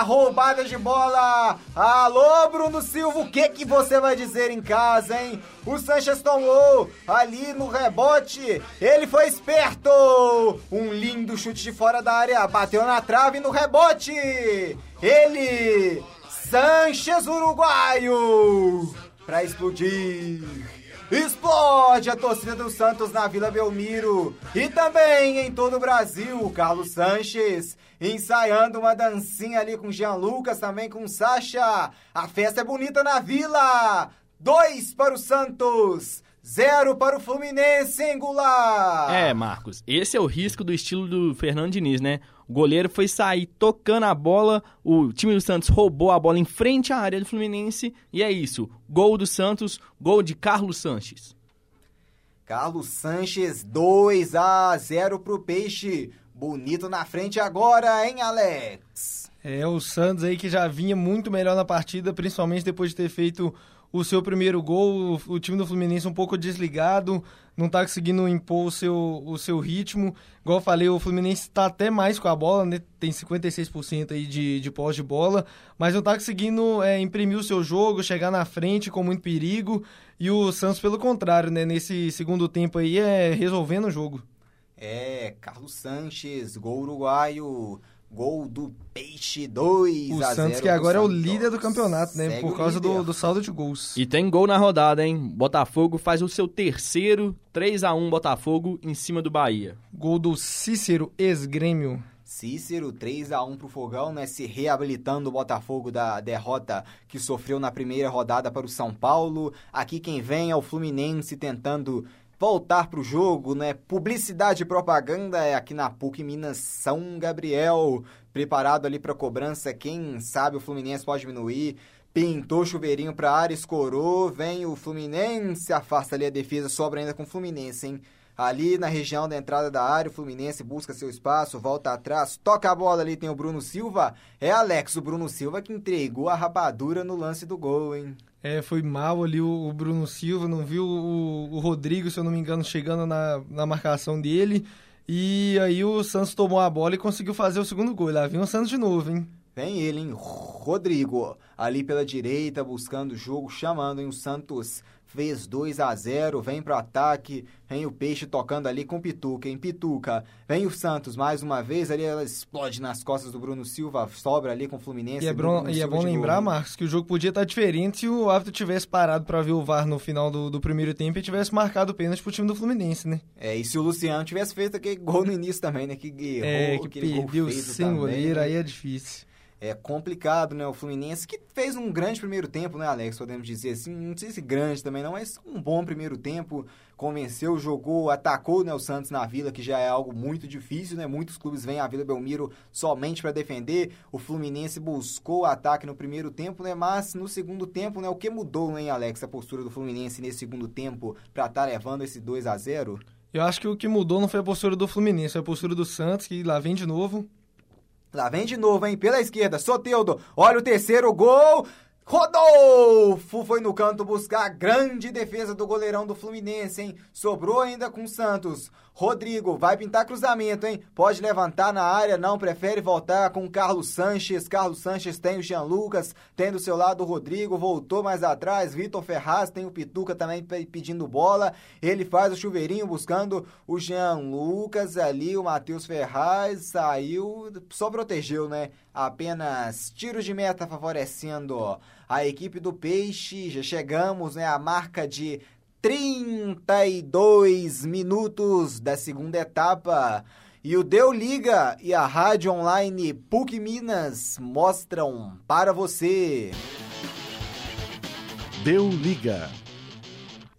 roubada de bola. Alô, Bruno Silva, o que que você vai dizer em casa, hein? O Sanches tomou ali no rebote. Ele foi esperto. Um lindo chute de fora da área. Bateu na trave no rebote. Ele, Sanches uruguaio, para explodir. Explode a torcida do Santos na Vila Belmiro e também em todo o Brasil. Carlos Sanches ensaiando uma dancinha ali com Jean Lucas, também com Sasha. A festa é bonita na Vila. 2 para o Santos, 0 para o Fluminense, Goulart. É, Marcos, esse é o risco do estilo do Fernando Diniz, né? O goleiro foi sair tocando a bola, o time do Santos roubou a bola em frente à área do Fluminense e é isso. Gol do Santos, gol de Carlos Sanches. Carlos Sanches, 2 a 0 pro Peixe. Bonito na frente agora, hein, Alex? É, o Santos aí que já vinha muito melhor na partida, principalmente depois de ter feito o seu primeiro gol, o, time do Fluminense um pouco desligado, não está conseguindo impor o seu, o seu ritmo. Igual eu falei, o Fluminense está até mais com a bola, né? tem 56% aí de, de pós de bola, mas não está conseguindo é, imprimir o seu jogo, chegar na frente com muito perigo. E o Santos, pelo contrário, né? nesse segundo tempo aí, é resolvendo o jogo. É, Carlos Sanches, gol uruguaio. Gol do Peixe 2 O Santos que agora é o líder do campeonato, né? Segue por causa do, do, saldo de gols. E tem gol na rodada, hein? Botafogo faz o seu terceiro 3 a 1 Botafogo em cima do Bahia. Gol do Cícero, ex-grêmio. Cícero, 3 a 1 pro Fogão, né? Se reabilitando o Botafogo da derrota que sofreu na primeira rodada para o São Paulo. Aqui quem vem é o Fluminense tentando voltar para o jogo, né? Publicidade e propaganda é aqui na PUC Minas São Gabriel. Preparado ali para cobrança, quem sabe o Fluminense pode diminuir. Pintou chuveirinho para área, escorou, vem o Fluminense, afasta ali a defesa, sobra ainda com o Fluminense, hein? Ali na região da entrada da área, o Fluminense busca seu espaço, volta atrás, toca a bola ali, tem o Bruno Silva. É Alex, o Bruno Silva que entregou a rapadura no lance do gol, hein? É, foi mal ali o, o Bruno Silva, não viu o, o, Rodrigo, se eu não me engano, chegando na, na marcação dele. E aí o Santos tomou a bola e conseguiu fazer o segundo gol. Lá vem o Santos de novo, hein? Vem ele, hein? Rodrigo, ali pela direita, buscando o jogo, chamando, hein? O Santos fez 2 a 0 vem pro ataque, vem o Peixe tocando ali com Pituca, em Pituca, vem o Santos mais uma vez, ali ela explode nas costas do Bruno Silva, sobra ali com o Fluminense. E é, bom, e é bom lembrar, gol. Marcos, que o jogo podia estar diferente se o árbitro tivesse parado para ver o VAR no final do, do primeiro tempo e tivesse marcado o pênalti pro time do Fluminense, né? É, e se o Luciano tivesse feito aquele gol no início também, né, que errou, é, que perdeu sem goleiro, né? aí é difícil é complicado, né? O Fluminense que fez um grande primeiro tempo, né, Alex? Podemos dizer assim, não sei se grande também não, mas um bom primeiro tempo. Convenceu, jogou, atacou né, o Santos na Vila, que já é algo muito difícil, né? Muitos clubes vêm à Vila Belmiro somente para defender. O Fluminense buscou o ataque no primeiro tempo, né? Mas no segundo tempo, né? O que mudou, hein, Alex, a postura do Fluminense nesse segundo tempo para estar tá levando esse 2 a 0 Eu acho que o que mudou não foi a postura do Fluminense, foi a postura do Santos, que lá vem de novo Lá vem de novo, hein? Pela esquerda, Soteudo. Olha o terceiro gol. Rodolfo foi no canto buscar a grande defesa do goleirão do Fluminense, hein? Sobrou ainda com o Santos. Rodrigo vai pintar cruzamento, hein? Pode levantar na área, não prefere voltar com Carlos Sanches. Carlos Sanches tem o Jean Lucas, tem do seu lado o Rodrigo, voltou mais atrás. Vitor Ferraz tem o Pituca também pedindo bola. Ele faz o chuveirinho buscando o Jean Lucas ali. O Matheus Ferraz saiu, só protegeu, né? Apenas tiros de meta favorecendo a equipe do Peixe. Já chegamos, né? A marca de 32 minutos da segunda etapa. E o Deu Liga e a rádio online PUC Minas mostram para você. Deu Liga.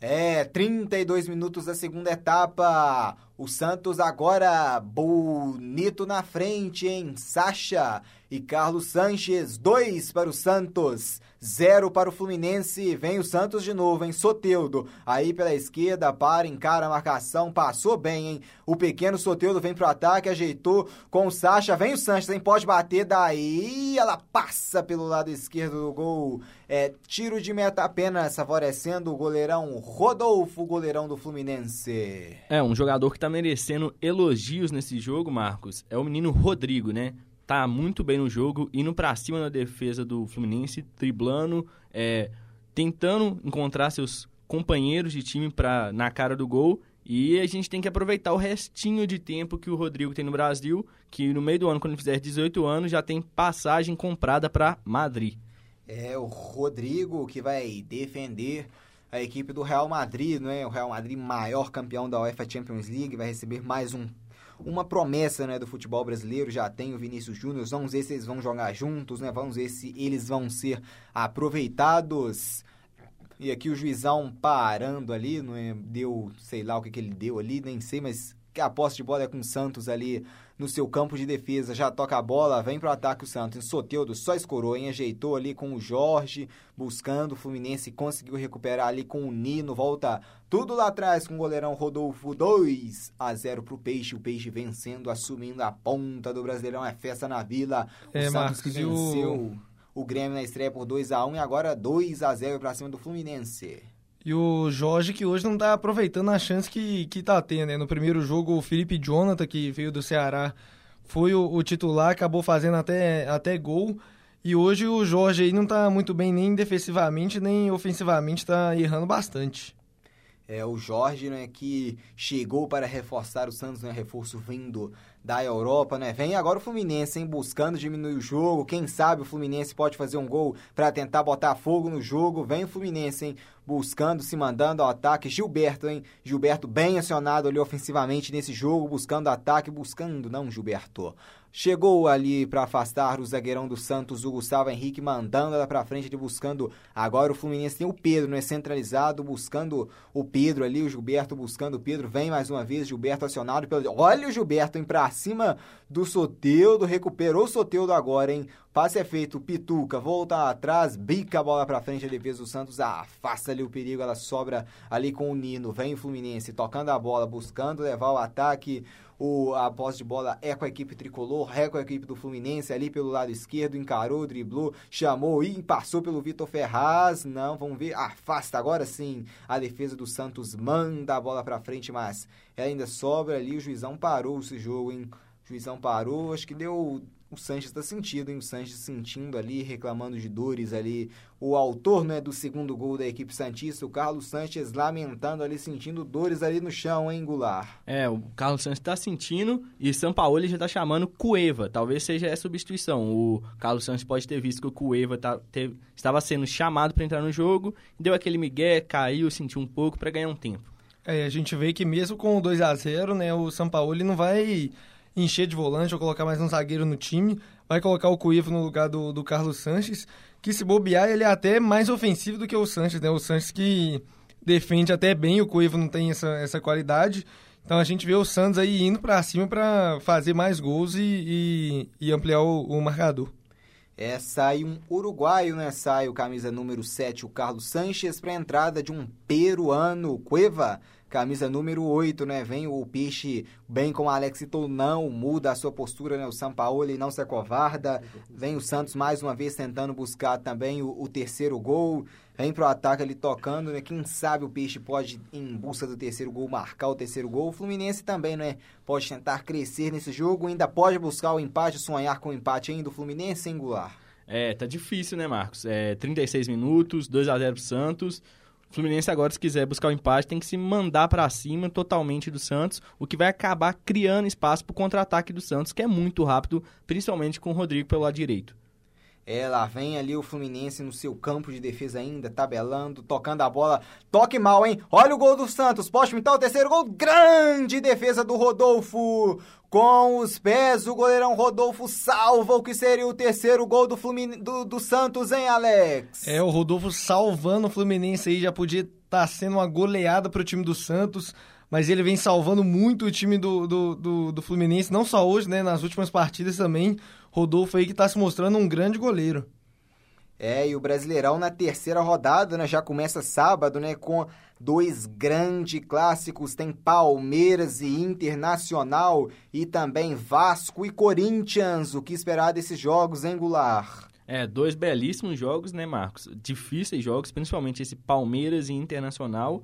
É, 32 minutos da segunda etapa. O Santos agora bonito na frente, hein? Sacha e Carlos Sanches, dois para o Santos. Zero para o Fluminense. Vem o Santos de novo, hein? Soteudo. Aí pela esquerda, para, encara a marcação. Passou bem, hein? O pequeno Soteudo vem pro ataque, ajeitou com o Sacha. Vem o Sanches, hein? Pode bater daí. Ela passa pelo lado esquerdo do gol. É tiro de meta apenas, favorecendo o goleirão Rodolfo, goleirão do Fluminense. É, um jogador que tá merecendo elogios nesse jogo, Marcos, é o menino Rodrigo, né? Tá muito bem no jogo, indo para cima na defesa do Fluminense, driblando, é, tentando encontrar seus companheiros de time pra, na cara do gol. E a gente tem que aproveitar o restinho de tempo que o Rodrigo tem no Brasil, que no meio do ano, quando ele fizer 18 anos, já tem passagem comprada para Madrid. É o Rodrigo que vai defender a equipe do Real Madrid, não é? O Real Madrid, maior campeão da UEFA Champions League, vai receber mais um uma promessa né, do futebol brasileiro. Já tem o Vinícius Júnior. Vamos ver se eles vão jogar juntos, né? Vamos ver se eles vão ser aproveitados. E aqui o juizão parando ali, não é, deu, sei lá o que, que ele deu ali, nem sei, mas a posse de bola é com o Santos ali no seu campo de defesa, já toca a bola, vem pro ataque o Santos. Soteudo só escorou, hein? Ajeitou ali com o Jorge, buscando o Fluminense, conseguiu recuperar ali com o Nino, volta tudo lá atrás com o goleirão Rodolfo, 2 a 0 pro Peixe, o Peixe vencendo, assumindo a ponta do Brasileirão, é festa na Vila. O É, Santos que e o- venceu o Grêmio na estreia por 2 a 1 e agora 2 a 0 pra cima do Fluminense. E o Jorge, que hoje não tá aproveitando a chance que, que tá tendo, né? No primeiro jogo, o Felipe Jonathan, que veio do Ceará, foi o, o titular, acabou fazendo até, até gol. E hoje o Jorge aí não tá muito bem nem defensivamente, nem ofensivamente, tá errando bastante. É o Jorge, né, que chegou para reforçar o Santos, né, reforço vindo da Europa, né? Vem agora o Fluminense, hein, buscando diminuir o jogo. Quem sabe o Fluminense pode fazer um gol para tentar botar fogo no jogo. Vem o Fluminense, hein, buscando, se mandando ao ataque. Gilberto, hein? Gilberto bem acionado ali ofensivamente nesse jogo, buscando ataque, buscando, não, Gilberto. Chegou ali para afastar o zagueirão do Santos, o Gustavo Henrique, mandando ela para frente, buscando. Agora o Fluminense tem o Pedro, né? Centralizado, buscando o Pedro ali, o Gilberto buscando o Pedro. Vem mais uma vez, Gilberto acionado pelo. Olha o Gilberto, hein? Pra cima do Soteudo, recuperou o Soteudo agora, hein? Passe é feito, Pituca volta atrás, bica a bola pra frente, a defesa do Santos afasta ali o perigo, ela sobra ali com o Nino. Vem o Fluminense tocando a bola, buscando levar o ataque. O, a posse de bola é com a equipe tricolor, é com a equipe do Fluminense ali pelo lado esquerdo, encarou, driblou, chamou e passou pelo Vitor Ferraz. Não, vamos ver, afasta agora sim. A defesa do Santos manda a bola pra frente, mas ainda sobra ali. O juizão parou esse jogo, hein? O juizão parou, acho que deu. O Sanches tá sentido, hein? O Sanches sentindo ali, reclamando de dores ali. O autor, né, do segundo gol da equipe Santista, o Carlos Sanches, lamentando ali, sentindo dores ali no chão, hein, Goulart? É, o Carlos Santos tá sentindo e São Paulo já tá chamando Cueva. Talvez seja essa substituição. O Carlos Santos pode ter visto que o Cueva tá, teve- estava sendo chamado para entrar no jogo, deu aquele migué, caiu, sentiu um pouco para ganhar um tempo. É, a gente vê que mesmo com o 2 a 0 né, o Sampaoli não vai encher de volante ou colocar mais um zagueiro no time, vai colocar o Cuivo no lugar do, do Carlos Sanches, que se bobear ele é até mais ofensivo do que o Sanches, né? O Sanches que defende até bem, o Cuivo não tem essa, essa qualidade. Então a gente vê o Santos aí indo pra cima pra fazer mais gols e, e, e ampliar o, o marcador. É, sai um uruguaio, né? Sai o camisa número 7, o Carlos Sanches, para entrada de um peruano, Cueva. Camisa número 8, né? Vem o Peixe, bem como o Alex citou, não muda a sua postura, né? O Sampaoli não se acovarda. Vem o Santos mais uma vez tentando buscar também o, o terceiro gol. Vem pro ataque ali tocando, né? Quem sabe o Peixe pode, em busca do terceiro gol, marcar o terceiro gol. O Fluminense também, né? Pode tentar crescer nesse jogo, ainda pode buscar o empate, sonhar com o empate ainda do Fluminense, singular. É, tá difícil, né, Marcos? É 36 minutos, 2 a 0 pro Santos. O Fluminense agora, se quiser buscar o empate, tem que se mandar para cima totalmente do Santos, o que vai acabar criando espaço pro contra-ataque do Santos, que é muito rápido, principalmente com o Rodrigo pelo lado direito. É, lá vem ali o Fluminense no seu campo de defesa ainda, tabelando, tocando a bola. Toque mal, hein? Olha o gol do Santos. Pode pintar o terceiro gol. Grande defesa do Rodolfo. Com os pés, o goleirão Rodolfo salva o que seria o terceiro gol do, Flumin... do, do Santos, hein, Alex? É, o Rodolfo salvando o Fluminense aí, já podia estar sendo uma goleada pro time do Santos, mas ele vem salvando muito o time do, do, do, do Fluminense, não só hoje, né, nas últimas partidas também. Rodolfo aí que tá se mostrando um grande goleiro. É, e o Brasileirão na terceira rodada, né? Já começa sábado, né? Com dois grandes clássicos. Tem Palmeiras e Internacional. E também Vasco e Corinthians. O que esperar desses jogos, hein, Goulart? É, dois belíssimos jogos, né, Marcos? Difíceis jogos, principalmente esse Palmeiras e Internacional.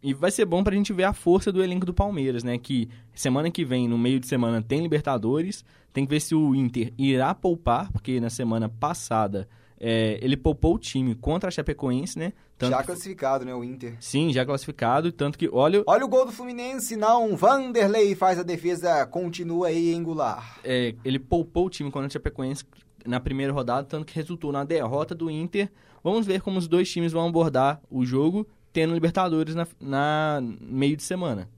E vai ser bom pra gente ver a força do elenco do Palmeiras, né? Que semana que vem, no meio de semana, tem Libertadores. Tem que ver se o Inter irá poupar, porque na semana passada é, ele poupou o time contra a Chapecoense, né? Tanto Já classificado, né? O Inter. Sim, já classificado. Tanto que, olha, Olha o gol do Fluminense, não. Vanderlei faz a defesa. Continua aí, Goulart? é, ele poupou o time contra a Chapecoense na primeira rodada, tanto que resultou na derrota do Inter. Vamos ver como os dois times vão abordar o jogo, tendo Libertadores na, na meio de semana.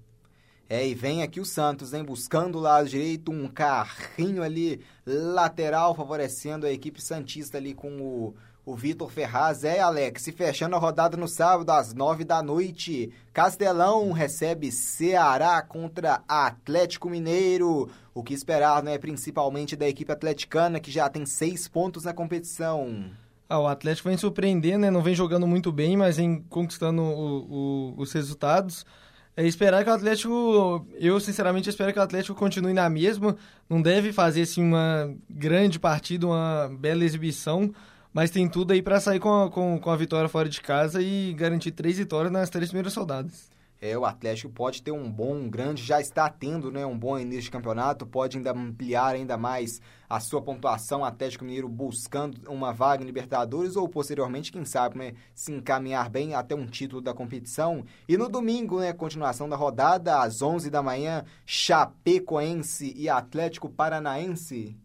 É, e vem aqui o Santos, hein? Buscando o lado direito, um carrinho ali lateral, favorecendo a equipe Santista ali com o, o Vitor Ferraz. É, Alex, e fechando a rodada no sábado, às nove da noite, Castelão recebe Ceará contra Atlético Mineiro. O que esperar, né, principalmente da equipe atleticana, que já tem seis pontos na competição. Ah, o Atlético vem surpreendendo, né? Não vem jogando muito bem, mas vem conquistando o, o, os resultados. É esperar que o Atlético, eu sinceramente espero que o Atlético continue na mesma. Não deve fazer assim uma grande partida, uma bela exibição, mas tem tudo aí para sair com a, com, com a vitória fora de casa e garantir três vitórias nas três primeiras rodadas. É, o Atlético pode ter um bom, um grande, já está tendo, né, um bom início de campeonato, pode ainda ampliar ainda mais a sua pontuação, Atlético Mineiro buscando uma vaga em Libertadores ou posteriormente, quem sabe, né, se encaminhar bem até um título da competição. E no domingo, né, continuação da rodada, às 11 da manhã, Chapecoense e Atlético Paranaense.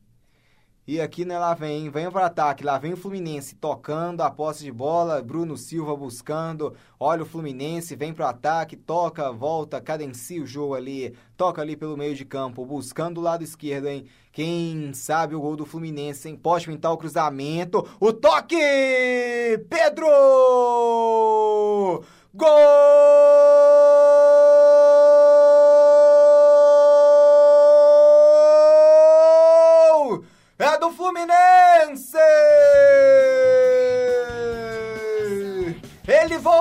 E aqui, né, lá vem, vem para ataque, lá vem o Fluminense tocando a posse de bola, Bruno Silva buscando, olha o Fluminense, vem para ataque, toca, volta, cadencia o jogo ali, toca ali pelo meio de campo, buscando o lado esquerdo, hein? Quem sabe o gol do Fluminense, hein? Pode pintar o cruzamento, o toque! Pedro! Gol!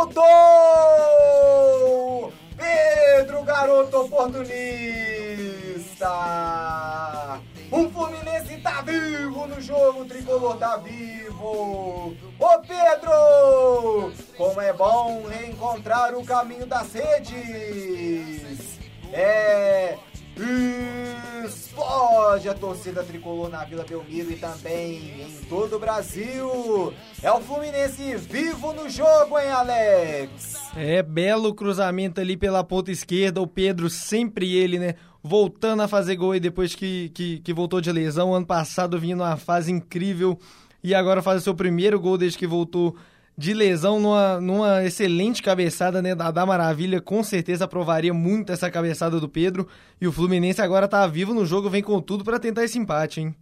Voltou! Pedro, garoto oportunista! O Fluminense tá vivo no jogo, o tricolor tá vivo! Ô Pedro! Como é bom reencontrar o caminho das redes! Explode a torcida tricolor na Vila Belmiro e também em todo o Brasil. É o Fluminense vivo no jogo, hein, Alex? É, belo cruzamento ali pela ponta esquerda. O Pedro, sempre ele, né? Voltando a fazer gol aí depois que, que, que voltou de lesão. Ano passado vinha numa fase incrível e agora faz o seu primeiro gol desde que voltou de lesão numa, numa excelente cabeçada né, da, da Maravilha, com certeza aprovaria muito essa cabeçada do Pedro. E o Fluminense agora tá vivo no jogo, vem com tudo para tentar esse empate, hein?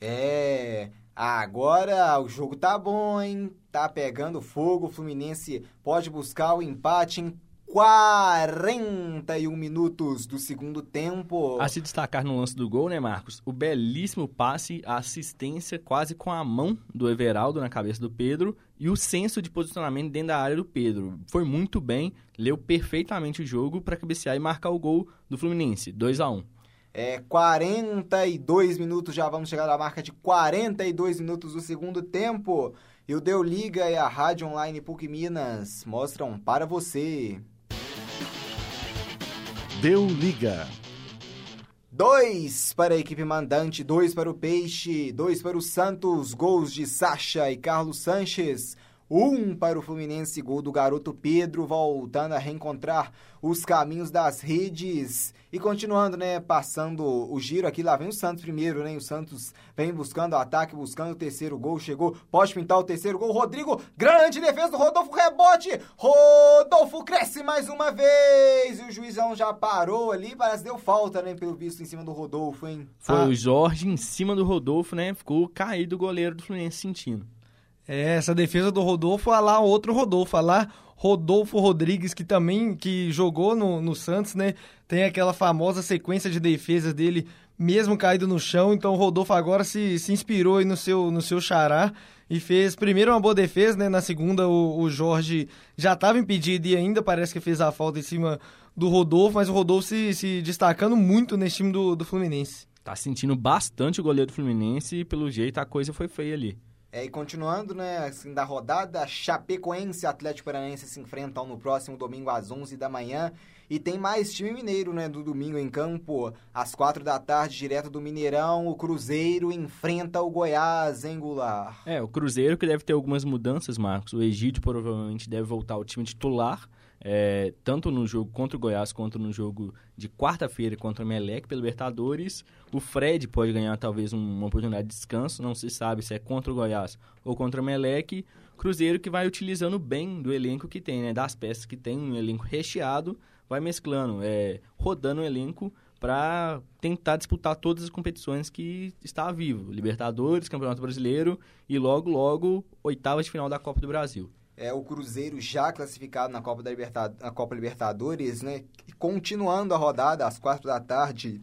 É, agora o jogo tá bom, hein? Tá pegando fogo, o Fluminense pode buscar o empate em 41 minutos do segundo tempo. A se destacar no lance do gol, né, Marcos? O belíssimo passe, a assistência quase com a mão do Everaldo na cabeça do Pedro e o senso de posicionamento dentro da área do Pedro. Foi muito bem, leu perfeitamente o jogo para cabecear e marcar o gol do Fluminense, 2 a 1 é, 42 minutos, já vamos chegar na marca de 42 minutos do segundo tempo. E o Deu Liga e a Rádio Online PUC Minas mostram para você. Deu liga. Dois para a equipe mandante, dois para o Peixe, dois para o Santos, gols de Sacha e Carlos Sanches. Um para o Fluminense, gol do garoto Pedro, voltando a reencontrar os caminhos das redes. E continuando, né, passando o giro aqui, lá vem o Santos primeiro, né? O Santos vem buscando o ataque, buscando o terceiro gol, chegou, pode pintar o terceiro gol. Rodrigo, grande defesa do Rodolfo, rebote. Rodolfo cresce mais uma vez. E o juizão já parou ali, parece que deu falta, né, pelo visto em cima do Rodolfo, hein? Foi ah. o Jorge em cima do Rodolfo, né? Ficou caído o goleiro do Fluminense sentindo. É, essa defesa do Rodolfo, a lá outro Rodolfo, a lá Rodolfo Rodrigues, que também que jogou no, no Santos, né? Tem aquela famosa sequência de defesas dele, mesmo caído no chão. Então o Rodolfo agora se, se inspirou aí no seu, no seu xará e fez primeiro uma boa defesa, né? Na segunda o, o Jorge já estava impedido e ainda parece que fez a falta em cima do Rodolfo, mas o Rodolfo se, se destacando muito nesse time do, do Fluminense. Tá sentindo bastante o goleiro do Fluminense e pelo jeito a coisa foi feia ali. É, e continuando, né, assim, da rodada, Chapecoense e Atlético Paranaense se enfrentam no próximo domingo às 11 da manhã. E tem mais time mineiro, né, do domingo em campo, às 4 da tarde, direto do Mineirão. O Cruzeiro enfrenta o Goiás em Goulart. É, o Cruzeiro que deve ter algumas mudanças, Marcos. O Egídio provavelmente deve voltar ao time titular é, tanto no jogo contra o Goiás quanto no jogo de quarta-feira contra o Melec pelo Libertadores. O Fred pode ganhar talvez uma oportunidade de descanso, não se sabe se é contra o Goiás ou contra o Melec. Cruzeiro que vai utilizando bem do elenco que tem, né, das peças que tem, um elenco recheado, vai mesclando, é, rodando o elenco para tentar disputar todas as competições que está vivo. Libertadores, Campeonato Brasileiro e logo, logo, oitavas de final da Copa do Brasil. É o Cruzeiro já classificado na Copa, da Libertad na Copa Libertadores, né? Continuando a rodada, às quatro da tarde,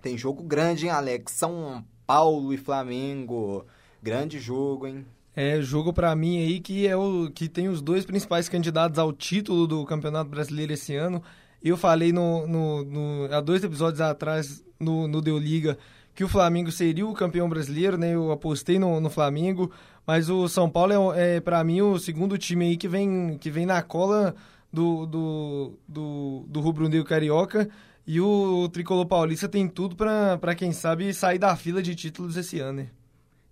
tem jogo grande, hein, Alex? São Paulo e Flamengo. Grande jogo, hein? É, jogo para mim aí que é o que tem os dois principais candidatos ao título do Campeonato Brasileiro esse ano. Eu falei no, no, no há dois episódios atrás no, no Deu Liga que o Flamengo seria o campeão brasileiro, né? Eu apostei no, no Flamengo, mas o São Paulo é, é para mim o segundo time aí que vem que vem na cola do do, do, do rubro-negro carioca e o, o tricolor paulista tem tudo para quem sabe sair da fila de títulos esse ano, né?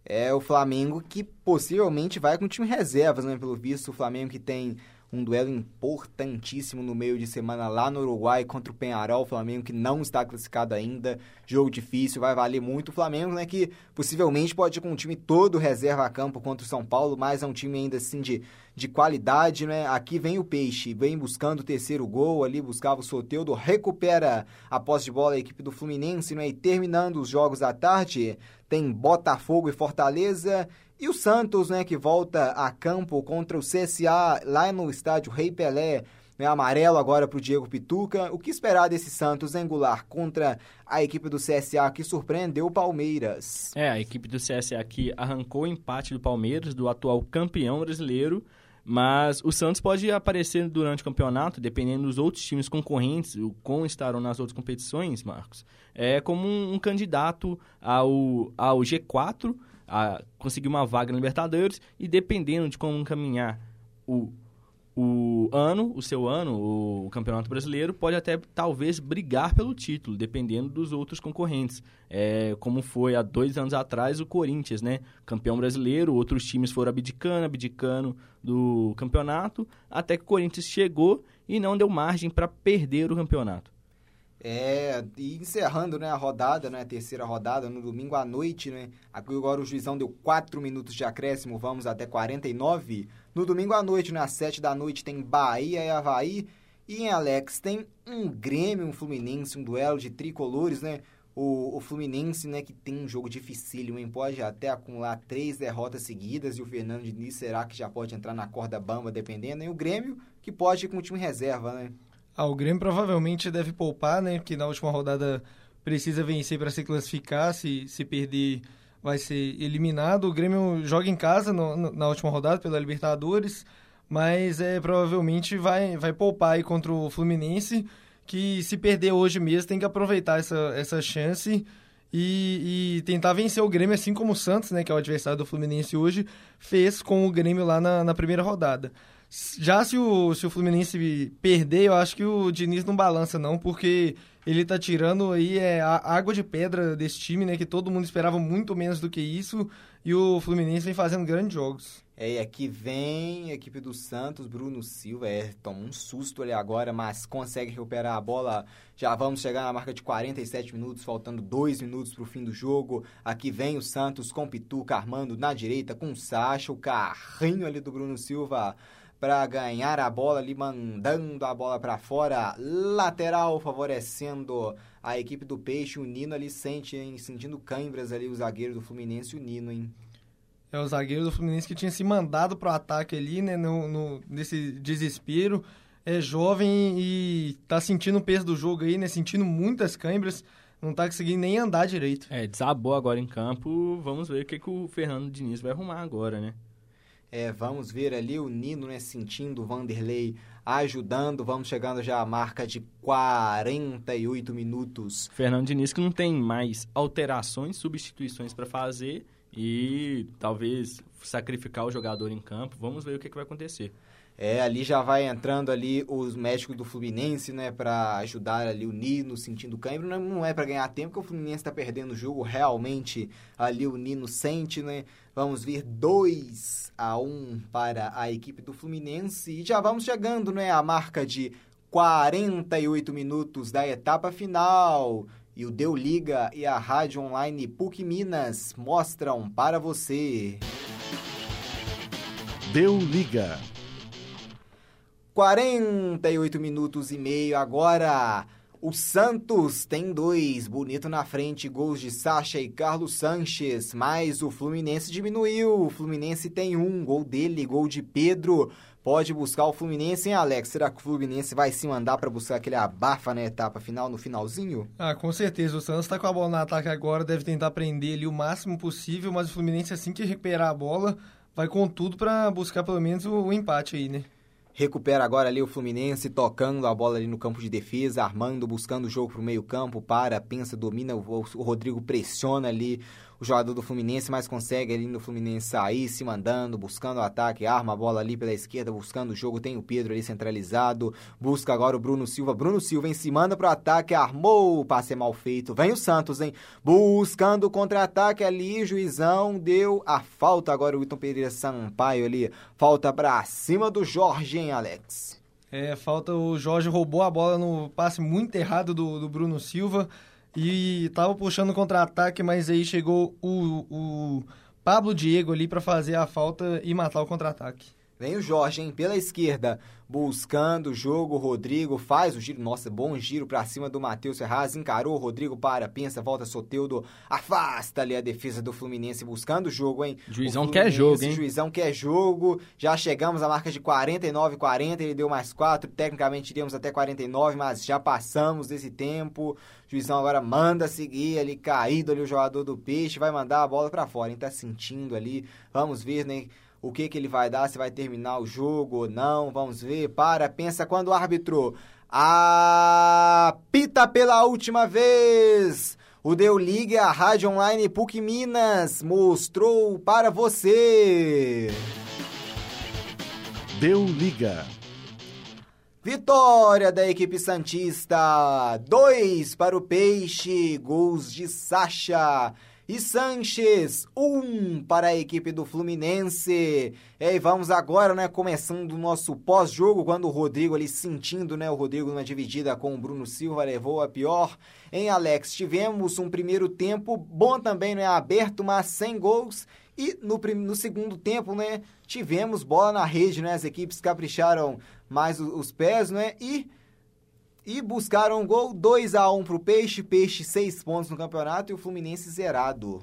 É o Flamengo que possivelmente vai com time reservas, né? Pelo visto, o Flamengo que tem um duelo importantíssimo no meio de semana lá no Uruguai contra o Penharol, o Flamengo que não está classificado ainda, jogo difícil, vai valer muito. O Flamengo, né, que possivelmente pode ir com um time todo reserva a campo contra o São Paulo, mas é um time ainda assim de, de qualidade, né, aqui vem o Peixe, vem buscando o terceiro gol ali, buscava o Soteudo, recupera a posse de bola a equipe do Fluminense, né, e terminando os jogos da tarde, tem Botafogo e Fortaleza e o Santos, né, que volta a campo contra o CSA lá no estádio Rei Pelé, né, amarelo agora para o Diego Pituca. O que esperar desse Santos angular contra a equipe do CSA que surpreendeu o Palmeiras? É, a equipe do CSA que arrancou o empate do Palmeiras, do atual campeão brasileiro. Mas o Santos pode aparecer durante o campeonato, dependendo dos outros times concorrentes, o como estarão nas outras competições, Marcos, é como um, um candidato ao, ao G4, a conseguir uma vaga na Libertadores e dependendo de como caminhar o, o ano, o seu ano, o Campeonato Brasileiro, pode até talvez brigar pelo título, dependendo dos outros concorrentes. É, como foi há dois anos atrás o Corinthians, né? Campeão brasileiro, outros times foram abdicando, abdicando do campeonato, até que o Corinthians chegou e não deu margem para perder o campeonato. É, e encerrando né, a rodada, né, a terceira rodada, no domingo à noite, né, agora o juizão deu 4 minutos de acréscimo, vamos até 49. No domingo à noite, né, às 7 da noite, tem Bahia e Havaí. E em Alex tem um Grêmio, um Fluminense, um duelo de tricolores, né? O, o Fluminense, né, que tem um jogo dificílimo, hein? Pode até acumular três derrotas seguidas e o Fernando Diniz será que já pode entrar na corda bamba, dependendo. E o Grêmio, que pode ir com o time reserva, né? Ah, o Grêmio provavelmente deve poupar, né? Porque na última rodada precisa vencer para se classificar. Se, se perder, vai ser eliminado. O Grêmio joga em casa no, na última rodada pela Libertadores, mas é, provavelmente vai, vai poupar aí contra o Fluminense, que se perder hoje mesmo tem que aproveitar essa, essa chance. E, e, tentar vencer o Grêmio, assim como o Santos, né, que é o adversário do Fluminense hoje, fez com o Grêmio lá na, na primeira rodada. Já se o, se o Fluminense perder, eu acho que o Diniz não balança, não, porque ele tá tirando aí é, a água de pedra desse time, né? Que todo mundo esperava muito menos do que isso. E o Fluminense vem fazendo grandes jogos. É, e aqui vem a equipe do Santos, Bruno Silva, é, toma um susto ali agora, mas consegue recuperar a bola. Já vamos chegar na marca de 47 minutos, faltando 2 minutos para o fim do jogo. Aqui vem o Santos com Pituca armando na direita com o Sacha, o carrinho ali do Bruno Silva para ganhar a bola ali, mandando a bola para fora, lateral favorecendo a equipe do Peixe, o Nino ali sente, hein, sentindo câimbras ali, o zagueiro do Fluminense, o Nino, hein. É o zagueiro do Fluminense que tinha se mandado pro ataque ali, né, no, no, nesse desespero, é jovem e tá sentindo o peso do jogo aí, né, sentindo muitas câimbras, não tá conseguindo nem andar direito. É, desabou agora em campo, vamos ver o que, que o Fernando Diniz vai arrumar agora, né. É, vamos ver ali o Nino né, sentindo o Vanderlei ajudando. Vamos chegando já à marca de 48 minutos. Fernando Diniz que não tem mais alterações, substituições para fazer e talvez sacrificar o jogador em campo. Vamos ver o que, que vai acontecer. É, ali já vai entrando ali os médicos do Fluminense, né, para ajudar ali o Nino sentindo cãibra. Não, não é para ganhar tempo, porque o Fluminense está perdendo o jogo. Realmente ali o Nino sente, né? Vamos ver 2 a 1 um para a equipe do Fluminense e já vamos chegando, né, a marca de 48 minutos da etapa final. E o Deu Liga e a Rádio Online PUC Minas mostram para você. Deu Liga. 48 minutos e meio agora. O Santos tem dois, bonito na frente, gols de Sacha e Carlos Sanches, mas o Fluminense diminuiu. O Fluminense tem um, gol dele, gol de Pedro. Pode buscar o Fluminense, hein, Alex? Será que o Fluminense vai se mandar para buscar aquele abafa na etapa final, no finalzinho? Ah, com certeza. O Santos tá com a bola no ataque agora, deve tentar prender ali o máximo possível, mas o Fluminense, assim que recuperar a bola, vai com tudo para buscar pelo menos o, o empate aí, né? Recupera agora ali o Fluminense, tocando a bola ali no campo de defesa, armando, buscando o jogo pro meio campo, para, pensa, domina, o, o Rodrigo pressiona ali o jogador do Fluminense, mas consegue ali no Fluminense sair, se mandando, buscando o ataque, arma a bola ali pela esquerda, buscando o jogo, tem o Pedro ali centralizado, busca agora o Bruno Silva, Bruno Silva em se manda pro ataque, armou, passe é mal feito, vem o Santos, hein, buscando o contra-ataque ali, juizão deu a falta agora. O Wilton Pereira Sampaio ali, falta pra cima do Jorge, hein, Alex? É, falta o Jorge. Roubou a bola no passe muito errado do, do Bruno Silva, e tava puxando contra-ataque, mas aí chegou o, o Pablo Diego ali para fazer a falta e matar o contra-ataque. Vem o Jorge, hein? Pela esquerda, buscando o jogo. O Rodrigo faz o giro. Nossa, bom giro para cima do Matheus Ferraz. Encarou o Rodrigo para, pensa, volta Soteudo. Afasta ali a defesa do Fluminense buscando o jogo, hein? Juizão quer jogo, hein? Juizão quer jogo. Já chegamos à marca de 49 40. Ele deu mais 4. Tecnicamente iríamos até 49, mas já passamos desse tempo. Juizão agora manda seguir ali, caído ali o jogador do Peixe. Vai mandar a bola para fora, hein? Tá sentindo ali. Vamos ver, né? O que, que ele vai dar, se vai terminar o jogo ou não, vamos ver. Para, pensa quando o árbitro apita pela última vez. O Deu Liga, a Rádio Online PUC Minas, mostrou para você. Deu Liga. Vitória da equipe Santista. Dois para o Peixe, gols de Sacha e Sanches, um para a equipe do Fluminense. E vamos agora, né, começando o nosso pós-jogo, quando o Rodrigo ali sentindo, né, o Rodrigo numa dividida com o Bruno Silva levou a pior. Em Alex, tivemos um primeiro tempo bom também, né, aberto, mas sem gols. E no, no segundo tempo, né, tivemos bola na rede, né, as equipes capricharam mais os pés, né, e e buscaram um gol 2 a 1 pro Peixe, Peixe 6 pontos no campeonato e o Fluminense zerado.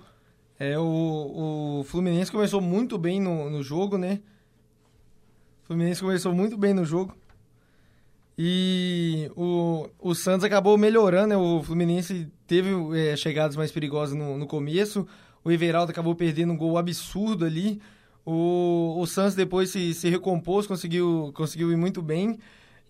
É, o, o Fluminense começou muito bem no, no jogo, né? O Fluminense começou muito bem no jogo. E o, o Santos acabou melhorando, né? O Fluminense teve é, chegadas mais perigosas no, no começo. O Everaldo acabou perdendo um gol absurdo ali. O, o Santos depois se, se recompôs, conseguiu, conseguiu ir muito bem.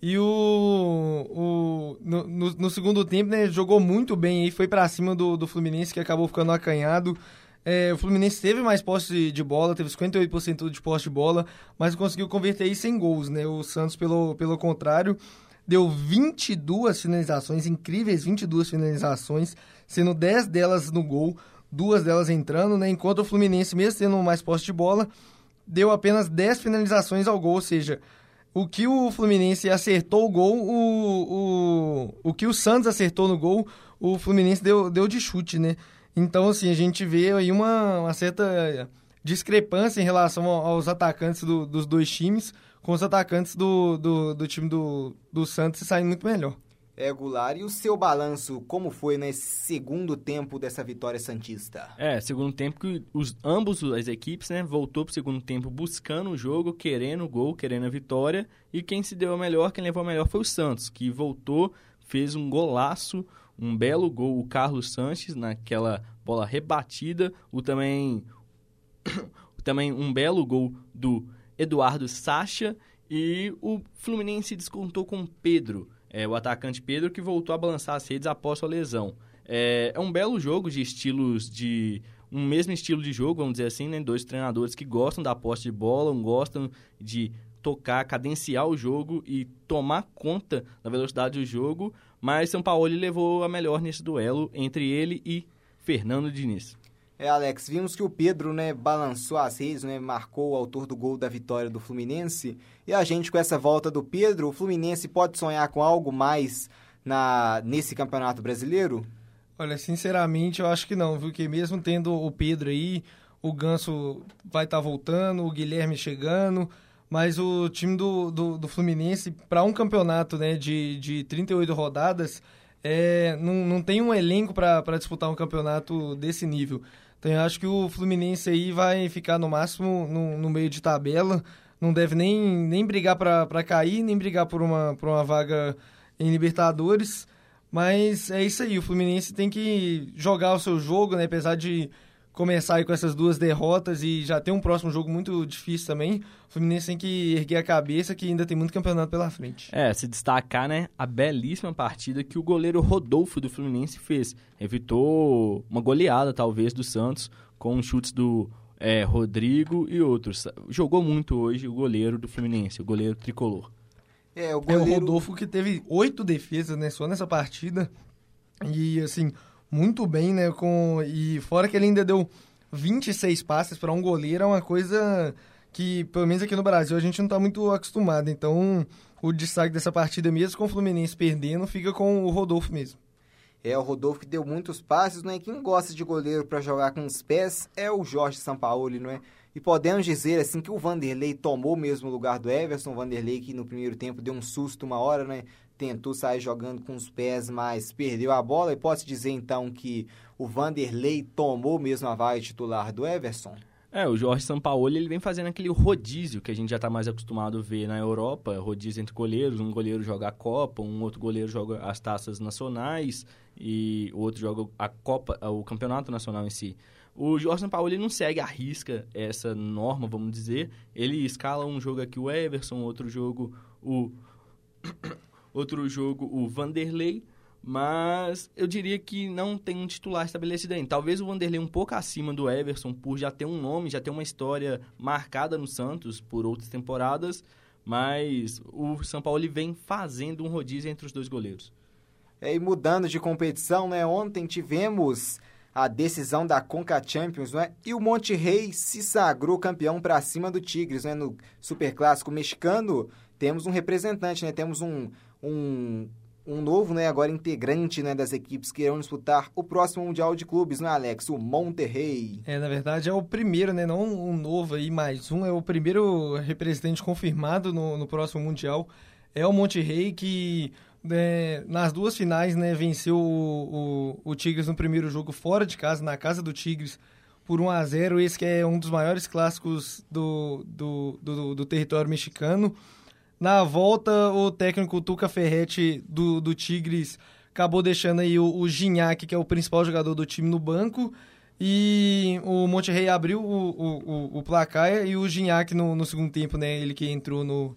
E o, o no, no, no, segundo tempo, né, jogou muito bem aí, foi para cima do, do Fluminense, que acabou ficando acanhado. É, o Fluminense teve mais posse de bola, teve 58% de posse de bola, mas conseguiu converter aí sem gols, né? O Santos, pelo, pelo contrário, deu 22 finalizações, incríveis 22 finalizações, sendo 10 delas no gol, duas delas entrando, né? Enquanto o Fluminense, mesmo tendo mais posse de bola, deu apenas 10 finalizações ao gol, ou seja, o que o Fluminense acertou o gol, o, o, o que o Santos acertou no gol, o Fluminense deu, deu de chute, né? Então, assim, a gente vê aí uma, uma certa discrepância em relação aos atacantes do, dos dois times, com os atacantes do, do, do time do, do Santos saindo muito melhor é, Goulart. E o seu balanço, como foi nesse segundo tempo dessa vitória Santista? É, segundo tempo que os, ambos as equipes, né, voltou pro segundo tempo buscando o jogo, querendo o gol, querendo a vitória. E quem se deu a melhor, quem levou a melhor foi o Santos, que voltou, fez um golaço, um belo gol, o Carlos Sanches, naquela bola rebatida. O também, também um belo gol do Eduardo Sacha. E o Fluminense descontou com Pedro é, o atacante Pedro, que voltou a balançar as redes após sua lesão. É, é um belo jogo de estilos de um mesmo estilo de jogo, vamos dizer assim, né? Dois treinadores que gostam da posse de bola, gostam de tocar, cadenciar o jogo e tomar conta da velocidade do jogo, mas São Paulo levou a melhor nesse duelo entre ele e Fernando Diniz. É, Alex, vimos que o Pedro, né, balançou as redes, né, marcou o autor do gol da vitória do Fluminense. E a gente, com essa volta do Pedro, o Fluminense pode sonhar com algo mais na nesse Campeonato Brasileiro? Olha, sinceramente, eu acho que não, viu? Que mesmo tendo o Pedro aí, o Ganso vai estar tá voltando, o Guilherme chegando, mas o time do, do, do Fluminense, para um campeonato né, de, de 38 rodadas, é, não, não tem um elenco para disputar um campeonato desse nível. Então eu acho que o Fluminense aí vai ficar no máximo no, no meio de tabela, não deve nem, nem brigar para cair, nem brigar por uma, por uma vaga em Libertadores. Mas é isso aí, o Fluminense tem que jogar o seu jogo, né? Apesar de começar aí com essas duas derrotas e já ter um próximo jogo muito difícil também, o Fluminense tem que erguer a cabeça que ainda tem muito campeonato pela frente. É, se destacar, né, a belíssima partida que o goleiro Rodolfo do Fluminense fez. Evitou uma goleada, talvez, do Santos, com chutes do é, Rodrigo e outros. Jogou muito hoje o goleiro do Fluminense, o goleiro tricolor. É, o, goleiro... é, o Rodolfo que teve oito defesas, né, só nessa partida. E, assim, muito bem, né? Com, e fora que ele ainda deu 26 passes para um goleiro, é uma coisa que, pelo menos aqui no Brasil, a gente não está muito acostumado. Então, o destaque dessa partida, mesmo com o Fluminense perdendo, fica com o Rodolfo mesmo. É, o Rodolfo que deu muitos passes, não é? Quem gosta de goleiro para jogar com os pés é o Jorge Sampaoli, não é? E podemos dizer assim que o Vanderlei tomou mesmo o lugar do Everson, o Vanderlei que no primeiro tempo deu um susto uma hora, né? Tentou sair jogando com os pés, mas perdeu a bola. E posso dizer então que o Vanderlei tomou mesmo a vaga titular do Everson? É, o Jorge Sampaoli ele vem fazendo aquele rodízio que a gente já está mais acostumado a ver na Europa, rodízio entre goleiros, um goleiro joga a Copa, um outro goleiro joga as taças nacionais e o outro joga a Copa, o campeonato nacional em si. O Jorge Sampaoli não segue a risca essa norma, vamos dizer. Ele escala um jogo aqui o Everson, outro jogo o outro jogo o Vanderlei, mas eu diria que não tem um titular estabelecido ainda. Talvez o Vanderlei um pouco acima do Everson, por já ter um nome, já ter uma história marcada no Santos por outras temporadas, mas o São Paulo vem fazendo um rodízio entre os dois goleiros. É, e mudando de competição, né? Ontem tivemos a decisão da Conca Champions, não é? E o Monte Rei se sagrou campeão para cima do Tigres, né? No Superclássico mexicano, temos um representante, né? Temos um, um, um novo, né, agora integrante né, das equipes que irão disputar o próximo Mundial de Clubes, não é, Alex? O Monterrey. É, na verdade é o primeiro, né? Não um novo aí, mais um. É o primeiro representante confirmado no, no próximo Mundial. É o Monterrey que é, nas duas finais, né, venceu o, o, o, Tigres no primeiro jogo fora de casa, na casa do Tigres, por 1 a 0 Esse que é um dos maiores clássicos do, do, do, do território mexicano. Na volta, o técnico Tuca Ferretti do, do Tigres acabou deixando aí o, o Gignac, que é o principal jogador do time, no banco. E o Monterrey abriu o, o, o, placar e o Gignac no, no segundo tempo, né? Ele que entrou no,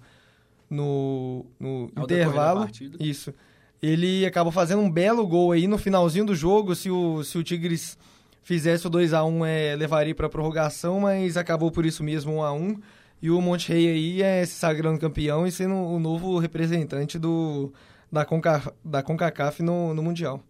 no, no intervalo. Isso. Ele acabou fazendo um belo gol aí no finalzinho do jogo. Se o, se o Tigres fizesse o 2 a 1 é, levaria para prorrogação, mas acabou por isso mesmo 1 a 1 e o Monte Rei aí é se sagrando campeão e sendo o novo representante do, da, Conca, da CONCACAF no, no Mundial.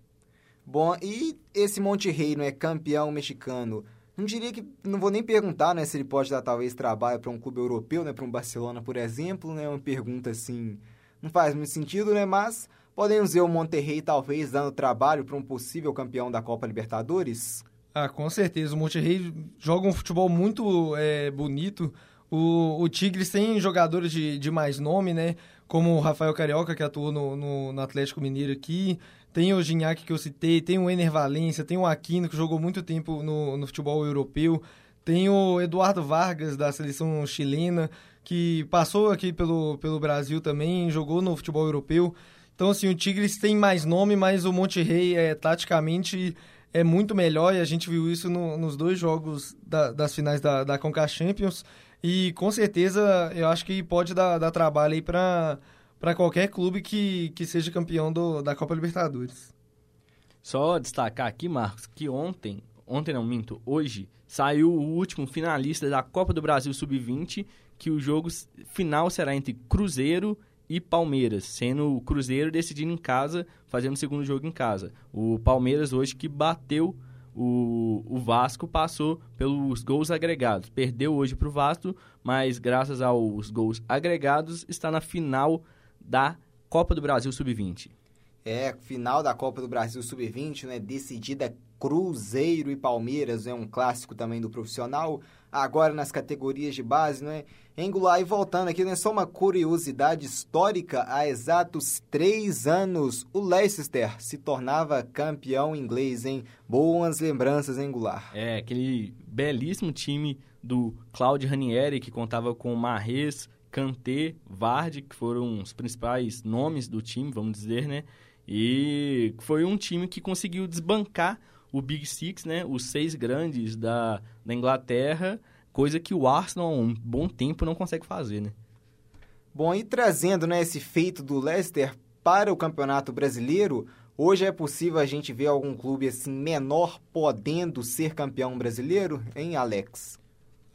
Bom, e esse Monte Rei não é campeão mexicano? Não diria que. Não vou nem perguntar né, se ele pode dar talvez trabalho para um clube europeu, né, para um Barcelona, por exemplo. Né, uma pergunta assim. Não faz muito sentido, né? Mas podemos ver o Monterrey talvez dando trabalho para um possível campeão da Copa Libertadores? Ah, com certeza. O Monterrey joga um futebol muito é, bonito. O, o Tigres tem jogadores de, de mais nome, né? Como o Rafael Carioca, que atuou no, no, no Atlético Mineiro aqui. Tem o Gignac, que eu citei. Tem o Ener Valência. Tem o Aquino, que jogou muito tempo no, no futebol europeu. Tem o Eduardo Vargas, da seleção chilena, que passou aqui pelo, pelo Brasil também, jogou no futebol europeu. Então, assim, o Tigres tem mais nome, mas o Monte Rei, é, taticamente, é muito melhor. E a gente viu isso no, nos dois jogos da, das finais da, da Conca Champions. E com certeza eu acho que pode dar, dar trabalho aí para qualquer clube que, que seja campeão do, da Copa Libertadores. Só destacar aqui, Marcos, que ontem, ontem não minto, hoje, saiu o último finalista da Copa do Brasil Sub-20, que o jogo final será entre Cruzeiro e Palmeiras, sendo o Cruzeiro decidindo em casa, fazendo o segundo jogo em casa. O Palmeiras hoje que bateu o, o Vasco passou pelos gols agregados. Perdeu hoje para o Vasco, mas graças aos gols agregados está na final da Copa do Brasil Sub-20. É, final da Copa do Brasil Sub-20, né? Decidida Cruzeiro e Palmeiras, é um clássico também do profissional. Agora nas categorias de base, não é? Engular e voltando aqui, não é só uma curiosidade histórica. Há exatos três anos, o Leicester se tornava campeão inglês, hein? Boas lembranças, Engular. É, aquele belíssimo time do Claudio Ranieri, que contava com Marrez, Kanté, Vardy, que foram os principais nomes do time, vamos dizer, né? E foi um time que conseguiu desbancar o Big Six, né? Os seis grandes da, da Inglaterra, coisa que o Arsenal há um bom tempo não consegue fazer, né? Bom, e trazendo né, esse feito do Leicester para o Campeonato Brasileiro, hoje é possível a gente ver algum clube assim menor podendo ser campeão brasileiro, hein, Alex?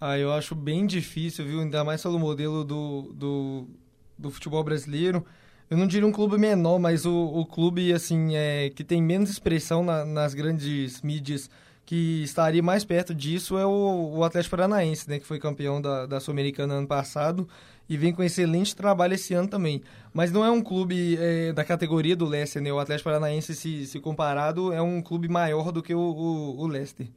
Ah, eu acho bem difícil, viu? Ainda mais pelo modelo do, do, do futebol brasileiro. Eu não diria um clube menor, mas o, o clube, assim, é, que tem menos expressão na, nas grandes mídias, que estaria mais perto disso é o, o Atlético Paranaense, né? Que foi campeão da, da Sul-Americana ano passado e vem com excelente trabalho esse ano também. Mas não é um clube é, da categoria do Leicester, né? O Atlético Paranaense, se, se comparado, é um clube maior do que o, o, o Leicester.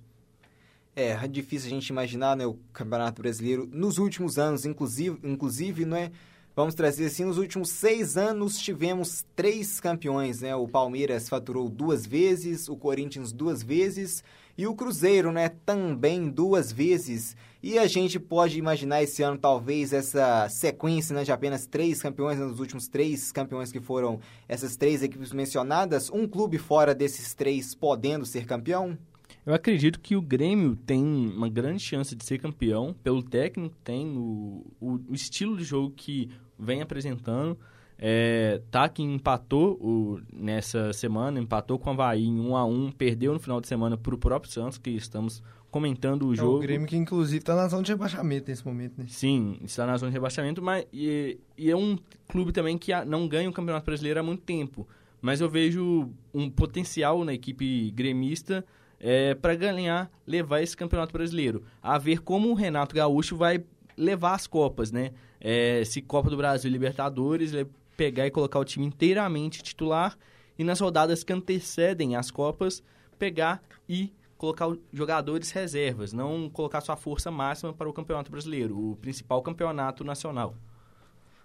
É, é difícil a gente imaginar, né, o Campeonato Brasileiro nos últimos anos, inclusive, inclusive, não é? Vamos trazer assim, nos últimos seis anos tivemos três campeões, né? O Palmeiras faturou duas vezes, o Corinthians duas vezes e o Cruzeiro, né? Também duas vezes. E a gente pode imaginar esse ano talvez essa sequência, né? De apenas três campeões, né, nos últimos três campeões que foram essas três equipes mencionadas, um clube fora desses três podendo ser campeão? Eu acredito que o Grêmio tem uma grande chance de ser campeão, pelo técnico tem, o, o, o estilo de jogo que vem apresentando. É, tá que empatou o, nessa semana, empatou com o Havaí em 1 a 1 perdeu no final de semana para o próprio Santos, que estamos comentando o é jogo. O Grêmio que inclusive está na zona de rebaixamento nesse momento, né? Sim, está na zona de rebaixamento, mas e, e é um clube também que não ganha o Campeonato Brasileiro há muito tempo. Mas eu vejo um potencial na equipe gremista é, para ganhar, levar esse Campeonato Brasileiro. A ver como o Renato Gaúcho vai levar as Copas, né? É, se Copa do Brasil e Libertadores, ele pegar e colocar o time inteiramente titular e nas rodadas que antecedem as Copas, pegar e colocar jogadores reservas, não colocar sua força máxima para o Campeonato Brasileiro, o principal campeonato nacional.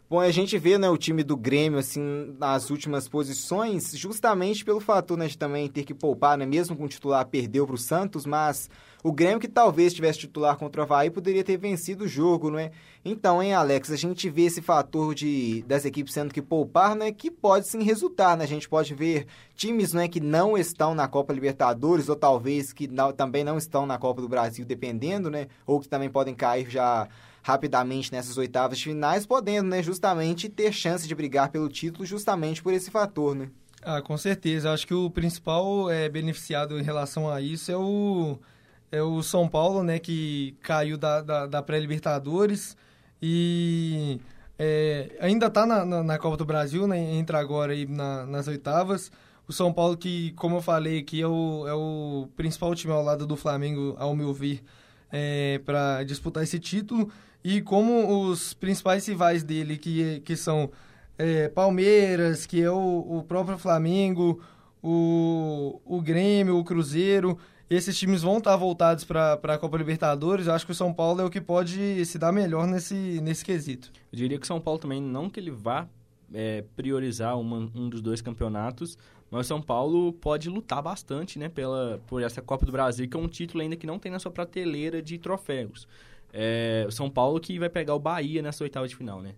Bom, a gente vê né, o time do Grêmio assim nas últimas posições, justamente pelo fator né, de também ter que poupar, né, mesmo com o titular perdeu para o Santos, mas o Grêmio que talvez tivesse titular contra o Havaí poderia ter vencido o jogo, não é? Então, hein, Alex, a gente vê esse fator de das equipes sendo que poupar, né, que pode sim resultar, né? A gente pode ver times, né, que não estão na Copa Libertadores ou talvez que não, também não estão na Copa do Brasil, dependendo, né? Ou que também podem cair já rapidamente nessas oitavas de finais, podendo, né, justamente ter chance de brigar pelo título justamente por esse fator, né? Ah, com certeza. Acho que o principal é, beneficiado em relação a isso é o, é o São Paulo, né, que caiu da, da, da pré-Libertadores e é, ainda está na, na, na, Copa do Brasil, né, entra agora aí na, nas oitavas. O São Paulo, que, como eu falei aqui, é o, é o principal time ao lado do Flamengo, ao meu ver, é, para disputar esse título. E como os principais rivais dele, que, que são é, Palmeiras, que é o, o próprio Flamengo, o, o Grêmio, o Cruzeiro, esses times vão estar voltados para a Copa Libertadores. Eu acho que o São Paulo é o que pode se dar melhor nesse, nesse quesito. Eu diria que o São Paulo também, não que ele vá é, priorizar uma, um dos dois campeonatos, mas o São Paulo pode lutar bastante né, pela, por essa Copa do Brasil, que é um título ainda que não tem na sua prateleira de troféus. É, o São Paulo que vai pegar o Bahia nessa oitava de final, né?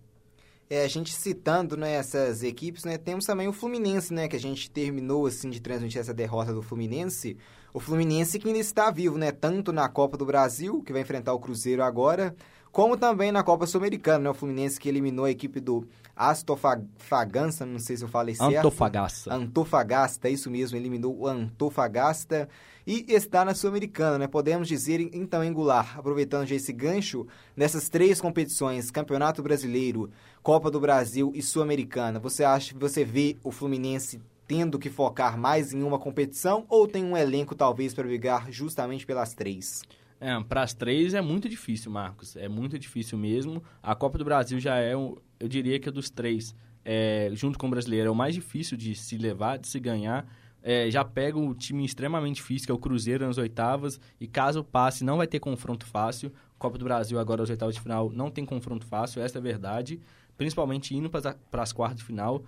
É, a gente citando né, essas equipes, né, temos também o Fluminense, né, que a gente terminou assim de transmitir essa derrota do Fluminense. O Fluminense que ainda está vivo, né, tanto na Copa do Brasil, que vai enfrentar o Cruzeiro agora, como também na Copa Sul-Americana, né, o Fluminense que eliminou a equipe do Astofagasta, não sei se eu falei certo. Antofagasta. Antofagasta, isso mesmo, eliminou o Antofagasta e está na Sul-Americana, né? Podemos dizer, então, Angular, aproveitando já esse gancho, nessas três competições, Campeonato Brasileiro, Copa do Brasil e Sul-Americana, você acha que você vê o Fluminense tendo que focar mais em uma competição ou tem um elenco talvez para brigar justamente pelas três? É, para as três é muito difícil, Marcos. É muito difícil mesmo. A Copa do Brasil já é, um, eu diria que é dos três, é, junto com o brasileiro, é o mais difícil de se levar, de se ganhar. é, já pega o time extremamente difícil, que é o Cruzeiro, nas oitavas, e caso passe, não vai ter confronto fácil. Copa do Brasil, agora, as oitavas de final, não tem confronto fácil, essa é a verdade. Principalmente indo para as quartas de final.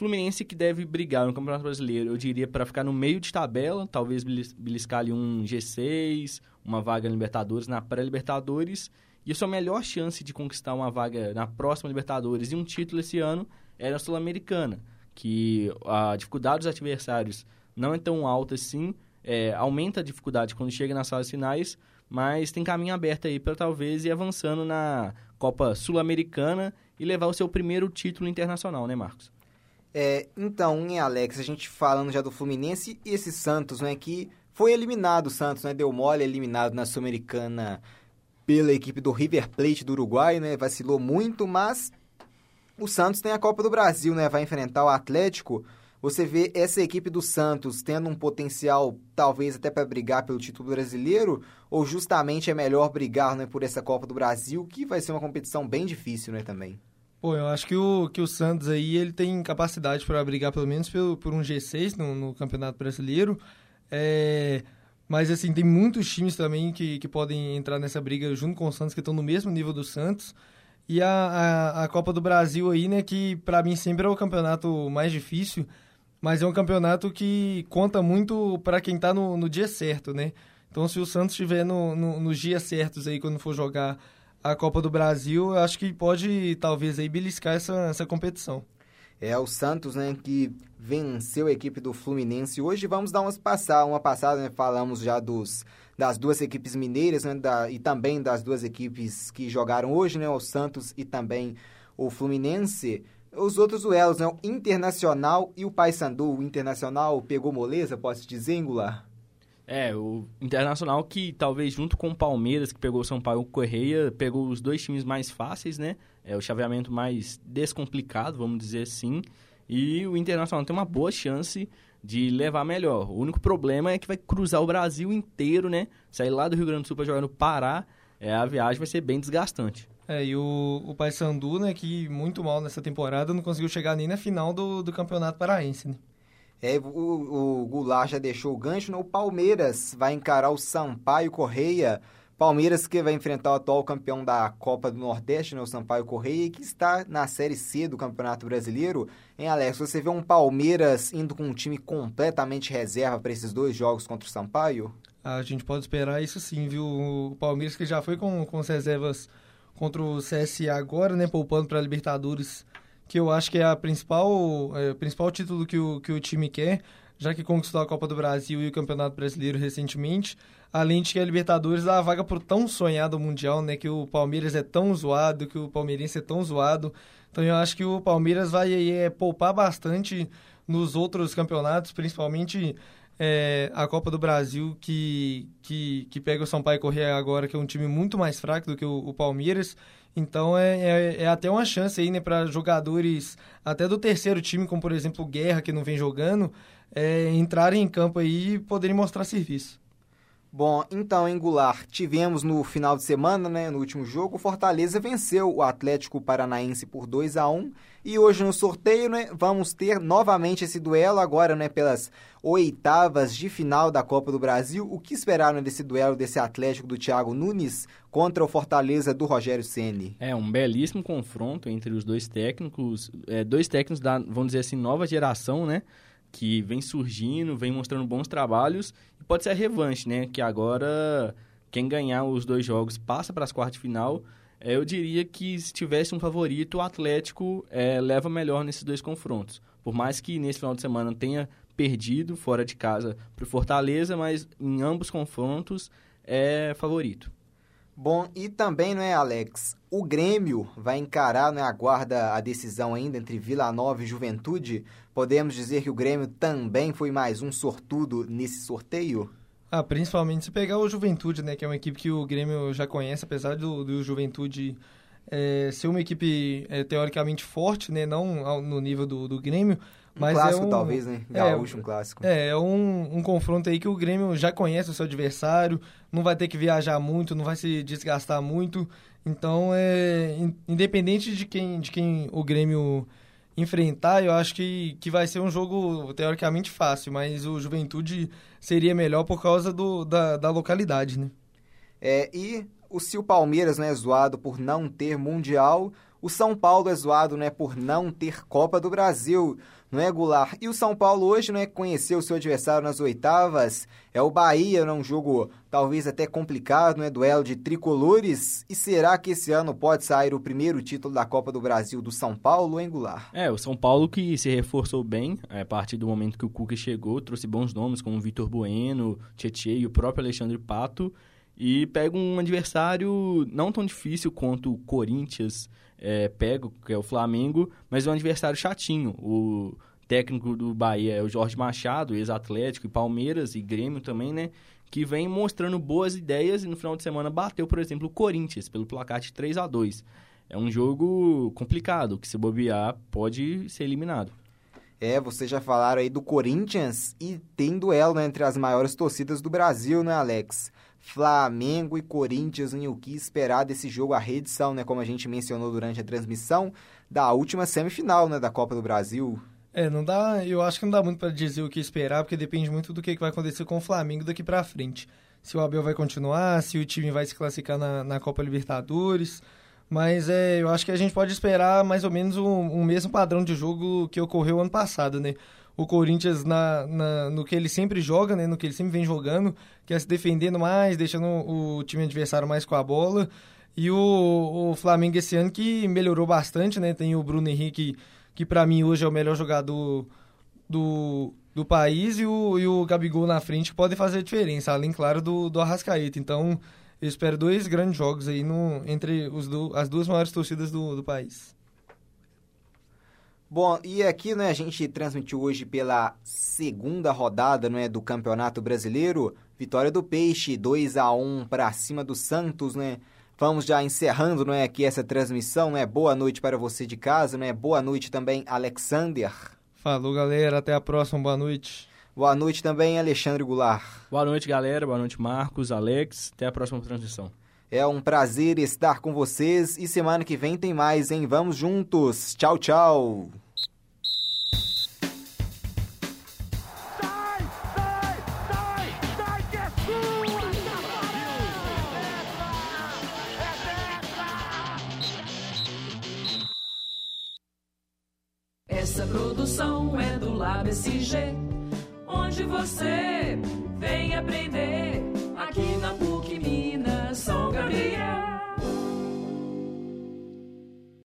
Fluminense que deve brigar no Campeonato Brasileiro, eu diria, para ficar no meio de tabela, talvez beliscar ali um G6, uma vaga na Libertadores, na pré-Libertadores. E a sua melhor chance de conquistar uma vaga na próxima Libertadores e um título esse ano é na Sul-Americana, que a dificuldade dos adversários não é tão alta assim, é, aumenta a dificuldade quando chega nas fases finais, mas tem caminho aberto aí para talvez ir avançando na Copa Sul-Americana e levar o seu primeiro título internacional, né, Marcos? É, então, hein, Alex, a gente falando já do Fluminense e esse Santos, né, que foi eliminado, o Santos, né, deu mole, eliminado na Sul-Americana pela equipe do River Plate do Uruguai, né, vacilou muito, mas o Santos tem a Copa do Brasil, né, vai enfrentar o Atlético, você vê essa equipe do Santos tendo um potencial, talvez até para brigar pelo título brasileiro, ou justamente é melhor brigar né, por essa Copa do Brasil, que vai ser uma competição bem difícil né, também? Pô, eu acho que o, que o Santos aí ele tem capacidade para brigar pelo menos por, por um G6 no, no Campeonato Brasileiro. É, mas assim, tem muitos times também que, que podem entrar nessa briga junto com o Santos, que estão no mesmo nível do Santos. E a, a, a Copa do Brasil aí, né, que para mim sempre é o campeonato mais difícil, mas é um campeonato que conta muito para quem está no, no dia certo, né? Então, se o Santos estiver no, no, nos dias certos aí, quando for jogar a Copa do Brasil, eu acho que pode, talvez, aí beliscar essa, essa competição. É o Santos, né, que venceu a equipe do Fluminense. Hoje vamos dar umas passar, uma passada, né, falamos já dos das duas equipes mineiras, né, da, e também das duas equipes que jogaram hoje, né, o Santos e também o Fluminense. Os outros duelos, né? O Internacional e o Paysandu. O Internacional pegou moleza, posso dizer, Angular? É, o Internacional que talvez junto com o Palmeiras, que pegou o São Paulo Correia, pegou os dois times mais fáceis, né? É o chaveamento mais descomplicado, vamos dizer assim. E o Internacional tem uma boa chance de levar melhor. O único problema é que vai cruzar o Brasil inteiro, né? Sair lá do Rio Grande do Sul para jogar no Pará, é, a viagem vai ser bem desgastante. É, e o, o Paysandu, né, que muito mal nessa temporada, não conseguiu chegar nem na final do, do Campeonato Paraense, né? É, o, o Goulart já deixou o gancho, né? O Palmeiras vai encarar o Sampaio Correia. Palmeiras que vai enfrentar o atual campeão da Copa do Nordeste, né, o Sampaio Correia, que está na Série C do Campeonato Brasileiro. Em Alex, você vê um Palmeiras indo com um time completamente reserva para esses dois jogos contra o Sampaio? A gente pode esperar isso sim, viu? O Palmeiras que já foi com, com as reservas contra o CSA agora, né, poupando para a Libertadores, que eu acho que é a principal, é, principal título que o, que o time quer, já que conquistou a Copa do Brasil e o Campeonato Brasileiro recentemente, além de que a Libertadores dá a vaga por tão sonhado Mundial, né, que o Palmeiras é tão zoado, que o palmeirense é tão zoado, então eu acho que o Palmeiras vai é, poupar bastante nos outros campeonatos, principalmente é, a Copa do Brasil, que, que, que pega o e Correia agora, que é um time muito mais fraco do que o, o Palmeiras. Então é, é, é, até uma chance aí, né, para jogadores até do terceiro time, como por exemplo o Guerra, que não vem jogando, é, entrarem em campo aí e poderem mostrar serviço. Bom, então, em Goulart, tivemos no final de semana, né, no último jogo, o Fortaleza venceu o Atlético Paranaense por 2 a 1 e hoje no sorteio, né, vamos ter novamente esse duelo agora, né, pelas oitavas de final da Copa do Brasil. O que esperaram desse duelo desse Atlético do Thiago Nunes contra o Fortaleza do Rogério Ceni? É um belíssimo confronto entre os dois técnicos, é, dois técnicos da, vamos dizer assim, nova geração, né? Que vem surgindo, vem mostrando bons trabalhos e pode ser a revanche, né? Que agora quem ganhar os dois jogos passa para as quartas de final. É, eu diria que se tivesse um favorito, o Atlético é, leva melhor nesses dois confrontos. Por mais que nesse final de semana tenha perdido fora de casa para o Fortaleza, mas em ambos confrontos é favorito. Bom, e também, não é, Alex? O Grêmio vai encarar, né, aguarda a decisão ainda entre Vila Nova e Juventude. Podemos dizer que o Grêmio também foi mais um sortudo nesse sorteio? Ah, principalmente se pegar o Juventude, né, que é uma equipe que o Grêmio já conhece, apesar do, do Juventude é, ser uma equipe é, teoricamente forte, né, não ao, no nível do, do Grêmio, mas um clássico, é um, talvez, né? Gaúcho, é, um clássico. É, é um, um confronto aí que o Grêmio já conhece o seu adversário, não vai ter que viajar muito, não vai se desgastar muito. Então, é independente de quem, de quem o Grêmio enfrentar, eu acho que, que vai ser um jogo teoricamente fácil, mas o Juventude seria melhor por causa do, da, da localidade, né? É, e o, se o Palmeiras não é zoado por não ter Mundial, o São Paulo é zoado né, por não ter Copa do Brasil não é, Goulart? E o São Paulo hoje, não é, conheceu o seu adversário nas oitavas, é o Bahia, num jogo talvez até complicado, não é, duelo de tricolores, e será que esse ano pode sair o primeiro título da Copa do Brasil do São Paulo, hein, Goulart? É, o São Paulo que se reforçou bem, a partir do momento que o Cuca chegou, trouxe bons nomes como o Vitor Bueno, Tietchan e o próprio Alexandre Pato, e pega um adversário não tão difícil quanto o Corinthians, é, pega, que é o Flamengo, mas é um adversário chatinho. O técnico do Bahia é o Jorge Machado, ex-Atlético, e Palmeiras e Grêmio também, né? Que vem mostrando boas ideias e no final de semana bateu, por exemplo, o Corinthians pelo placar de 3 a 2 É um jogo complicado, que se bobear pode ser eliminado. É, vocês já falaram aí do Corinthians e tem duelo né, entre as maiores torcidas do Brasil, né, Alex? Flamengo e Corinthians em o que esperar desse jogo, a reedição, né, como a gente mencionou durante a transmissão, da última semifinal, né, da Copa do Brasil. É, não dá, eu acho que não dá muito para dizer o que esperar, porque depende muito do que vai acontecer com o Flamengo daqui para frente. Se o Abel vai continuar, se o time vai se classificar na, na Copa Libertadores, mas é, eu acho que a gente pode esperar mais ou menos o, o mesmo padrão de jogo que ocorreu ano passado, né? O Corinthians na, na, no que ele sempre joga, né, no que ele sempre vem jogando, que é se defendendo mais, deixando o time adversário mais com a bola. E o, o Flamengo esse ano que melhorou bastante, né? Tem o Bruno Henrique, que para mim hoje é o melhor jogador do, do país, e o, e o Gabigol na frente podem fazer a diferença, além, claro, do, do Arrascaeta. Então, eu espero dois grandes jogos aí no, entre os do, as duas maiores torcidas do, do país. Bom, e aqui né, a gente transmitiu hoje pela segunda rodada né, do Campeonato Brasileiro, vitória do Peixe, 2 a 1 para cima do Santos, né? Vamos já encerrando né, aqui essa transmissão, né? Boa noite para você de casa, né? Boa noite também, Alexander. Falou, galera. Até a próxima. Boa noite. Boa noite também, Alexandre Goulart. Boa noite, galera. Boa noite, Marcos, Alex. Até a próxima transmissão. É um prazer estar com vocês e semana que vem tem mais, hein? Vamos juntos. Tchau, tchau. Essa produção é do Lab SG, onde você vem aprender